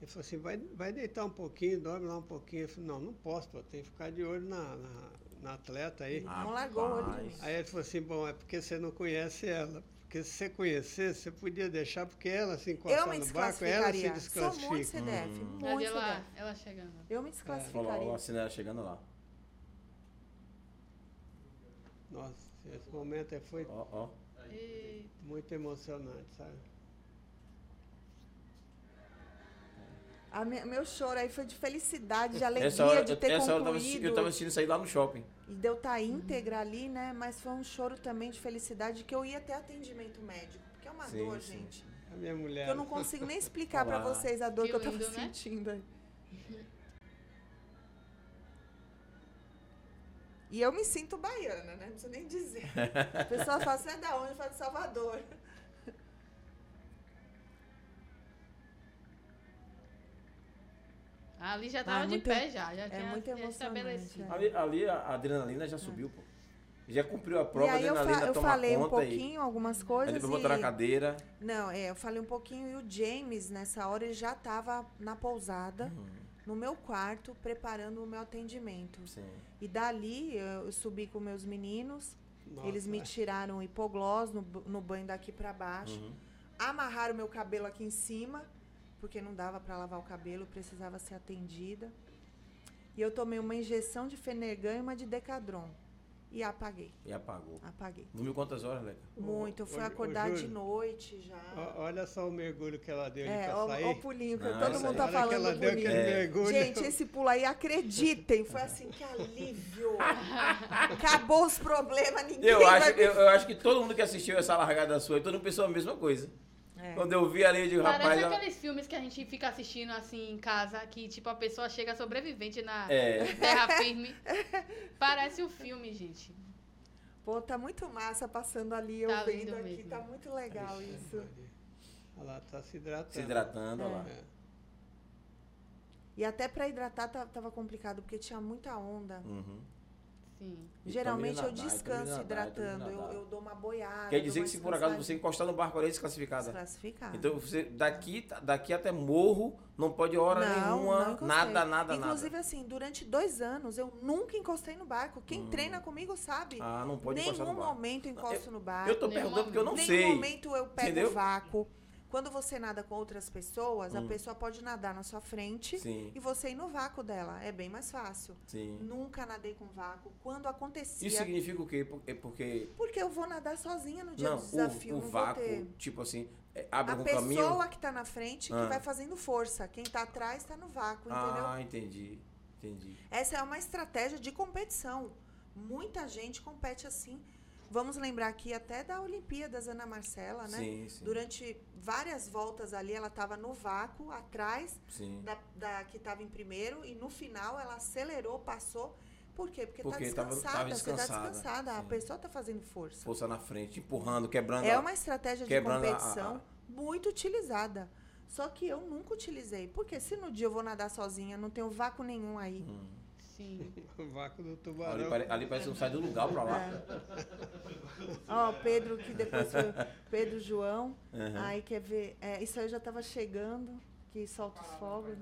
[SPEAKER 4] Ele falou assim, vai, vai deitar um pouquinho, dorme lá um pouquinho. Eu falei, não, não posso, pô, tem que ficar de olho na, na, na atleta aí.
[SPEAKER 2] Não largou o olho.
[SPEAKER 4] Aí ele falou assim, bom, é porque você não conhece ela. Porque se você conhecesse, você podia deixar, porque ela se
[SPEAKER 2] Eu
[SPEAKER 4] no barco, ela se
[SPEAKER 2] desclassificaria. Sou muito
[SPEAKER 4] desclassifica.
[SPEAKER 2] CDF,
[SPEAKER 3] Hum.
[SPEAKER 2] Muito
[SPEAKER 1] ela,
[SPEAKER 2] CDF.
[SPEAKER 1] ela chegando?
[SPEAKER 2] Eu me
[SPEAKER 3] Falou,
[SPEAKER 2] desclassificaria.
[SPEAKER 3] ó, a Cinera chegando lá.
[SPEAKER 4] Nossa, esse momento aí foi
[SPEAKER 3] ó.
[SPEAKER 1] E
[SPEAKER 4] muito emocionante, sabe?
[SPEAKER 2] A minha- meu choro aí foi de felicidade, de alegria
[SPEAKER 3] Essa hora,
[SPEAKER 2] de ter
[SPEAKER 3] essa hora eu tava, assisti-
[SPEAKER 2] concluído.
[SPEAKER 3] eu tava assistindo isso aí lá no shopping.
[SPEAKER 2] E de eu estar íntegra ali, né? Mas foi um choro também de felicidade que eu ia ter atendimento médico. Porque é uma
[SPEAKER 3] Sim,
[SPEAKER 2] dor,
[SPEAKER 3] sim.
[SPEAKER 2] gente.
[SPEAKER 4] A minha mulher.
[SPEAKER 2] Que eu não consigo nem explicar pra
[SPEAKER 3] Olá.
[SPEAKER 2] vocês a dor
[SPEAKER 1] Que
[SPEAKER 2] que, eu tava
[SPEAKER 1] lindo, né?
[SPEAKER 2] sentindo aí. E eu me sinto baiana, né? Não preciso nem dizer. [LAUGHS] A pessoa fala, você é da onde? Eu falo de Salvador.
[SPEAKER 1] Ali já tava de
[SPEAKER 2] muito-
[SPEAKER 1] pé já. Já tinha
[SPEAKER 2] muito emocionante,
[SPEAKER 1] estabelecido.
[SPEAKER 2] é.
[SPEAKER 3] Ali, ali a adrenalina já subiu, pô. Já cumpriu a
[SPEAKER 2] E
[SPEAKER 3] prova, a
[SPEAKER 2] aí eu, fa-
[SPEAKER 3] adrenalina
[SPEAKER 2] eu
[SPEAKER 3] toma
[SPEAKER 2] falei um
[SPEAKER 3] conta e...
[SPEAKER 2] pouquinho, algumas
[SPEAKER 3] Aí
[SPEAKER 2] coisas.
[SPEAKER 3] depois botou na
[SPEAKER 2] e-
[SPEAKER 3] cadeira.
[SPEAKER 2] Não, é, eu falei um pouquinho e o James, nessa hora, ele já estava na pousada,
[SPEAKER 3] Hum,
[SPEAKER 2] no meu quarto, preparando o meu atendimento.
[SPEAKER 3] sim.
[SPEAKER 2] E dali eu, eu subi com meus meninos,
[SPEAKER 4] Nossa,
[SPEAKER 2] eles me tiraram o hipoglós no, no banho daqui para baixo,
[SPEAKER 3] Uhum.
[SPEAKER 2] amarraram meu cabelo aqui em cima, porque não dava para lavar o cabelo, precisava ser atendida. E eu tomei uma injeção de Fenergan e uma de Decadron. E apaguei,
[SPEAKER 3] E apagou.
[SPEAKER 2] apaguei.
[SPEAKER 3] Dormiu quantas horas, Leca?
[SPEAKER 2] Muito, eu fui
[SPEAKER 4] ô, ô,
[SPEAKER 2] acordar de noite já.
[SPEAKER 4] Ó, Olha só o mergulho que ela deu ali
[SPEAKER 2] É,
[SPEAKER 4] pra
[SPEAKER 2] ó,
[SPEAKER 4] sair.
[SPEAKER 2] ó o pulinho, que
[SPEAKER 3] Não,
[SPEAKER 2] todo
[SPEAKER 3] essa
[SPEAKER 2] mundo tá
[SPEAKER 4] Olha que
[SPEAKER 2] falando
[SPEAKER 4] ela deu
[SPEAKER 2] pulinho.
[SPEAKER 4] aquele
[SPEAKER 3] É.
[SPEAKER 4] mergulho.
[SPEAKER 2] Gente, esse pulo aí, acreditem, foi assim, que alívio. Acabou os problemas, ninguém
[SPEAKER 3] Eu
[SPEAKER 2] vai
[SPEAKER 3] acho,
[SPEAKER 2] me-
[SPEAKER 3] eu, eu acho que todo mundo que assistiu essa largada sua, todo mundo pensou a mesma coisa.
[SPEAKER 2] É.
[SPEAKER 3] Quando eu vi ali, eu digo,
[SPEAKER 1] Parece
[SPEAKER 3] rapaz... ela-
[SPEAKER 1] aqueles filmes que a gente fica assistindo assim em casa, que tipo a pessoa chega sobrevivente na
[SPEAKER 3] É,
[SPEAKER 1] terra firme. Parece um filme, gente.
[SPEAKER 2] Pô, tá muito massa passando ali, eu
[SPEAKER 1] Tá
[SPEAKER 2] vendo
[SPEAKER 1] lindo
[SPEAKER 2] aqui,
[SPEAKER 1] mesmo.
[SPEAKER 2] tá muito legal
[SPEAKER 4] Ixi,
[SPEAKER 2] isso.
[SPEAKER 4] Maria. Ela tá se hidratando.
[SPEAKER 3] se hidratando, olha lá.
[SPEAKER 4] É.
[SPEAKER 2] E até pra hidratar tá- tava complicado, porque tinha muita onda.
[SPEAKER 3] Uhum.
[SPEAKER 1] Sim.
[SPEAKER 2] Geralmente eu
[SPEAKER 3] nadar,
[SPEAKER 2] descanso
[SPEAKER 3] nadar,
[SPEAKER 2] hidratando, eu, eu dou uma boiada.
[SPEAKER 3] Quer dizer que se por acaso você encostar no barco ali, é desclassificada.
[SPEAKER 2] Desclassificado.
[SPEAKER 3] Então você, daqui, daqui até morro, não pode hora
[SPEAKER 2] Não,
[SPEAKER 3] nenhuma,
[SPEAKER 2] não
[SPEAKER 3] nada, nada,
[SPEAKER 2] Inclusive,
[SPEAKER 3] nada.
[SPEAKER 2] assim, durante dois anos eu nunca encostei no barco. Quem
[SPEAKER 3] Hum.
[SPEAKER 2] treina comigo sabe.
[SPEAKER 3] Ah, não pode encostar
[SPEAKER 2] Nenhum
[SPEAKER 3] no barco.
[SPEAKER 2] momento eu encosto no barco.
[SPEAKER 3] Eu tô
[SPEAKER 1] Nenhum
[SPEAKER 3] perguntando porque eu não
[SPEAKER 2] Nenhum
[SPEAKER 3] sei.
[SPEAKER 2] momento eu pego
[SPEAKER 3] Entendeu?
[SPEAKER 2] o vácuo. Quando você nada com outras pessoas, a
[SPEAKER 3] Hum.
[SPEAKER 2] pessoa pode nadar na sua frente
[SPEAKER 3] Sim,
[SPEAKER 2] e você ir no vácuo dela. É bem mais fácil.
[SPEAKER 3] sim.
[SPEAKER 2] Nunca nadei com vácuo. Quando acontecia.
[SPEAKER 3] Isso significa o quê? É porque
[SPEAKER 2] Porque eu vou nadar sozinha no dia
[SPEAKER 3] não,
[SPEAKER 2] do desafio.
[SPEAKER 3] o, o
[SPEAKER 2] não
[SPEAKER 3] vácuo,
[SPEAKER 2] ter.
[SPEAKER 3] tipo assim, é, abre
[SPEAKER 2] A pessoa
[SPEAKER 3] caminho.
[SPEAKER 2] que tá na frente
[SPEAKER 3] Ah.
[SPEAKER 2] que vai fazendo força. Quem tá atrás tá no vácuo, entendeu?
[SPEAKER 3] Ah, entendi. Entendi.
[SPEAKER 2] Essa é uma estratégia de competição. Muita gente compete assim. Vamos lembrar aqui até da Olimpíadas, Ana Marcela, né?
[SPEAKER 3] Sim, sim.
[SPEAKER 2] Durante várias voltas ali, ela estava no vácuo, atrás
[SPEAKER 3] Sim.
[SPEAKER 2] da, da que estava em primeiro, e no final ela acelerou, passou. Por quê? Porque,
[SPEAKER 3] Porque
[SPEAKER 2] está
[SPEAKER 3] tava-
[SPEAKER 2] descansada,
[SPEAKER 3] tava
[SPEAKER 2] você está
[SPEAKER 3] descansada,
[SPEAKER 2] descansada. A
[SPEAKER 3] sim.
[SPEAKER 2] pessoa está fazendo força.
[SPEAKER 3] Força na frente, empurrando, quebrando.
[SPEAKER 2] É
[SPEAKER 3] a-
[SPEAKER 2] uma estratégia de
[SPEAKER 3] quebrando a-
[SPEAKER 2] competição
[SPEAKER 3] a-
[SPEAKER 2] muito utilizada. Só que eu nunca utilizei. Porque se no dia eu vou nadar sozinha, não tenho vácuo nenhum aí.
[SPEAKER 3] Hum.
[SPEAKER 1] Sim.
[SPEAKER 4] O [LAUGHS] vácuo do
[SPEAKER 3] Ali,
[SPEAKER 4] tubarão.
[SPEAKER 3] pare- ali parece que não sai do lugar pra lá.
[SPEAKER 2] É. Ó, o Pedro, que depois foi Pedro João.
[SPEAKER 3] Aham.
[SPEAKER 2] Aí quer ver. é, isso aí já tava chegando, que solta os fogos.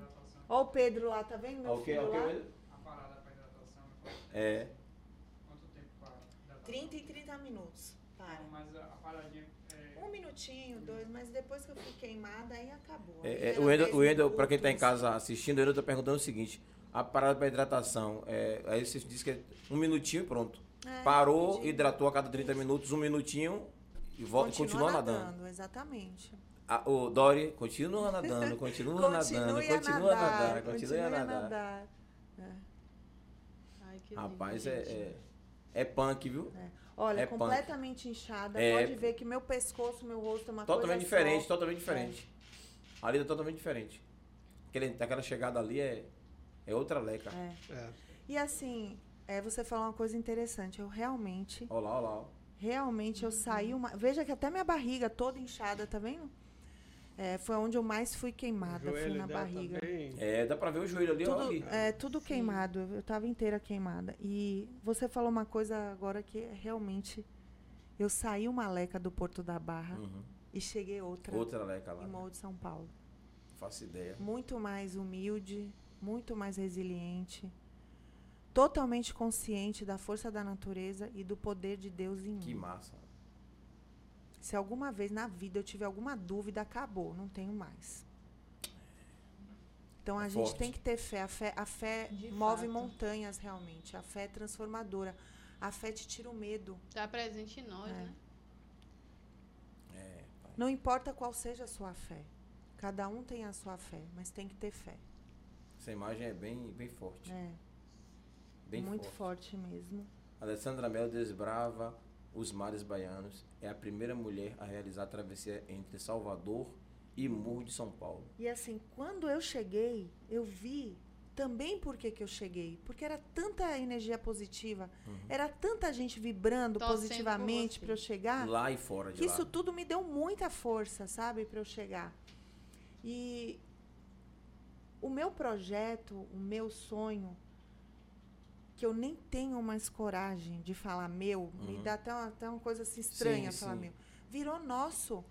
[SPEAKER 2] Ó o Pedro lá, tá vendo? Meu
[SPEAKER 3] Ok,
[SPEAKER 2] filho
[SPEAKER 3] ok.
[SPEAKER 2] lá?
[SPEAKER 5] A parada para hidratação
[SPEAKER 3] É.
[SPEAKER 5] quanto tempo para hidratação?
[SPEAKER 2] 30 e 30 minutos. Para.
[SPEAKER 5] Mas a paradinha é,
[SPEAKER 2] Um minutinho, dois, mas depois que eu fui queimada, aí acabou.
[SPEAKER 3] É, é, o Endo,
[SPEAKER 2] 10
[SPEAKER 3] o Endo pra quem tá em casa assistindo, o Endo tá perguntando o seguinte: a parada pra hidratação, é, aí você disse que é um minutinho e pronto.
[SPEAKER 2] É,
[SPEAKER 3] Parou,
[SPEAKER 2] rapidinho.
[SPEAKER 3] hidratou a cada 30 minutos, um minutinho e volta, continua, nadando.
[SPEAKER 2] Exatamente.
[SPEAKER 3] Ah, o Dori, continua nadando, continua [LAUGHS] nadando,
[SPEAKER 2] Continue a
[SPEAKER 3] continua a
[SPEAKER 2] nadar,
[SPEAKER 3] nadar, a.
[SPEAKER 1] Ai, lindo,
[SPEAKER 3] Rapaz, é, é, é punk, viu?
[SPEAKER 2] Olha,
[SPEAKER 3] É punk.
[SPEAKER 2] completamente inchada.
[SPEAKER 3] É.
[SPEAKER 2] Pode ver que meu pescoço, meu rosto é uma
[SPEAKER 3] Totalmente
[SPEAKER 2] coisa
[SPEAKER 3] diferente,
[SPEAKER 2] só.
[SPEAKER 3] totalmente diferente. Ali é totalmente diferente. Aquele, aquela chegada ali é, é outra leca.
[SPEAKER 2] É.
[SPEAKER 4] É.
[SPEAKER 2] E assim, é, você falou uma coisa interessante. Eu realmente,
[SPEAKER 3] Olha lá, olha lá. ó.
[SPEAKER 2] realmente eu saí uma. Veja que até minha barriga toda inchada, tá vendo? É, foi onde eu mais fui queimada, fui na barriga.
[SPEAKER 4] também.
[SPEAKER 3] É, dá pra ver o joelho ali.
[SPEAKER 2] Tudo,
[SPEAKER 3] ali.
[SPEAKER 2] é, tudo queimado, eu tava inteira queimada. E você falou uma coisa agora que é realmente. Eu saí uma leca do Porto da Barra
[SPEAKER 3] Uhum.
[SPEAKER 2] e cheguei outra,
[SPEAKER 3] Outra leca lá.
[SPEAKER 2] em Morro de São Paulo.
[SPEAKER 3] Não faço ideia.
[SPEAKER 2] Muito mais humilde, muito mais resiliente, totalmente consciente da força da natureza e do poder de Deus em
[SPEAKER 3] Que
[SPEAKER 2] mim.
[SPEAKER 3] massa.
[SPEAKER 2] Se alguma vez na vida eu tiver alguma dúvida, acabou, não tenho mais. Então a
[SPEAKER 3] É
[SPEAKER 2] gente
[SPEAKER 3] forte.
[SPEAKER 2] tem que ter fé. A fé, a fé
[SPEAKER 1] De
[SPEAKER 2] move
[SPEAKER 1] fato.
[SPEAKER 2] montanhas realmente. A fé é transformadora. A fé te tira o medo.
[SPEAKER 1] Está presente em nós,
[SPEAKER 2] É.
[SPEAKER 1] né?
[SPEAKER 3] É, pai.
[SPEAKER 2] Não importa qual seja a sua fé. Cada um tem a sua fé, mas tem que ter fé.
[SPEAKER 3] Essa imagem é bem, bem forte.
[SPEAKER 2] É,
[SPEAKER 3] Bem
[SPEAKER 2] muito
[SPEAKER 3] forte.
[SPEAKER 2] forte mesmo.
[SPEAKER 3] Alessandra Melo desbrava os mares baianos. É a primeira mulher a realizar a travessia entre Salvador e Morro de São Paulo.
[SPEAKER 2] E assim, quando eu cheguei, eu vi também por que, que eu cheguei. Porque era tanta energia positiva, era tanta gente vibrando
[SPEAKER 1] por
[SPEAKER 2] positivamente para eu chegar,
[SPEAKER 3] Lá e fora de
[SPEAKER 2] que
[SPEAKER 3] lá.
[SPEAKER 2] isso tudo me deu muita força, sabe, para eu chegar. E o meu projeto, o meu sonho, que eu nem tenho mais coragem de falar meu, me
[SPEAKER 3] Uhum.
[SPEAKER 2] dá até uma, até uma coisa assim estranha
[SPEAKER 3] Sim,
[SPEAKER 2] falar
[SPEAKER 3] sim.
[SPEAKER 2] meu, virou nosso.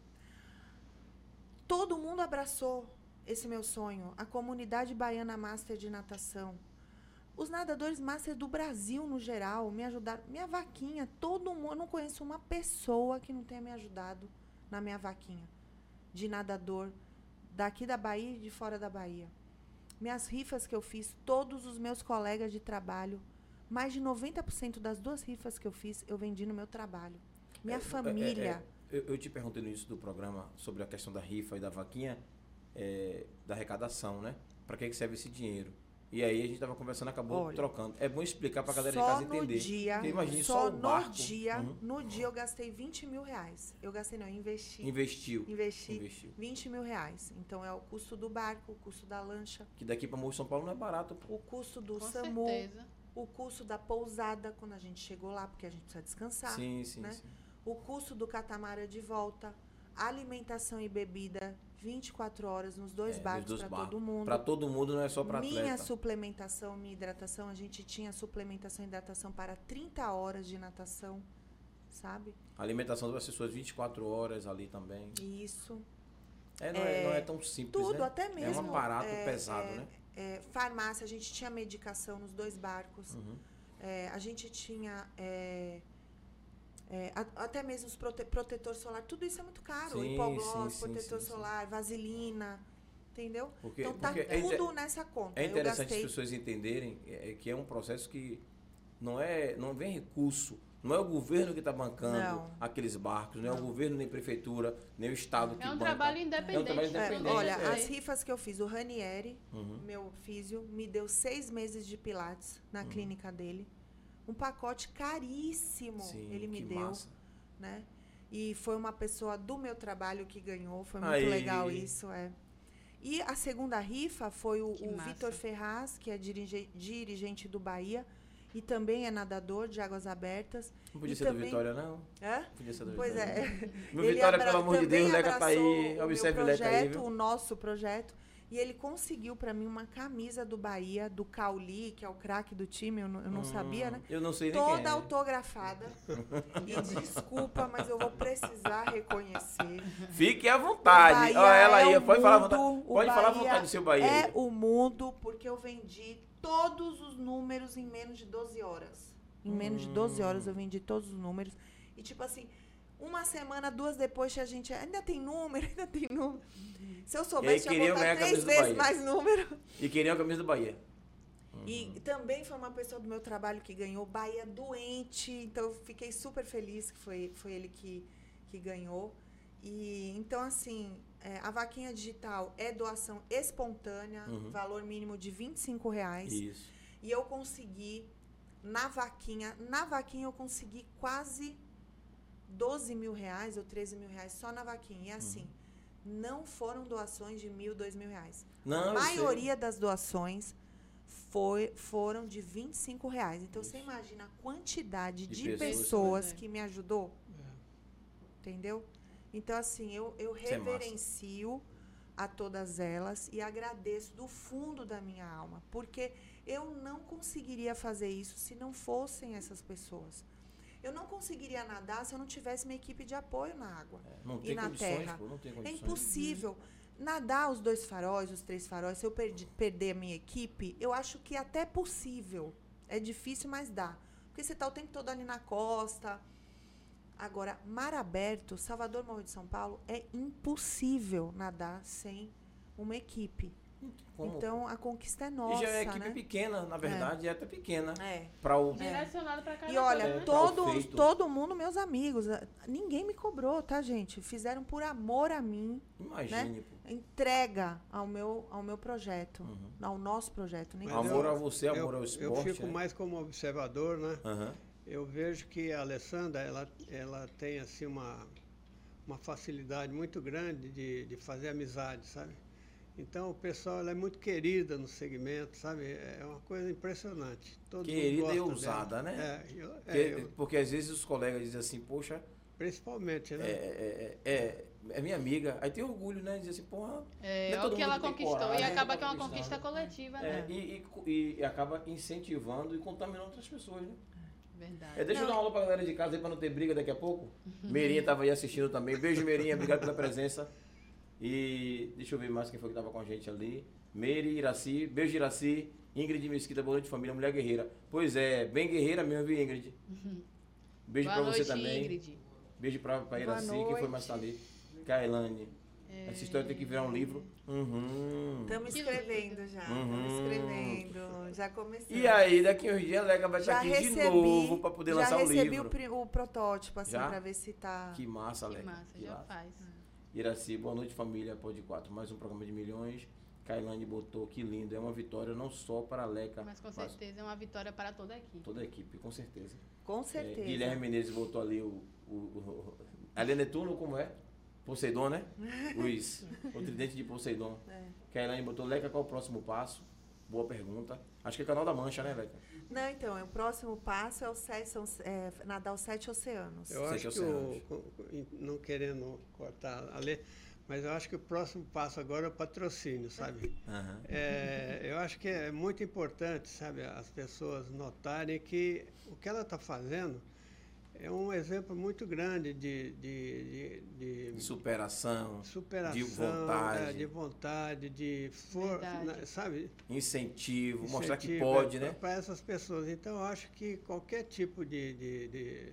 [SPEAKER 2] Todo mundo abraçou esse meu sonho. A comunidade baiana master de natação. Os nadadores master do Brasil, no geral, me ajudaram. Minha vaquinha, todo mundo. Eu não conheço uma pessoa que não tenha me ajudado na minha vaquinha de nadador daqui da Bahia e de fora da Bahia. Minhas rifas que eu fiz, todos os meus colegas de trabalho, mais de 90% das duas rifas que eu fiz, eu vendi no meu trabalho. Minha
[SPEAKER 3] É, é,
[SPEAKER 2] família.
[SPEAKER 3] é, eu, eu te perguntei no início do programa sobre a questão da rifa e da vaquinha, é, da arrecadação, né? Para que, que serve esse dinheiro? E aí a gente tava conversando, acabou
[SPEAKER 2] Olha,
[SPEAKER 3] trocando. É bom explicar pra galera de
[SPEAKER 2] só
[SPEAKER 3] casa
[SPEAKER 2] no
[SPEAKER 3] entender.
[SPEAKER 2] dia,
[SPEAKER 3] Porque imagine
[SPEAKER 2] só,
[SPEAKER 3] só o
[SPEAKER 2] no
[SPEAKER 3] barco.
[SPEAKER 2] dia,
[SPEAKER 3] Uhum.
[SPEAKER 2] no dia eu gastei 20 mil reais. Eu gastei não, eu investi.
[SPEAKER 3] Investiu.
[SPEAKER 2] Investi
[SPEAKER 3] Investiu.
[SPEAKER 2] 20 mil reais. Então é o custo do barco, o custo da lancha,
[SPEAKER 3] Que daqui pra Morro de São Paulo não é barato, pô.
[SPEAKER 2] o custo do
[SPEAKER 1] Com
[SPEAKER 2] SAMU,
[SPEAKER 1] certeza.
[SPEAKER 2] O custo da pousada quando a gente chegou lá, porque a gente precisa descansar.
[SPEAKER 3] sim, sim,
[SPEAKER 2] né?
[SPEAKER 3] sim.
[SPEAKER 2] o custo do catamarã de volta, alimentação e bebida 24 horas nos dois
[SPEAKER 3] É,
[SPEAKER 2] barcos para todo mundo.
[SPEAKER 3] Pra todo mundo, não é só
[SPEAKER 2] minha
[SPEAKER 3] atleta.
[SPEAKER 2] suplementação, minha hidratação, a gente tinha suplementação e hidratação para 30 horas de natação, sabe?
[SPEAKER 3] A alimentação das pessoas 24 horas ali também.
[SPEAKER 2] Isso.
[SPEAKER 3] É, não, é, não é tão simples,
[SPEAKER 2] Tudo,
[SPEAKER 3] né?
[SPEAKER 2] até mesmo.
[SPEAKER 3] É um aparato
[SPEAKER 2] é,
[SPEAKER 3] pesado,
[SPEAKER 2] é,
[SPEAKER 3] né?
[SPEAKER 2] É, farmácia, a gente tinha medicação nos dois barcos.
[SPEAKER 3] Uhum.
[SPEAKER 2] É, a gente tinha é, é, a- até mesmo os prote protetor solar, tudo isso é muito caro.
[SPEAKER 3] Sim,
[SPEAKER 2] Hipoglós,
[SPEAKER 3] sim,
[SPEAKER 2] protetor
[SPEAKER 3] sim,
[SPEAKER 2] solar, vaselina, entendeu?
[SPEAKER 3] Porque,
[SPEAKER 2] então tá
[SPEAKER 3] é
[SPEAKER 2] tudo nessa conta.
[SPEAKER 3] É interessante
[SPEAKER 2] gastei
[SPEAKER 3] as pessoas entenderem é, que é um processo que não é, não vem recurso, não é o governo que está bancando
[SPEAKER 2] Não.
[SPEAKER 3] aqueles barcos, não, é o
[SPEAKER 2] Não.
[SPEAKER 3] governo nem prefeitura, nem o estado que
[SPEAKER 1] É um
[SPEAKER 3] banca.
[SPEAKER 1] trabalho independente.
[SPEAKER 3] É um trabalho
[SPEAKER 1] né?
[SPEAKER 2] É,
[SPEAKER 3] independente.
[SPEAKER 2] olha,
[SPEAKER 3] é.
[SPEAKER 2] as rifas que eu fiz, o Ranieri,
[SPEAKER 3] Uhum.
[SPEAKER 2] meu físio, me deu seis meses de pilates na clínica dele. Um pacote caríssimo
[SPEAKER 3] Sim,
[SPEAKER 2] ele me
[SPEAKER 3] que
[SPEAKER 2] deu,
[SPEAKER 3] massa.
[SPEAKER 2] né? E foi uma pessoa do meu trabalho que ganhou, foi muito
[SPEAKER 3] Aí.
[SPEAKER 2] legal isso, é. E a segunda rifa foi o, o. Vitor Ferraz, que é dirige- dirigente do Bahia e também é nadador de águas abertas.
[SPEAKER 3] Não podia
[SPEAKER 2] E
[SPEAKER 3] ser
[SPEAKER 2] também-
[SPEAKER 3] do Vitória, não.
[SPEAKER 2] Hã?
[SPEAKER 3] Podia ser do
[SPEAKER 2] Pois
[SPEAKER 3] Vitória.
[SPEAKER 2] é. [LAUGHS]
[SPEAKER 3] Meu Vitória,
[SPEAKER 2] abra-
[SPEAKER 3] pelo amor de Deus, Leca tá aí. Observe
[SPEAKER 2] o
[SPEAKER 3] o
[SPEAKER 2] meu
[SPEAKER 3] Leca aí,
[SPEAKER 2] projeto,
[SPEAKER 3] viu?
[SPEAKER 2] o nosso projeto. E ele conseguiu pra mim uma camisa do Bahia, do Cauli, que é o craque do time, eu não, eu não sabia, né?
[SPEAKER 3] Hum, Eu não sei nem
[SPEAKER 2] Toda
[SPEAKER 3] é.
[SPEAKER 2] autografada. [LAUGHS] e desculpa, mas eu vou precisar reconhecer.
[SPEAKER 3] Fique à vontade. Olha ela aí,
[SPEAKER 2] é o
[SPEAKER 3] pode falar à
[SPEAKER 2] mundo,
[SPEAKER 3] vontade.
[SPEAKER 2] o
[SPEAKER 3] Pode falar à vontade do seu Bahia.
[SPEAKER 2] É
[SPEAKER 3] aí.
[SPEAKER 2] o mundo, porque eu vendi todos os números em menos de 12 horas. Em menos de 12 horas
[SPEAKER 3] Hum.
[SPEAKER 2] eu vendi todos os números. E tipo assim, uma semana, duas depois, a gente ainda tem número, ainda tem número. Se eu soubesse, eu ia botar três
[SPEAKER 3] camisa do
[SPEAKER 2] vezes
[SPEAKER 3] Bahia.
[SPEAKER 2] mais número.
[SPEAKER 3] E queria a camisa do Bahia.
[SPEAKER 2] E também foi uma pessoa do meu trabalho que ganhou Bahia doente. Então eu fiquei super feliz que foi, foi ele que, que ganhou. E então, assim, é, a vaquinha digital é doação espontânea,
[SPEAKER 3] Uhum.
[SPEAKER 2] valor mínimo de 25 reais.
[SPEAKER 3] Isso.
[SPEAKER 2] E eu consegui, na vaquinha, na vaquinha eu consegui quase 12 mil reais ou 13 mil reais só na vaquinha. E assim, não foram doações de mil, dois mil reais.
[SPEAKER 3] Não,
[SPEAKER 2] a
[SPEAKER 3] sei.
[SPEAKER 2] maioria das doações foi, foram de 25 reais. Então você
[SPEAKER 3] Isso.
[SPEAKER 2] imagina a quantidade
[SPEAKER 3] De
[SPEAKER 2] de,
[SPEAKER 3] pessoas.
[SPEAKER 2] pessoas,
[SPEAKER 1] é.
[SPEAKER 2] que me ajudou. Entendeu? Então, assim, eu, eu
[SPEAKER 3] é
[SPEAKER 2] reverencio a todas elas e agradeço do fundo da minha alma, porque eu não conseguiria fazer isso se não fossem essas pessoas. Eu não conseguiria nadar se eu não tivesse uma equipe de apoio na água.
[SPEAKER 3] É,
[SPEAKER 2] E na terra?
[SPEAKER 3] pô,
[SPEAKER 2] É impossível. Nadar os dois faróis, os três faróis, se eu perdi- perder a minha equipe, eu acho que até é possível. É difícil, mas dá. Porque você está o tempo todo ali na costa. Agora, mar aberto, Salvador, Morro de São Paulo, é impossível nadar sem uma equipe.
[SPEAKER 3] Como?
[SPEAKER 2] Então, a conquista é
[SPEAKER 3] e
[SPEAKER 2] nossa,
[SPEAKER 3] já é equipe
[SPEAKER 2] né?
[SPEAKER 3] pequena, na verdade, é, até pequena.
[SPEAKER 2] É.
[SPEAKER 3] Para o.
[SPEAKER 1] Direcionado para cada
[SPEAKER 2] E olha,
[SPEAKER 1] né?
[SPEAKER 3] É,
[SPEAKER 2] todo, todo mundo, meus amigos, ah, ninguém me cobrou, tá, gente? Fizeram por amor a mim,
[SPEAKER 3] Imagine, pô.
[SPEAKER 2] entrega ao meu, ao meu projeto,
[SPEAKER 3] Uhum.
[SPEAKER 2] ao nosso projeto.
[SPEAKER 3] Amor
[SPEAKER 4] eu-
[SPEAKER 3] a você, amor
[SPEAKER 4] eu,
[SPEAKER 3] ao esporte.
[SPEAKER 4] Eu fico
[SPEAKER 3] né?
[SPEAKER 4] mais como observador, né?
[SPEAKER 3] Aham.
[SPEAKER 4] Eu vejo que a Alessandra, ela, ela tem assim uma, uma facilidade muito grande de, de fazer amizade, sabe? Então o pessoal ela é muito querida no segmento, sabe? É uma coisa impressionante. Todo
[SPEAKER 3] Querida e
[SPEAKER 4] gosta dela.
[SPEAKER 3] ousada, né?
[SPEAKER 4] É, eu- é,
[SPEAKER 3] Porque,
[SPEAKER 4] eu-
[SPEAKER 3] porque às vezes os colegas dizem assim, poxa,
[SPEAKER 4] principalmente,
[SPEAKER 3] é,
[SPEAKER 4] né?
[SPEAKER 3] é, é, é- é minha amiga. Aí tem orgulho, né? Dizer assim, porra.
[SPEAKER 1] É,
[SPEAKER 3] é
[SPEAKER 1] é o que ela conquistou.
[SPEAKER 3] coragem,
[SPEAKER 1] e acaba
[SPEAKER 3] né,
[SPEAKER 1] que é uma conquista
[SPEAKER 3] conquistar,
[SPEAKER 1] coletiva,
[SPEAKER 3] é,
[SPEAKER 1] né?
[SPEAKER 3] e, e- e acaba incentivando e contaminando outras pessoas, né?
[SPEAKER 1] Verdade.
[SPEAKER 3] É, deixa eu
[SPEAKER 2] Não.
[SPEAKER 3] dar uma aula pra galera de casa aí pra não ter briga daqui a pouco. [LAUGHS] Meirinha tava aí assistindo também. Beijo, Meirinha. Obrigado pela presença. E deixa eu ver mais quem foi que tava com a gente ali. Meire, Iraci. Beijo, Iraci. Ingrid Mesquita, boa noite, família, mulher guerreira. Pois é, bem guerreira mesmo, viu, Ingrid? [LAUGHS] Beijo
[SPEAKER 1] Boa
[SPEAKER 3] pra você
[SPEAKER 1] noite,
[SPEAKER 3] também.
[SPEAKER 1] Ingrid.
[SPEAKER 3] Beijo pra, pra Iraci. Quem foi mais que tá ali? Kailane. Essa história tem que virar um livro. Uhum.
[SPEAKER 2] Estamos
[SPEAKER 1] Que
[SPEAKER 2] escrevendo já. Estamos
[SPEAKER 3] Uhum.
[SPEAKER 2] escrevendo. Já comecei.
[SPEAKER 3] E aí, daqui uns dias, a Lega vai estar
[SPEAKER 2] já
[SPEAKER 3] aqui
[SPEAKER 2] recebi,
[SPEAKER 3] de novo pra poder
[SPEAKER 2] já
[SPEAKER 3] lançar o
[SPEAKER 2] recebi
[SPEAKER 3] livro.
[SPEAKER 2] o, pri- o protótipo, assim,
[SPEAKER 3] Já?
[SPEAKER 2] pra ver se tá.
[SPEAKER 3] Que massa,
[SPEAKER 1] Que
[SPEAKER 3] Lega.
[SPEAKER 1] massa,
[SPEAKER 3] que
[SPEAKER 1] já
[SPEAKER 3] massa.
[SPEAKER 1] faz.
[SPEAKER 3] Iraci, boa noite família, Pode 4, mais um programa de milhões. Kailane botou, que lindo, é uma vitória não só para a Leca,
[SPEAKER 1] Mas com certeza é uma vitória para toda a equipe.
[SPEAKER 3] toda a equipe, com certeza.
[SPEAKER 2] Com
[SPEAKER 3] É,
[SPEAKER 2] certeza.
[SPEAKER 3] Guilherme Menezes botou ali o. o, o ali é Netuno, como é? Poseidon, né? [LAUGHS] Luiz, o tridente de Poseidon.
[SPEAKER 2] É.
[SPEAKER 3] Kailane botou, Leca, qual o próximo passo? Boa pergunta. Acho que é canal da Mancha, né, Leca?
[SPEAKER 2] Não, então, o próximo passo é, o sete, são, é nadar os sete oceanos.
[SPEAKER 4] Eu
[SPEAKER 3] Sete
[SPEAKER 4] acho que o,
[SPEAKER 3] oceanos.
[SPEAKER 4] co- co- não querendo cortar a lei, mas eu acho que o próximo passo agora é o patrocínio, sabe?
[SPEAKER 3] Aham.
[SPEAKER 4] É, eu acho que é muito importante, sabe, as pessoas notarem que o que ela está fazendo é um exemplo muito grande de, de, de, de
[SPEAKER 3] Superação,
[SPEAKER 4] superação,
[SPEAKER 3] de vontade.
[SPEAKER 4] é, de vontade, de for,
[SPEAKER 1] Verdade.
[SPEAKER 4] na- sabe?
[SPEAKER 3] incentivo, mostrar que
[SPEAKER 4] incentivo,
[SPEAKER 3] pode,
[SPEAKER 4] é,
[SPEAKER 3] né?
[SPEAKER 4] Para essas pessoas. Então, eu acho que qualquer tipo de, de, de,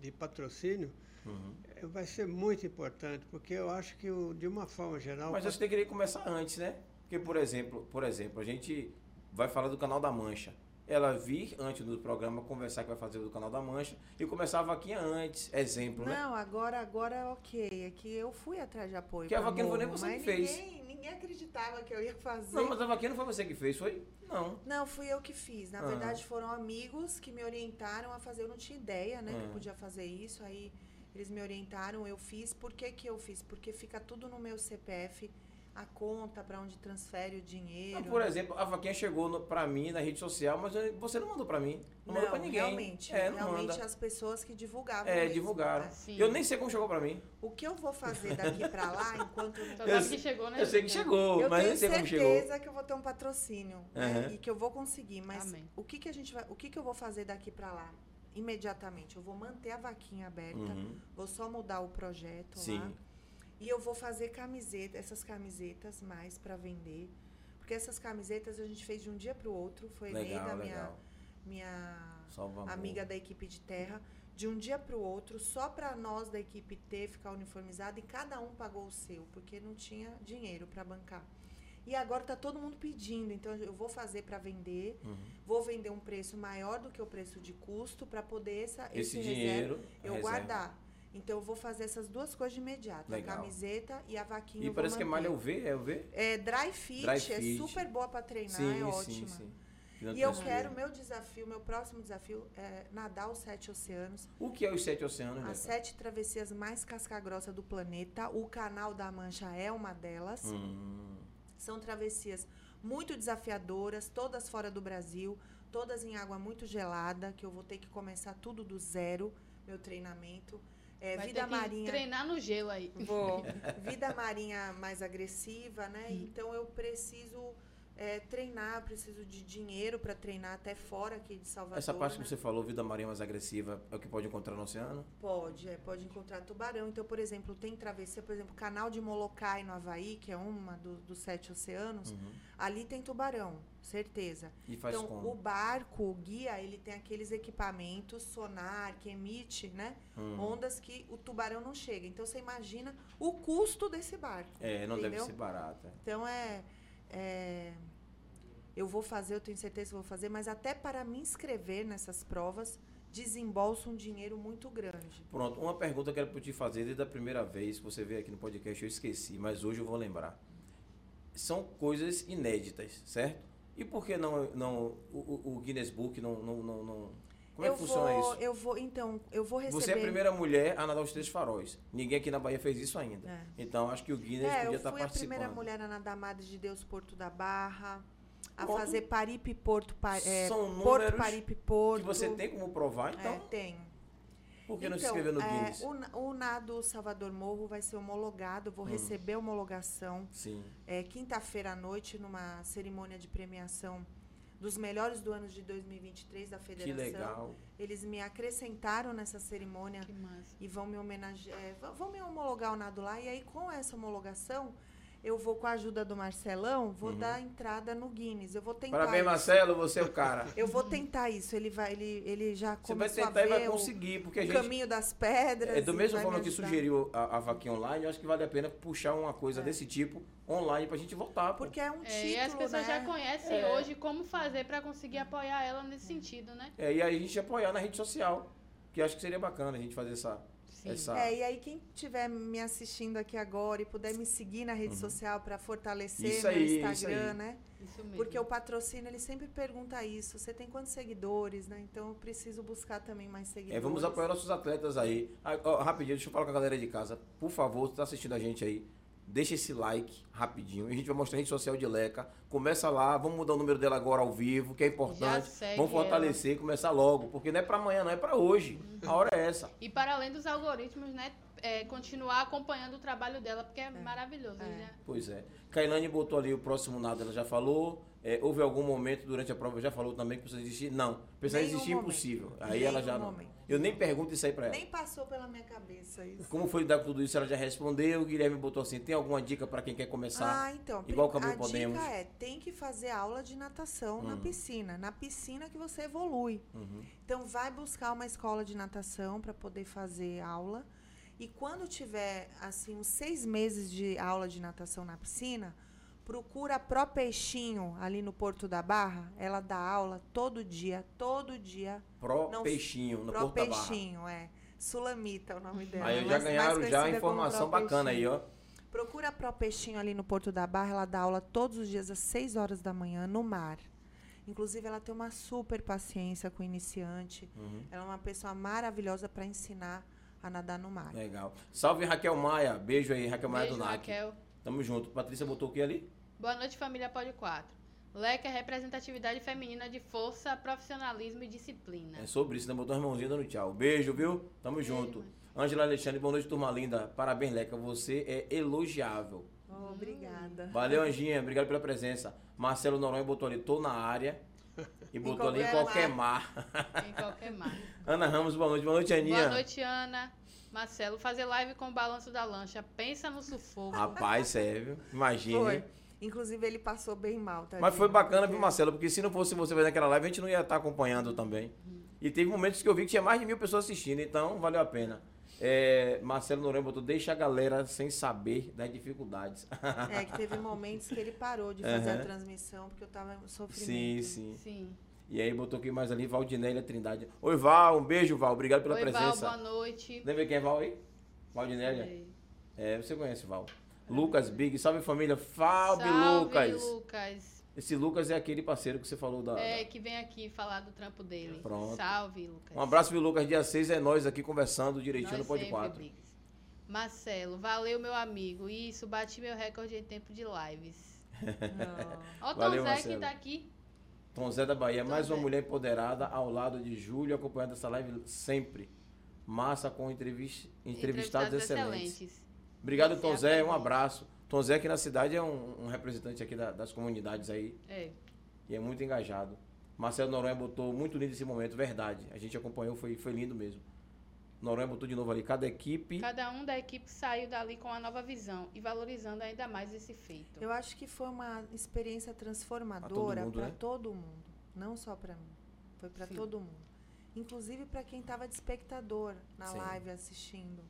[SPEAKER 4] de patrocínio
[SPEAKER 3] Uhum.
[SPEAKER 4] eh, vai ser muito importante, porque eu acho que, o- de uma forma geral,
[SPEAKER 3] Mas você tem que começar antes, né? Porque, por exemplo, por exemplo, a gente vai falar do canal da Mancha. Ela vir antes do programa conversar que vai fazer do canal da Mancha e começar a vaquinha antes, exemplo, né?
[SPEAKER 2] Não, agora, agora ok. É que eu fui atrás de apoio.
[SPEAKER 3] Que a vaquinha não foi nem você que fez.
[SPEAKER 2] Ninguém, ninguém acreditava que eu ia fazer.
[SPEAKER 3] Não, mas a vaquinha não foi você que fez, foi? Não.
[SPEAKER 2] Não, fui eu que fiz. Na
[SPEAKER 3] Ah.
[SPEAKER 2] verdade, foram amigos que me orientaram a fazer. Eu não tinha ideia, né, que eu
[SPEAKER 3] Ah.
[SPEAKER 2] podia fazer isso. Aí eles me orientaram, eu fiz. Por que, que eu fiz? Porque fica tudo no meu CPF, a conta para onde transfere o dinheiro.
[SPEAKER 3] Não, por exemplo, a vaquinha chegou no, pra mim na rede social, mas eu- você não mandou pra mim. Não, mandou pra ninguém.
[SPEAKER 2] realmente.
[SPEAKER 3] É, não
[SPEAKER 2] realmente
[SPEAKER 3] manda.
[SPEAKER 2] as pessoas que divulgavam.
[SPEAKER 3] É,
[SPEAKER 2] mesmo,
[SPEAKER 3] divulgaram.
[SPEAKER 2] né?
[SPEAKER 1] Sim.
[SPEAKER 3] Eu nem sei como chegou pra mim.
[SPEAKER 2] O que eu vou fazer daqui para lá, [LAUGHS] enquanto eu não
[SPEAKER 1] Só
[SPEAKER 3] Eu
[SPEAKER 1] que chegou, né?
[SPEAKER 3] Eu sei que chegou,
[SPEAKER 2] Eu
[SPEAKER 3] mas
[SPEAKER 2] tenho
[SPEAKER 3] nem sei como chegou.
[SPEAKER 2] certeza que eu vou ter um patrocínio né,
[SPEAKER 3] Aham.
[SPEAKER 2] e que eu vou conseguir. Mas
[SPEAKER 1] Amém.
[SPEAKER 2] o que que a gente vai, o que que eu vou fazer daqui para lá? Imediatamente, eu vou manter a vaquinha aberta,
[SPEAKER 3] Uhum.
[SPEAKER 2] vou só mudar o projeto
[SPEAKER 3] Sim.
[SPEAKER 2] lá e eu vou fazer camiseta, essas camisetas mais para vender, porque essas camisetas a gente fez de um dia para o outro, foi
[SPEAKER 3] Legal,
[SPEAKER 2] da minha minha amiga da equipe de terra, de um dia para o outro, só para nós da equipe ter, ficar uniformizado, e cada um pagou o seu, porque não tinha dinheiro para bancar. E agora tá todo mundo pedindo, então eu vou fazer para vender,
[SPEAKER 3] Uhum.
[SPEAKER 2] vou vender um preço maior do que o preço de custo para poder essa,
[SPEAKER 3] Esse,
[SPEAKER 2] esse,
[SPEAKER 3] dinheiro.
[SPEAKER 2] reserva eu
[SPEAKER 3] reserva.
[SPEAKER 2] guardar. Então eu vou fazer essas duas coisas de imediato,
[SPEAKER 3] Legal.
[SPEAKER 2] a camiseta e a vaquinha.
[SPEAKER 3] E parece que é malha UV, é UV?
[SPEAKER 2] É dry fit,
[SPEAKER 3] Dry
[SPEAKER 2] é
[SPEAKER 3] fit.
[SPEAKER 2] super boa para treinar,
[SPEAKER 3] sim,
[SPEAKER 2] é
[SPEAKER 3] sim,
[SPEAKER 2] ótima.
[SPEAKER 3] sim. não
[SPEAKER 2] E eu quero, meu desafio, meu próximo desafio é nadar os sete oceanos.
[SPEAKER 3] O que é os sete oceanos,
[SPEAKER 2] As sete travessias mais casca-grossa do planeta. O Canal da Mancha é uma delas.
[SPEAKER 3] Hum,
[SPEAKER 2] São travessias muito desafiadoras, todas fora do Brasil, todas em água muito gelada, que eu vou ter que começar tudo do zero, meu treinamento. É,
[SPEAKER 1] Vai
[SPEAKER 2] vida marinha.
[SPEAKER 1] treinar no gelo aí.
[SPEAKER 2] Vou. [LAUGHS] Vida marinha mais agressiva, né?
[SPEAKER 3] Hum.
[SPEAKER 2] Então eu preciso é, treinar, preciso de dinheiro para treinar até fora aqui de Salvador.
[SPEAKER 3] Essa parte
[SPEAKER 2] né?
[SPEAKER 3] que você falou, vida marinha mais agressiva, é o que pode encontrar no oceano?
[SPEAKER 2] Pode, é, pode encontrar tubarão. Então, por exemplo, tem travessia, por exemplo, canal de Molokai no Havaí, que é uma do- dos sete oceanos.
[SPEAKER 3] Uhum.
[SPEAKER 2] Ali tem tubarão, certeza.
[SPEAKER 3] E faz
[SPEAKER 2] então,
[SPEAKER 3] como?
[SPEAKER 2] o barco, o guia, ele tem aqueles equipamentos, sonar, que emite, né?
[SPEAKER 3] Hum.
[SPEAKER 2] Ondas que o tubarão não chega. Então, você imagina o custo desse barco.
[SPEAKER 3] É, não deve
[SPEAKER 2] entendeu?
[SPEAKER 3] ser barato. é.
[SPEAKER 2] Então, é, é, Eu vou fazer, eu tenho certeza que vou fazer, mas até para me inscrever nessas provas, desembolso um dinheiro muito grande.
[SPEAKER 3] Pronto, uma pergunta que eu quero te fazer desde a primeira vez que você veio aqui no podcast, eu esqueci, mas hoje eu vou lembrar. São coisas inéditas, certo? E por que não, não o- o Guinness Book não, não, não, não- Como é
[SPEAKER 2] eu
[SPEAKER 3] que funciona
[SPEAKER 2] vou,
[SPEAKER 3] isso?
[SPEAKER 2] Eu vou, então, eu vou receber.
[SPEAKER 3] Você é a primeira mulher a nadar os três faróis. Ninguém aqui na Bahia fez isso ainda.
[SPEAKER 2] É.
[SPEAKER 3] Então acho que o Guinness
[SPEAKER 2] É,
[SPEAKER 3] podia
[SPEAKER 2] eu
[SPEAKER 3] estar
[SPEAKER 2] fui a primeira
[SPEAKER 3] participando.
[SPEAKER 2] mulher a nadar Madre de Deus Porto da Barra, a
[SPEAKER 3] Pronto.
[SPEAKER 2] fazer Paripe Porto, Pa- é,
[SPEAKER 3] São
[SPEAKER 2] Porto
[SPEAKER 3] números
[SPEAKER 2] Paripe Porto.
[SPEAKER 3] Que você tem como provar, então
[SPEAKER 2] É, tenho.
[SPEAKER 3] por que não se
[SPEAKER 2] Então,
[SPEAKER 3] inscrever no
[SPEAKER 2] é,
[SPEAKER 3] Guinness?
[SPEAKER 2] o, na- o nado Salvador Morro vai ser homologado, eu vou
[SPEAKER 3] Hum.
[SPEAKER 2] receber homologação
[SPEAKER 3] Sim.
[SPEAKER 2] é, quinta-feira à noite numa cerimônia de premiação dos melhores do ano de 2023 da
[SPEAKER 3] Que
[SPEAKER 2] federação.
[SPEAKER 3] legal.
[SPEAKER 2] Eles me acrescentaram nessa cerimônia
[SPEAKER 1] Que massa.
[SPEAKER 2] e vão me homenagear, é, vão me homologar o nado lá e aí com essa homologação eu vou com a ajuda do Marcelão, vou
[SPEAKER 3] Uhum.
[SPEAKER 2] dar entrada no Guinness. Eu vou tentar
[SPEAKER 3] Parabéns,
[SPEAKER 2] isso.
[SPEAKER 3] Marcelo, você é o cara. [LAUGHS]
[SPEAKER 2] Eu vou tentar isso. Ele vai, ele, ele já
[SPEAKER 3] Você vai
[SPEAKER 2] começou
[SPEAKER 3] tentar
[SPEAKER 2] a
[SPEAKER 3] e vai conseguir, porque a
[SPEAKER 2] o
[SPEAKER 3] gente.
[SPEAKER 2] caminho das pedras.
[SPEAKER 3] É da mesma
[SPEAKER 2] vai
[SPEAKER 3] forma
[SPEAKER 2] me
[SPEAKER 3] que sugeriu a, a vaquinha online, eu acho que vale a pena puxar uma coisa
[SPEAKER 2] É.
[SPEAKER 3] desse tipo online pra gente voltar. pô.
[SPEAKER 2] Porque é um
[SPEAKER 1] É,
[SPEAKER 2] título,
[SPEAKER 1] e as pessoas
[SPEAKER 2] né?
[SPEAKER 1] já conhecem
[SPEAKER 3] É.
[SPEAKER 1] hoje como fazer para conseguir apoiar ela nesse sentido, né?
[SPEAKER 3] É, e aí a gente apoiar na rede social, que eu acho que seria bacana a gente fazer essa.
[SPEAKER 1] Sim.
[SPEAKER 3] essa...
[SPEAKER 2] É, e aí quem estiver me assistindo aqui agora e puder me seguir na rede social para fortalecer
[SPEAKER 3] Uhum. Isso
[SPEAKER 2] meu
[SPEAKER 3] aí, isso
[SPEAKER 2] Instagram,
[SPEAKER 3] aí.
[SPEAKER 2] né?
[SPEAKER 1] Isso mesmo.
[SPEAKER 2] Porque o patrocínio, ele sempre pergunta isso. Você tem quantos seguidores, né? Então eu preciso buscar também mais seguidores.
[SPEAKER 3] É, vamos apoiar nossos atletas aí. Ah, ó, rapidinho, deixa eu falar com a galera de casa. Por favor, você tá assistindo a gente aí, deixa esse like rapidinho. A gente vai mostrar a rede social de Leca. Começa lá, vamos mudar o número dela agora ao vivo, que é importante. Vamos fortalecer, começar logo, porque não é pra amanhã, não é pra hoje. A hora é essa.
[SPEAKER 1] E para além dos algoritmos, né? é, continuar acompanhando o trabalho dela, porque é, maravilhoso.
[SPEAKER 2] É.
[SPEAKER 1] né?
[SPEAKER 3] Pois é. Kailane botou ali o próximo nada, ela já falou. É, houve algum momento durante a prova, já falou também que precisa existir? Não. Precisa
[SPEAKER 2] Nenhum
[SPEAKER 3] impossível. Aí ela
[SPEAKER 2] Nenhum
[SPEAKER 3] já não.
[SPEAKER 2] momento.
[SPEAKER 3] Eu nem pergunto isso aí pra ela.
[SPEAKER 2] Nem passou pela minha cabeça isso.
[SPEAKER 3] Como foi lidar com tudo isso? Ela já respondeu. O Guilherme botou assim: tem alguma dica pra quem quer começar?
[SPEAKER 2] Ah, então.
[SPEAKER 3] Igual Caminho
[SPEAKER 2] a
[SPEAKER 3] Podemos.
[SPEAKER 2] dica é, tem que fazer aula de natação na
[SPEAKER 3] Hum.
[SPEAKER 2] piscina. Na piscina que você evolui.
[SPEAKER 3] Uhum.
[SPEAKER 2] Então, vai buscar uma escola de natação para poder fazer aula. E quando tiver, assim, uns seis meses de aula de natação na piscina, procura a Pro Peixinho, ali no Porto da Barra. Ela dá aula todo dia, todo dia.
[SPEAKER 3] Pro
[SPEAKER 2] Não,
[SPEAKER 3] Peixinho, no
[SPEAKER 2] Pro
[SPEAKER 3] Porto da Barra.
[SPEAKER 2] Peixinho, é. Sulamita é o nome dela.
[SPEAKER 3] Aí já
[SPEAKER 2] mais
[SPEAKER 3] ganharam já informação bacana aí,
[SPEAKER 2] Peixinho.
[SPEAKER 3] ó.
[SPEAKER 2] Procura a Pro Peixinho ali no Porto da Barra. Ela dá aula todos os dias às 6 horas da manhã no mar. Inclusive, ela tem uma super paciência com o iniciante.
[SPEAKER 3] Uhum.
[SPEAKER 2] Ela é uma pessoa maravilhosa para ensinar a nadar no mar.
[SPEAKER 3] Legal. Salve Raquel Maia. Beijo aí, Raquel Maia
[SPEAKER 1] Beijo,
[SPEAKER 3] do NAC.
[SPEAKER 1] Raquel.
[SPEAKER 3] Tamo junto. Patrícia botou o que ali?
[SPEAKER 1] Boa noite, família Pode 4. Leca é representatividade feminina de força, profissionalismo e disciplina.
[SPEAKER 3] É sobre isso, né? Botou as mãozinhas dando tchau. Beijo, viu? Tamo junto. Ângela Alexandre, boa noite, turma linda. Parabéns, Leca. Você é elogiável.
[SPEAKER 2] Oh, obrigada.
[SPEAKER 3] Valeu, Anjinha. Obrigado pela presença. Marcelo Noronha botou ali, tô na área. [LAUGHS] E botou ali em
[SPEAKER 2] qualquer
[SPEAKER 3] qualquer mar. [LAUGHS]
[SPEAKER 1] Em qualquer mar. [LAUGHS]
[SPEAKER 3] Ana Ramos, boa noite. Boa noite, Aninha.
[SPEAKER 1] Boa noite, Ana. Marcelo, fazer live com o balanço da lancha. Pensa no sufoco.
[SPEAKER 3] Rapaz, sério. Imagine.
[SPEAKER 2] Inclusive, ele passou bem mal, tá?
[SPEAKER 3] Mas foi bacana, viu, Marcelo? Porque se não fosse você fazer aquela live, a gente não ia estar acompanhando também. E teve momentos que eu vi que tinha mais de mil pessoas assistindo, então valeu a pena. É, Marcelo Noronha botou, deixa a galera sem saber das dificuldades.
[SPEAKER 2] É que teve [LAUGHS] momentos que ele parou de fazer
[SPEAKER 3] Aham.
[SPEAKER 2] a transmissão, porque eu tava em sofrimento.
[SPEAKER 3] sim, sim.
[SPEAKER 1] Sim.
[SPEAKER 3] E aí botou aqui mais ali, Valdinélia Trindade. Oi, Val, um beijo, Val. Obrigado pela
[SPEAKER 1] Oi, Val,
[SPEAKER 3] presença.
[SPEAKER 1] boa noite.
[SPEAKER 3] Lembra quem é Val aí? Valdinélia? É, você conhece Val. Lucas Big, salve família. Salve,
[SPEAKER 1] Salve,
[SPEAKER 3] Lucas.
[SPEAKER 1] Lucas.
[SPEAKER 3] Esse Lucas é aquele parceiro que você falou da.
[SPEAKER 1] É, que vem aqui falar do trampo dele.
[SPEAKER 3] Pronto.
[SPEAKER 1] Salve, Lucas.
[SPEAKER 3] Um abraço, viu, Lucas? Dia 6 é nós aqui conversando direitinho
[SPEAKER 1] Nós
[SPEAKER 3] no Pod
[SPEAKER 1] sempre,
[SPEAKER 3] 4.
[SPEAKER 1] Briggs. Marcelo, valeu, meu amigo. Isso, bati meu recorde em tempo de lives. [LAUGHS] Ó, o Tom
[SPEAKER 3] Valeu,
[SPEAKER 1] Zé que
[SPEAKER 3] Marcelo.
[SPEAKER 1] tá aqui.
[SPEAKER 3] Tom Zé da Bahia,
[SPEAKER 1] Tom
[SPEAKER 3] mais uma
[SPEAKER 1] Zé.
[SPEAKER 3] mulher empoderada ao lado de Júlio, acompanhando essa live sempre. Massa com entrevis- entrevistados, excelentes. Obrigado, Tom Zé. Um abraço. Tom Zé aqui na cidade é um, um representante aqui da- das comunidades aí
[SPEAKER 1] É.
[SPEAKER 3] e é muito engajado. Marcelo Noronha botou muito lindo esse momento, verdade. A gente acompanhou, foi, foi lindo mesmo. Noronha botou de novo ali, cada equipe.
[SPEAKER 1] Cada um da equipe saiu dali com uma nova visão e valorizando ainda mais esse feito.
[SPEAKER 2] Eu acho que foi uma experiência transformadora para
[SPEAKER 3] né?
[SPEAKER 2] todo mundo, não só para mim. Foi para todo mundo. Inclusive para quem estava de espectador na
[SPEAKER 3] Sim.
[SPEAKER 2] live assistindo.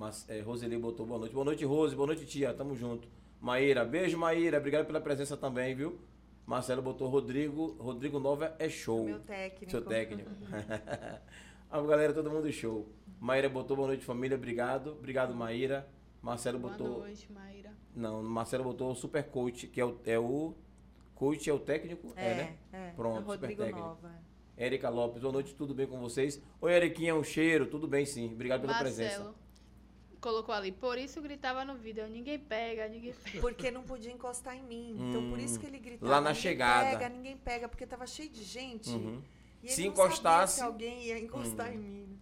[SPEAKER 3] Mas é, Roseli botou boa noite. Boa noite, Rose. Boa noite, tia. Tamo junto. Maíra, beijo, Maíra. Obrigado pela presença também, viu? Marcelo botou Rodrigo. Rodrigo Nova é show.
[SPEAKER 2] Meu técnico.
[SPEAKER 3] Seu técnico. [LAUGHS] a galera, todo mundo show. Maíra botou boa noite, família. Obrigado. Obrigado, Maíra. Marcelo
[SPEAKER 1] Boa
[SPEAKER 3] botou.
[SPEAKER 1] noite, Maíra.
[SPEAKER 3] Não, Marcelo botou o super coach, que é o, é o. Coach é o técnico?
[SPEAKER 2] É,
[SPEAKER 3] né?
[SPEAKER 2] é.
[SPEAKER 3] Pronto,
[SPEAKER 2] é o Rodrigo
[SPEAKER 3] super técnico.
[SPEAKER 2] Nova.
[SPEAKER 3] Érica Lopes, boa noite, tudo bem com vocês? Oi, Eriquinha, um cheiro, tudo bem sim. Obrigado pela presença.
[SPEAKER 1] Colocou ali, por isso gritava no vídeo, ninguém pega, ninguém pega.
[SPEAKER 2] Porque não podia encostar em mim. Então por isso que ele gritava.
[SPEAKER 3] Hum. Lá na
[SPEAKER 2] "Ninguém
[SPEAKER 3] chegada."
[SPEAKER 2] Pega, ninguém pega, porque tava cheio de gente.
[SPEAKER 3] Uhum.
[SPEAKER 2] E ele
[SPEAKER 3] Se
[SPEAKER 2] não
[SPEAKER 3] encostasse-
[SPEAKER 2] sabia que alguém ia encostar
[SPEAKER 3] Hum.
[SPEAKER 2] em mim. né?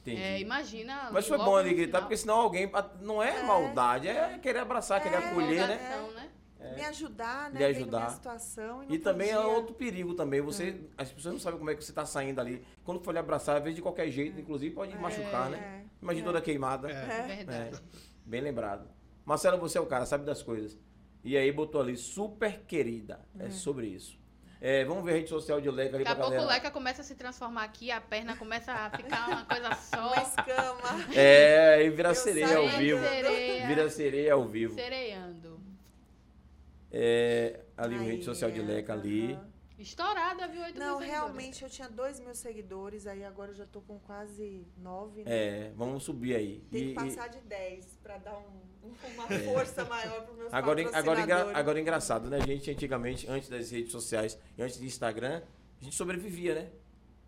[SPEAKER 3] Entendi.
[SPEAKER 1] É, imagina.
[SPEAKER 3] Mas foi bom ele gritar,
[SPEAKER 1] final.
[SPEAKER 3] porque senão alguém. Não é,
[SPEAKER 2] É.
[SPEAKER 3] maldade, é querer abraçar, querer
[SPEAKER 2] É,
[SPEAKER 3] acolher, né?
[SPEAKER 1] Empolgação, né?
[SPEAKER 2] Me ajudar, né? Vendo
[SPEAKER 3] ajudar.
[SPEAKER 2] minha situação. E, não
[SPEAKER 3] E também é outro perigo também. Você, As pessoas não sabem como é que você tá saindo ali. Quando for lhe abraçar, às vezes de qualquer jeito, inclusive pode machucar, né?
[SPEAKER 2] É.
[SPEAKER 3] Imagina
[SPEAKER 2] É.
[SPEAKER 3] toda queimada.
[SPEAKER 4] É.
[SPEAKER 1] Verdade.
[SPEAKER 3] Bem lembrado. Marcelo, você é o cara, sabe das coisas. E aí botou ali, super querida. É sobre isso. É, vamos ver a rede social de Leca ali
[SPEAKER 1] Daqui a pouco o. Leca começa a se transformar aqui, a perna começa a ficar uma coisa só. [LAUGHS]
[SPEAKER 2] Uma escama.
[SPEAKER 3] É, e vira
[SPEAKER 2] Eu
[SPEAKER 3] sereia ao vivo.
[SPEAKER 1] Sereia.
[SPEAKER 3] Vira sereia ao vivo.
[SPEAKER 1] Sereando.
[SPEAKER 3] É, ali a
[SPEAKER 2] Aí,
[SPEAKER 3] rede social de Leca ali.
[SPEAKER 2] aham.
[SPEAKER 1] Estourada, viu? 8
[SPEAKER 2] Não,
[SPEAKER 1] mil
[SPEAKER 2] realmente eu tinha dois mil seguidores, aí agora eu já tô com quase nove. né?
[SPEAKER 3] É, vamos subir aí.
[SPEAKER 2] Tem
[SPEAKER 3] E-
[SPEAKER 2] que
[SPEAKER 3] e-
[SPEAKER 2] passar de 10 pra dar um- uma força maior para meus
[SPEAKER 3] Agora, agora, engra- agora é engraçado, né? A gente antigamente, antes das redes sociais e antes do Instagram, a gente sobrevivia, né?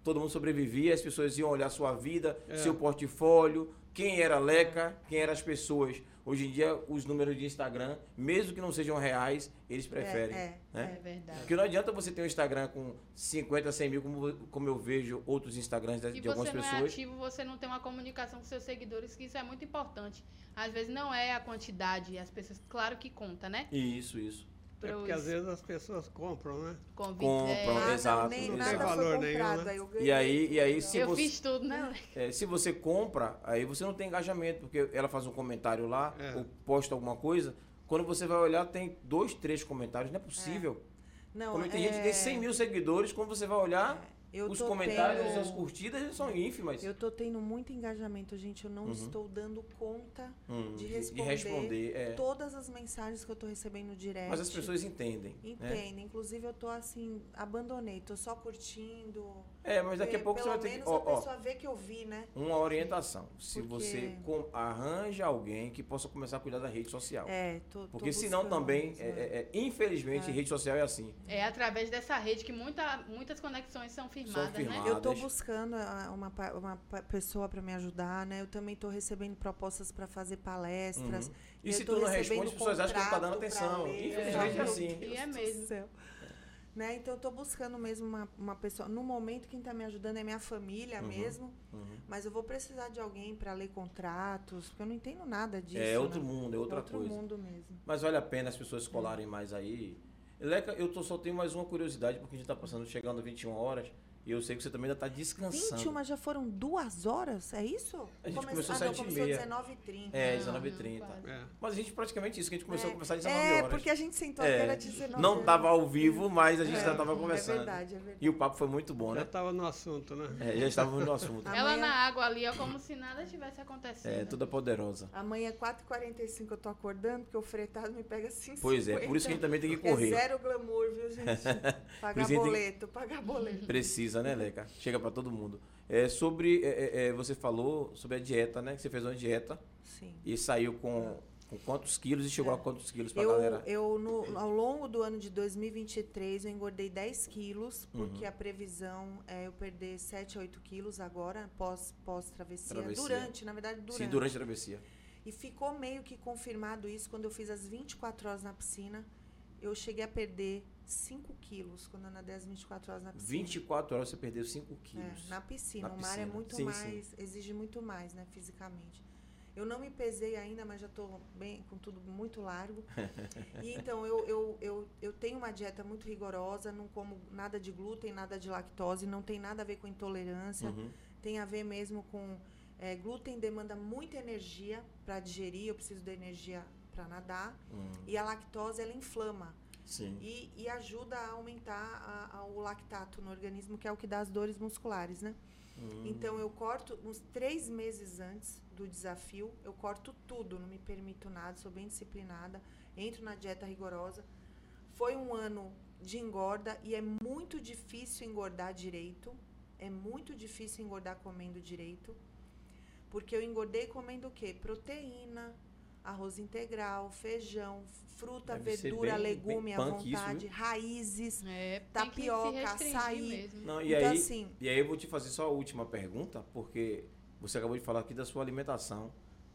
[SPEAKER 3] Todo mundo sobrevivia, as pessoas iam olhar sua vida,
[SPEAKER 4] É.
[SPEAKER 3] seu portfólio, quem era Leca, quem eram as pessoas. Hoje em dia, os números de Instagram, mesmo que não sejam reais, eles preferem.
[SPEAKER 2] É, é,
[SPEAKER 3] né?
[SPEAKER 1] É verdade.
[SPEAKER 3] Porque não adianta você ter um Instagram com 50, 100 mil, como, como eu vejo outros Instagrams de,
[SPEAKER 1] E
[SPEAKER 3] de algumas
[SPEAKER 1] você não é
[SPEAKER 3] pessoas.
[SPEAKER 1] ativo, você não tem uma comunicação com seus seguidores, que isso é muito importante. Às vezes não é a quantidade, as pessoas, claro que conta, né?
[SPEAKER 3] Isso, isso.
[SPEAKER 4] É porque às vezes as pessoas compram, né?
[SPEAKER 3] compram,
[SPEAKER 1] é,
[SPEAKER 2] Ah, não,
[SPEAKER 3] Exato,
[SPEAKER 2] nem
[SPEAKER 3] não
[SPEAKER 2] nada
[SPEAKER 3] tem
[SPEAKER 2] foi
[SPEAKER 4] valor nenhum, né?
[SPEAKER 2] aí eu ganhei.
[SPEAKER 3] E aí, e aí se
[SPEAKER 1] eu
[SPEAKER 3] você...
[SPEAKER 1] fiz tudo, né?
[SPEAKER 3] É, se você compra, aí você não tem engajamento, porque ela faz um comentário lá,
[SPEAKER 4] É.
[SPEAKER 3] ou posta alguma coisa, quando você vai olhar, tem dois, três comentários, não é possível.
[SPEAKER 2] Não,
[SPEAKER 3] Como tem
[SPEAKER 2] é,
[SPEAKER 3] gente que tem 100 mil seguidores, quando você vai olhar,
[SPEAKER 2] eu
[SPEAKER 3] os comentários,
[SPEAKER 2] tendo-
[SPEAKER 3] as curtidas são ínfimas.
[SPEAKER 2] Eu tô tendo muito engajamento, gente. Eu não
[SPEAKER 3] Uhum.
[SPEAKER 2] estou dando conta
[SPEAKER 3] Hum,
[SPEAKER 2] de
[SPEAKER 3] de
[SPEAKER 2] responder,
[SPEAKER 3] responder, é.
[SPEAKER 2] todas as mensagens que eu tô recebendo no direct.
[SPEAKER 3] Mas as pessoas entendem. Né?
[SPEAKER 2] Entendem. Inclusive, eu tô assim, abandonei. Tô só curtindo.
[SPEAKER 3] É, mas daqui a pouco você
[SPEAKER 2] Pelo
[SPEAKER 3] vai ter que.
[SPEAKER 2] menos
[SPEAKER 3] Ó,
[SPEAKER 2] a
[SPEAKER 3] ó,
[SPEAKER 2] pessoa vê que eu vi, né?
[SPEAKER 3] uma orientação. Se
[SPEAKER 2] Porque-
[SPEAKER 3] você com- arranja alguém que possa começar a cuidar da rede social.
[SPEAKER 2] É, tô, tô
[SPEAKER 3] Porque senão também, é-
[SPEAKER 2] né?
[SPEAKER 3] é- é- infelizmente,
[SPEAKER 2] É.
[SPEAKER 3] rede social é assim.
[SPEAKER 1] É através dessa rede que muita, muitas conexões são firmadas, né?
[SPEAKER 2] Eu tô
[SPEAKER 3] deixa-
[SPEAKER 2] buscando uma, uma pessoa para me ajudar, né? Eu também tô recebendo propostas para fazer palestras.
[SPEAKER 3] Uhum. E se tu não
[SPEAKER 2] recebendo
[SPEAKER 3] responde, as pessoas acham que não tá dando atenção. Infelizmente é
[SPEAKER 1] É.
[SPEAKER 3] assim.
[SPEAKER 1] E é mesmo.
[SPEAKER 2] Né? Então eu tô buscando mesmo uma, uma pessoa. No momento, quem tá me ajudando é minha família
[SPEAKER 3] Uhum.
[SPEAKER 2] mesmo.
[SPEAKER 3] Uhum.
[SPEAKER 2] Mas eu vou precisar de alguém para ler contratos, porque eu não entendo nada disso.
[SPEAKER 3] É outro
[SPEAKER 2] né?
[SPEAKER 3] mundo, é outra
[SPEAKER 2] outro
[SPEAKER 3] coisa.
[SPEAKER 2] mundo mesmo.
[SPEAKER 3] Mas vale a pena as pessoas colarem mais aí. Leca, eu tô, só tenho mais uma curiosidade, porque a gente tá passando, chegando a 21 horas, e eu sei que você também ainda tá descansando.
[SPEAKER 2] 21, mas já foram duas horas? É isso?
[SPEAKER 3] A gente
[SPEAKER 2] Come-
[SPEAKER 3] começou
[SPEAKER 2] ah,
[SPEAKER 3] às
[SPEAKER 2] começou
[SPEAKER 3] 7h30.
[SPEAKER 2] 19h30.
[SPEAKER 3] É,
[SPEAKER 1] Não,
[SPEAKER 3] 19h30.
[SPEAKER 1] não, quase.
[SPEAKER 4] É.
[SPEAKER 3] Mas a gente praticamente isso, que a gente começou
[SPEAKER 2] É,
[SPEAKER 3] a conversar às 19
[SPEAKER 2] É,
[SPEAKER 3] horas.
[SPEAKER 2] porque a gente sentou
[SPEAKER 3] É,
[SPEAKER 2] era 19
[SPEAKER 3] Não
[SPEAKER 2] horas.
[SPEAKER 3] tava ao vivo, mas a gente
[SPEAKER 2] É,
[SPEAKER 3] já tava
[SPEAKER 2] É
[SPEAKER 3] conversando.
[SPEAKER 2] verdade, é verdade.
[SPEAKER 3] E o papo foi muito bom,
[SPEAKER 4] Já
[SPEAKER 3] né?
[SPEAKER 4] estava no assunto, né?
[SPEAKER 3] É, já estávamos no assunto.
[SPEAKER 2] Ah,
[SPEAKER 1] Ela
[SPEAKER 2] Amanhã-
[SPEAKER 1] na água ali, ó, como se nada tivesse acontecendo.
[SPEAKER 3] É, toda poderosa.
[SPEAKER 2] Amanhã, 4h45, eu tô acordando, porque o fretado me pega assim.
[SPEAKER 3] Pois é, por isso que a gente também tem que
[SPEAKER 2] É
[SPEAKER 3] correr.
[SPEAKER 2] zero glamour, viu, gente? [LAUGHS] Pagar
[SPEAKER 3] gente tem-
[SPEAKER 2] boleto, pagar boleto.
[SPEAKER 3] Precisa, né, Leca? Chega pra todo mundo. É, sobre, é, é, é, você falou sobre a dieta, né? Que você fez uma dieta
[SPEAKER 2] Sim.
[SPEAKER 3] e saiu com Com quantos quilos e chegou a quantos quilos pra
[SPEAKER 2] Eu,
[SPEAKER 3] galera?
[SPEAKER 2] eu no- ao longo do ano de 2023, eu engordei 10 quilos, porque
[SPEAKER 3] Uhum.
[SPEAKER 2] a previsão é eu perder 7 a 8 quilos agora, pós, pós travessia.
[SPEAKER 3] Travessia.
[SPEAKER 2] Durante, na verdade, durante.
[SPEAKER 3] Sim, durante a travessia.
[SPEAKER 2] E ficou meio que confirmado isso quando eu fiz as 24 horas na piscina. Eu cheguei a perder 5 quilos quando eu nadei as 24 horas na piscina.
[SPEAKER 3] 24 horas você perdeu 5 quilos.
[SPEAKER 2] É, na piscina.
[SPEAKER 3] Na
[SPEAKER 2] o mar é
[SPEAKER 3] piscina.
[SPEAKER 2] muito
[SPEAKER 3] Sim,
[SPEAKER 2] mais, exige muito mais, né, fisicamente. Eu não me pesei ainda, mas já estou bem com tudo muito largo. [LAUGHS] e então eu, eu, eu, eu tenho uma dieta muito rigorosa, não como nada de glúten, nada de lactose, não tem nada a ver com intolerância,
[SPEAKER 3] Uhum.
[SPEAKER 2] tem a ver mesmo com é, glúten demanda muita energia para digerir, eu preciso de energia para nadar.
[SPEAKER 3] Hum,
[SPEAKER 2] E a lactose ela inflama
[SPEAKER 3] sim.
[SPEAKER 2] e, e ajuda a aumentar a- a- o lactato no organismo, que é o que dá as dores musculares, né?
[SPEAKER 3] Hum.
[SPEAKER 2] Então eu corto uns três meses antes do desafio, eu corto tudo, não me permito nada, sou bem disciplinada, entro na dieta rigorosa. Foi um ano de engorda e é muito difícil engordar direito. É muito difícil engordar comendo direito. Porque eu engordei comendo o quê? Proteína, arroz integral, feijão, fruta,
[SPEAKER 3] Deve
[SPEAKER 2] verdura,
[SPEAKER 3] bem-
[SPEAKER 2] legume
[SPEAKER 3] bem
[SPEAKER 2] à
[SPEAKER 3] isso,
[SPEAKER 2] vontade,
[SPEAKER 3] viu?
[SPEAKER 2] raízes.
[SPEAKER 1] É,
[SPEAKER 2] Tapioca, açaí.
[SPEAKER 1] mesmo.
[SPEAKER 3] Não, e
[SPEAKER 2] então,
[SPEAKER 3] aí,
[SPEAKER 2] assim,
[SPEAKER 3] E aí eu vou te fazer só a última pergunta, porque você acabou de falar aqui da sua alimentação.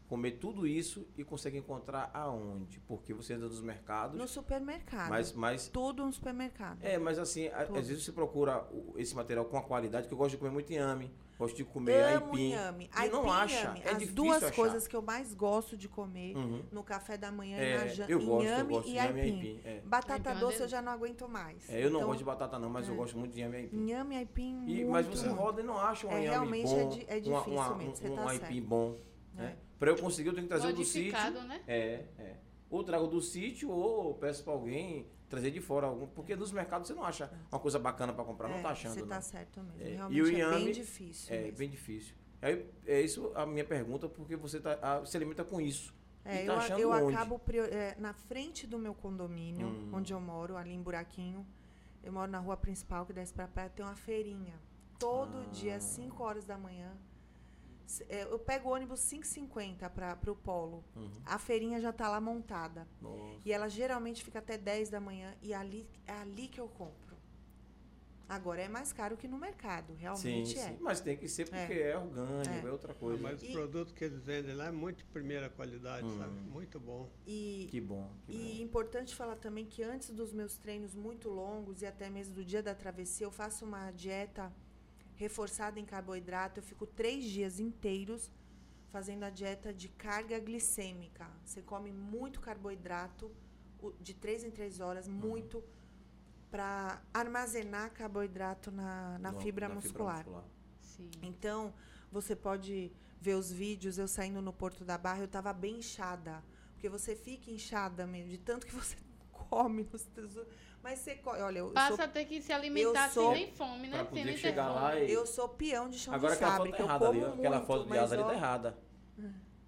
[SPEAKER 3] Comer tudo isso e consegue encontrar aonde? Porque você anda nos mercados,
[SPEAKER 2] no supermercado.
[SPEAKER 3] mas, mas
[SPEAKER 2] Tudo no supermercado.
[SPEAKER 3] é, mas assim, a- às vezes você procura esse material com a qualidade, que eu gosto de comer muito inhame, gosto de comer
[SPEAKER 2] Amo
[SPEAKER 3] aipim.
[SPEAKER 2] inhame.
[SPEAKER 3] E não
[SPEAKER 2] Aipim,
[SPEAKER 3] acha,
[SPEAKER 2] inhame.
[SPEAKER 3] é
[SPEAKER 2] As
[SPEAKER 3] difícil
[SPEAKER 2] duas
[SPEAKER 3] achar.
[SPEAKER 2] coisas que eu mais gosto de comer
[SPEAKER 3] Uhum.
[SPEAKER 2] no café da manhã e
[SPEAKER 3] É,
[SPEAKER 2] na janta.
[SPEAKER 3] eu gosto, eu
[SPEAKER 2] inhame
[SPEAKER 3] gosto de
[SPEAKER 2] e
[SPEAKER 3] inhame e
[SPEAKER 2] aipim.
[SPEAKER 3] aipim. É.
[SPEAKER 2] Batata
[SPEAKER 1] Aipim é uma
[SPEAKER 2] doce eu já não aguento mais.
[SPEAKER 3] É, eu não
[SPEAKER 2] Então,
[SPEAKER 3] gosto de batata não, mas eu
[SPEAKER 2] é.
[SPEAKER 3] gosto muito de inhame aipim.
[SPEAKER 2] Inhame aipim
[SPEAKER 3] E,
[SPEAKER 2] muito,
[SPEAKER 3] mas você roda e não acha um
[SPEAKER 2] É,
[SPEAKER 3] inhame
[SPEAKER 2] realmente
[SPEAKER 3] bom,
[SPEAKER 2] é di- é
[SPEAKER 3] uma-
[SPEAKER 2] difícil
[SPEAKER 3] uma-
[SPEAKER 2] mesmo, você
[SPEAKER 3] um,
[SPEAKER 2] tá
[SPEAKER 3] um aipim
[SPEAKER 2] certo.
[SPEAKER 3] bom.
[SPEAKER 2] É.
[SPEAKER 3] Né? Para eu conseguir, eu tenho que trazer o do sítio.
[SPEAKER 1] Né?
[SPEAKER 3] É, é. Ou trago do sítio ou peço para alguém trazer de fora algum, porque nos mercados você não acha uma coisa bacana para comprar, não
[SPEAKER 2] É,
[SPEAKER 3] tá achando
[SPEAKER 2] Você
[SPEAKER 3] não.
[SPEAKER 2] tá certo mesmo.
[SPEAKER 3] É, e
[SPEAKER 2] Realmente
[SPEAKER 3] o
[SPEAKER 2] é
[SPEAKER 3] inhame
[SPEAKER 2] bem difícil.
[SPEAKER 3] É
[SPEAKER 2] mesmo.
[SPEAKER 3] bem difícil. Aí, é isso a minha pergunta, porque você tá, ah, se alimenta com isso.
[SPEAKER 2] É,
[SPEAKER 3] e tá
[SPEAKER 2] eu, a- eu acabo prior- é, na frente do meu condomínio,
[SPEAKER 3] Hum.
[SPEAKER 2] onde eu moro, ali em Buraquinho. Eu moro na rua principal, que desce pra praia, tem uma feirinha. Todo
[SPEAKER 3] Ah.
[SPEAKER 2] dia, às 5 horas da manhã. É, eu pego o ônibus 5h50 para o polo.
[SPEAKER 3] Uhum.
[SPEAKER 2] A feirinha já tá lá montada.
[SPEAKER 3] Nossa.
[SPEAKER 2] E ela geralmente fica até 10 da manhã. E ali, é ali que eu compro. Agora é mais caro que no mercado,
[SPEAKER 3] Sim,
[SPEAKER 2] realmente é.
[SPEAKER 3] sim. Mas tem que ser porque é, orgânico, é,
[SPEAKER 2] É.
[SPEAKER 3] outra coisa.
[SPEAKER 4] Mas
[SPEAKER 2] E-
[SPEAKER 4] o produto que eles vendem lá é muito de primeira qualidade,
[SPEAKER 3] Hum.
[SPEAKER 4] sabe? Muito bom.
[SPEAKER 2] E,
[SPEAKER 3] Que bom. Que
[SPEAKER 2] E
[SPEAKER 3] bom.
[SPEAKER 2] importante falar também que antes dos meus treinos muito longos e até mesmo do dia da travessia, eu faço uma dieta reforçada em carboidrato. Eu fico três dias inteiros fazendo a dieta de carga glicêmica. Você come muito carboidrato, de três em três horas,
[SPEAKER 3] Uhum.
[SPEAKER 2] muito, para armazenar carboidrato na, na
[SPEAKER 3] No-
[SPEAKER 2] fibra
[SPEAKER 3] na
[SPEAKER 2] muscular.
[SPEAKER 1] Sim.
[SPEAKER 2] Então, você pode ver os vídeos, eu saindo no Porto da Barra, eu tava bem inchada. Porque você fica inchada mesmo, de tanto que você [LAUGHS] come. nos teus- Mas você. Olha, eu,
[SPEAKER 1] Passa
[SPEAKER 2] sou,
[SPEAKER 1] a ter que se alimentar
[SPEAKER 2] sou-
[SPEAKER 1] sem nem fome, né? Sem nem ter
[SPEAKER 3] chegar
[SPEAKER 1] fome.
[SPEAKER 3] lá e-
[SPEAKER 2] eu sou peão de chão
[SPEAKER 3] Agora
[SPEAKER 2] de
[SPEAKER 3] aquela foto
[SPEAKER 2] fábrica.
[SPEAKER 3] tá errada ali. ó. Aquela foto de asa ali tá errada.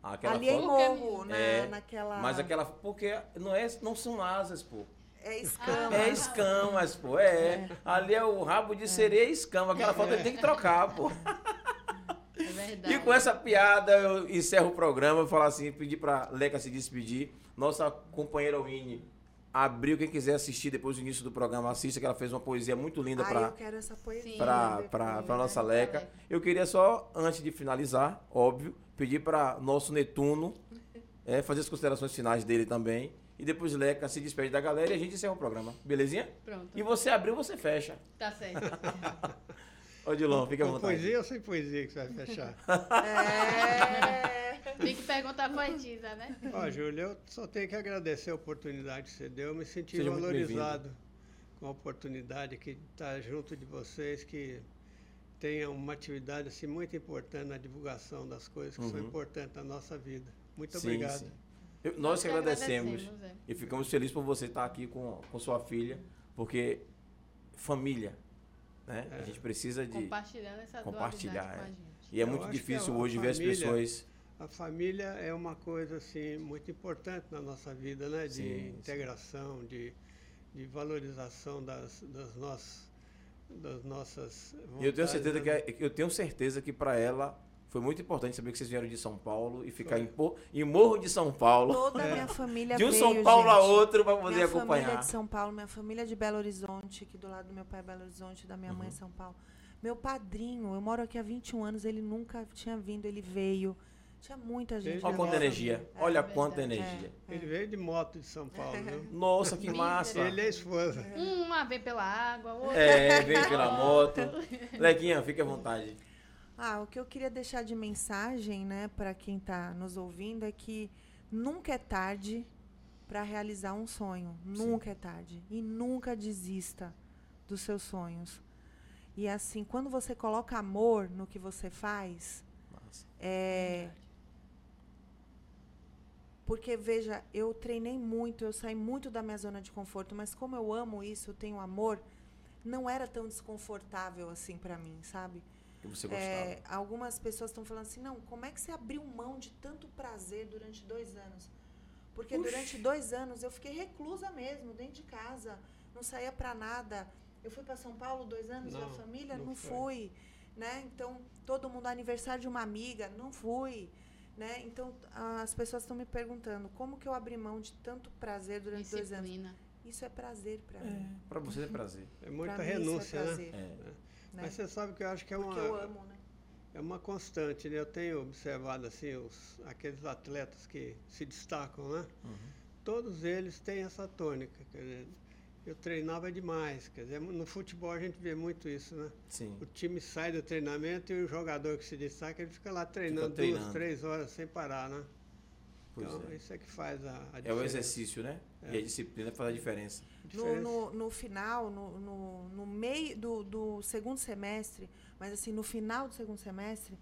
[SPEAKER 3] Aquela
[SPEAKER 2] Ali é em
[SPEAKER 3] foto.
[SPEAKER 2] morro, na,
[SPEAKER 3] É,
[SPEAKER 2] naquela.
[SPEAKER 3] Mas aquela. Porque não, é, não são asas, pô.
[SPEAKER 2] É escama.
[SPEAKER 3] É escamas, pô. É. Ali é o rabo de sereia e escama. Aquela foto ele tem que trocar, pô.
[SPEAKER 1] É verdade.
[SPEAKER 3] E com essa piada eu encerro o programa. Vou falar assim, pedir pra Leca se despedir. Nossa companheira Winnie abriu. Quem quiser assistir depois do início do programa, assista, que ela fez uma poesia muito linda pra,
[SPEAKER 2] depois,
[SPEAKER 3] pra, pra
[SPEAKER 2] né?
[SPEAKER 3] nossa Leca. Eu queria só, antes de finalizar, óbvio, pedir para nosso Netuno [LAUGHS] é, fazer as considerações finais dele também. E depois Leca se despede da galera e a gente encerra o programa. Belezinha?
[SPEAKER 1] Pronto.
[SPEAKER 3] E você abriu, você fecha.
[SPEAKER 1] Tá certo. [LAUGHS]
[SPEAKER 3] Ô, Dilon, fica à
[SPEAKER 4] Com
[SPEAKER 3] vontade.
[SPEAKER 4] poesia ou sem poesia que você vai fechar?
[SPEAKER 2] É.
[SPEAKER 1] Tem que perguntar pra poetisa, né?
[SPEAKER 4] Ó, Júlio, eu só tenho que agradecer a oportunidade que você deu. Eu me senti
[SPEAKER 3] Seja
[SPEAKER 4] valorizado com a oportunidade que estar junto de vocês, que tenham uma atividade assim, muito importante na divulgação das coisas que são
[SPEAKER 3] Uhum.
[SPEAKER 4] importantes na nossa vida. Muito
[SPEAKER 3] Sim,
[SPEAKER 4] obrigado.
[SPEAKER 3] sim. Eu- nós que agradecemos.
[SPEAKER 1] é.
[SPEAKER 3] E ficamos felizes por você estar aqui com, com sua filha, porque família, né? A
[SPEAKER 4] É.
[SPEAKER 3] gente precisa de.
[SPEAKER 1] Compartilhando essa
[SPEAKER 3] Compartilhar,
[SPEAKER 1] com a
[SPEAKER 3] é.
[SPEAKER 1] gente.
[SPEAKER 3] E é
[SPEAKER 4] Eu
[SPEAKER 3] muito difícil
[SPEAKER 4] a- a
[SPEAKER 3] hoje ver as
[SPEAKER 4] família-
[SPEAKER 3] pessoas.
[SPEAKER 4] A família é uma coisa assim muito importante na nossa vida, né? De
[SPEAKER 3] Sim, sim.
[SPEAKER 4] integração, de, de valorização das, das, nossas, das nossas
[SPEAKER 3] E eu tenho
[SPEAKER 4] vontades,
[SPEAKER 3] certeza
[SPEAKER 4] né?
[SPEAKER 3] que é- eu tenho certeza que para ela Foi muito importante saber que vocês vieram de São Paulo e ficar em, em Morro de São Paulo.
[SPEAKER 2] Toda a minha [LAUGHS] família
[SPEAKER 3] De um
[SPEAKER 2] veio,
[SPEAKER 3] São Paulo a
[SPEAKER 2] gente.
[SPEAKER 3] outro para poder
[SPEAKER 2] minha família é
[SPEAKER 3] acompanhar.
[SPEAKER 2] de São Paulo, minha família é de Belo Horizonte, que do lado do meu pai é Belo Horizonte, da minha mãe é
[SPEAKER 3] Uhum.
[SPEAKER 2] São Paulo. Meu padrinho, eu moro aqui há 21 anos, ele nunca tinha vindo, ele veio. Tinha muita gente.
[SPEAKER 3] Olha
[SPEAKER 2] minha
[SPEAKER 3] quanta
[SPEAKER 4] Nossa,
[SPEAKER 3] energia.
[SPEAKER 2] família.
[SPEAKER 3] Olha
[SPEAKER 1] É
[SPEAKER 3] quanta
[SPEAKER 1] verdade.
[SPEAKER 3] energia.
[SPEAKER 2] É.
[SPEAKER 4] Ele veio de moto de São Paulo, viu? [LAUGHS]
[SPEAKER 3] Nossa, que massa.
[SPEAKER 4] Ele é a esposa.
[SPEAKER 1] Uma vem pela água, outra.
[SPEAKER 3] É, vem pela moto. [LAUGHS] Lequinha, fique à vontade.
[SPEAKER 2] Ah, o que eu queria deixar de mensagem, né, para quem está nos ouvindo é que nunca é tarde para realizar um sonho. Nunca é tarde e nunca desista dos seus sonhos. E assim, quando você coloca amor no que você faz,
[SPEAKER 3] Massa.
[SPEAKER 2] é porque veja, eu treinei muito, eu saí muito da minha zona de conforto, mas como eu amo isso, eu tenho amor, não era tão desconfortável assim para mim, sabe?
[SPEAKER 3] Que você gostava.
[SPEAKER 2] É, algumas pessoas estão falando assim, não, como é que você abriu mão de tanto prazer durante dois anos? Porque durante dois anos eu fiquei reclusa mesmo, dentro de casa, não saía para nada. Eu fui para São Paulo dois anos,
[SPEAKER 4] Não,
[SPEAKER 2] a família,
[SPEAKER 4] não
[SPEAKER 2] não,
[SPEAKER 4] foi.
[SPEAKER 2] fui, né? Então todo mundo aniversário de uma amiga, não fui, né? Então as pessoas estão me perguntando como que eu abri mão de tanto prazer durante dois anos?
[SPEAKER 1] Disciplina.
[SPEAKER 2] Isso é prazer para mim.
[SPEAKER 3] Pra você é prazer.
[SPEAKER 4] É muita
[SPEAKER 2] Pra isso
[SPEAKER 4] renúncia,
[SPEAKER 2] é
[SPEAKER 4] né?
[SPEAKER 2] prazer,
[SPEAKER 3] É.
[SPEAKER 2] né?
[SPEAKER 4] Mas você sabe que eu acho que é
[SPEAKER 2] Porque eu
[SPEAKER 4] uma,
[SPEAKER 2] amo, né?
[SPEAKER 4] é uma constante, né? Eu tenho observado assim os, aqueles atletas que se destacam, né?
[SPEAKER 3] Uhum.
[SPEAKER 4] Todos eles têm essa tônica. Quer dizer, eu treinava demais. Quer dizer, no futebol a gente vê muito isso, né?
[SPEAKER 3] Sim.
[SPEAKER 4] O time sai do treinamento e o jogador que se destaca, ele fica lá treinando,
[SPEAKER 3] treinando.
[SPEAKER 4] duas, três horas sem parar, né?
[SPEAKER 3] Pois
[SPEAKER 4] então,
[SPEAKER 3] é.
[SPEAKER 4] isso é que faz a, a
[SPEAKER 3] É o
[SPEAKER 4] diferença.
[SPEAKER 3] exercício, né? E a disciplina faz a diferença.
[SPEAKER 2] No, no, no final, no, no, no meio do, do segundo semestre, mas assim, no final do segundo semestre,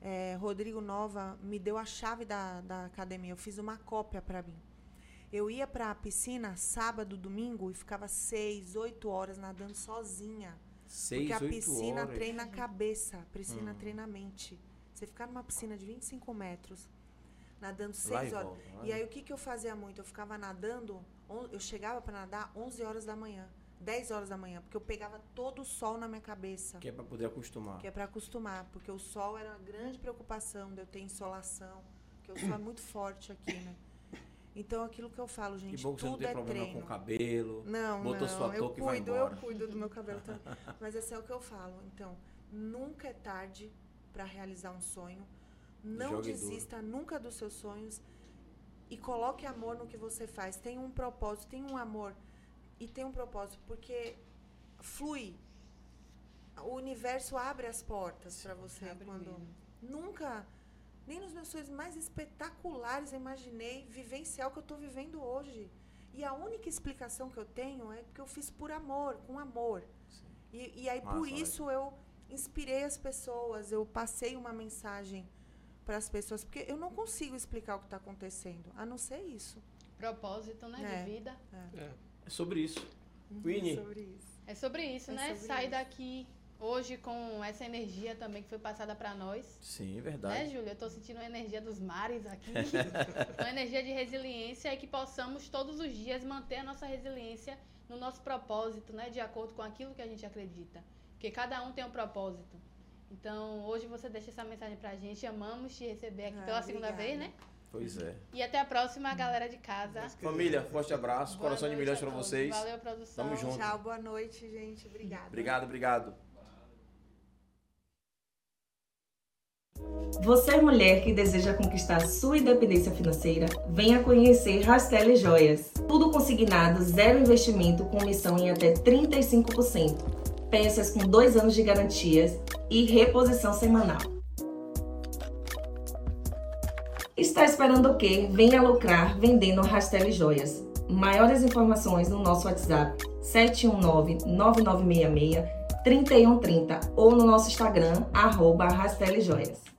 [SPEAKER 2] eh, Rodrigo Nova me deu a chave da, da academia. Eu fiz uma cópia para mim. Eu ia para a piscina sábado, domingo e ficava seis, oito horas nadando sozinha.
[SPEAKER 3] Seis,
[SPEAKER 2] porque a piscina
[SPEAKER 3] horas.
[SPEAKER 2] treina a cabeça, a piscina
[SPEAKER 3] Hum.
[SPEAKER 2] treina a mente. Você ficar numa piscina de 25 metros, nadando seis horas.
[SPEAKER 3] volta,
[SPEAKER 2] E aí o que, que eu fazia muito? Eu ficava nadando, eu chegava para nadar 11 horas da manhã, 10 horas da manhã, porque eu pegava todo o sol na minha cabeça.
[SPEAKER 3] Que é pra poder acostumar.
[SPEAKER 2] Que é para acostumar, porque o sol era uma grande preocupação de eu ter insolação, porque o sol é muito forte aqui, né? Então aquilo que eu falo, gente,
[SPEAKER 3] Que bom que você não
[SPEAKER 2] tudo
[SPEAKER 3] tem
[SPEAKER 2] é
[SPEAKER 3] problema
[SPEAKER 2] treino.
[SPEAKER 3] com o cabelo.
[SPEAKER 2] Não,
[SPEAKER 3] botou
[SPEAKER 2] não,
[SPEAKER 3] sua
[SPEAKER 2] eu
[SPEAKER 3] e vai
[SPEAKER 2] cuido,
[SPEAKER 3] embora.
[SPEAKER 2] eu cuido do meu cabelo [LAUGHS] também. Mas esse é o que eu falo. Então, nunca é tarde para realizar um sonho. Não
[SPEAKER 3] Jogue
[SPEAKER 2] desista nunca dos seus sonhos e coloque amor no que você faz. Tem um propósito, tem um amor e tem um propósito, porque flui. O universo abre as portas para você
[SPEAKER 1] abre
[SPEAKER 2] quando
[SPEAKER 1] mesmo.
[SPEAKER 2] nunca nem nos meus sonhos mais espetaculares eu imaginei vivenciar o que eu estou vivendo hoje. E a única explicação que eu tenho é porque eu fiz por amor, com amor.
[SPEAKER 3] Sim.
[SPEAKER 2] E, e aí,
[SPEAKER 3] Massa,
[SPEAKER 2] por isso, eu inspirei as pessoas, eu passei uma mensagem para as pessoas, porque eu não consigo explicar o que está acontecendo, a não ser isso.
[SPEAKER 1] Propósito, né?
[SPEAKER 2] É.
[SPEAKER 1] De vida.
[SPEAKER 4] É.
[SPEAKER 3] É sobre isso. Winnie.
[SPEAKER 2] Sobre isso.
[SPEAKER 1] É sobre isso,
[SPEAKER 2] É
[SPEAKER 1] né?
[SPEAKER 2] sobre
[SPEAKER 1] Sair
[SPEAKER 2] isso.
[SPEAKER 1] daqui hoje com essa energia também que foi passada para nós.
[SPEAKER 3] Sim,
[SPEAKER 1] Né,
[SPEAKER 3] verdade.
[SPEAKER 1] Júlia? Eu tô sentindo a energia dos mares aqui. [LAUGHS] uma energia de resiliência e que possamos todos os dias manter a nossa resiliência no nosso propósito, né? De acordo com aquilo que a gente acredita. Porque cada um tem um propósito. Então, hoje você deixa essa mensagem pra gente. Amamos te receber aqui
[SPEAKER 2] Ah,
[SPEAKER 1] pela segunda
[SPEAKER 2] obrigada.
[SPEAKER 1] vez, né?
[SPEAKER 3] Pois é.
[SPEAKER 1] E até a próxima, galera de casa.
[SPEAKER 3] Família, forte abraço.
[SPEAKER 1] Boa
[SPEAKER 3] Coração de milhões pra
[SPEAKER 1] todos.
[SPEAKER 3] vocês.
[SPEAKER 1] Valeu, produção.
[SPEAKER 3] Tamo junto.
[SPEAKER 2] Tchau, boa noite, gente. Obrigada.
[SPEAKER 3] Obrigado, obrigado.
[SPEAKER 6] Você, mulher que deseja conquistar sua independência financeira, venha conhecer Rastelli Joias. Tudo consignado, zero investimento, com missão em até 35%. Peças com dois anos de garantias e reposição semanal. Está esperando o quê? Venha lucrar vendendo Rastelli Joias. Maiores informações no nosso WhatsApp 719-9966-3130 ou no nosso Instagram, arroba Joias.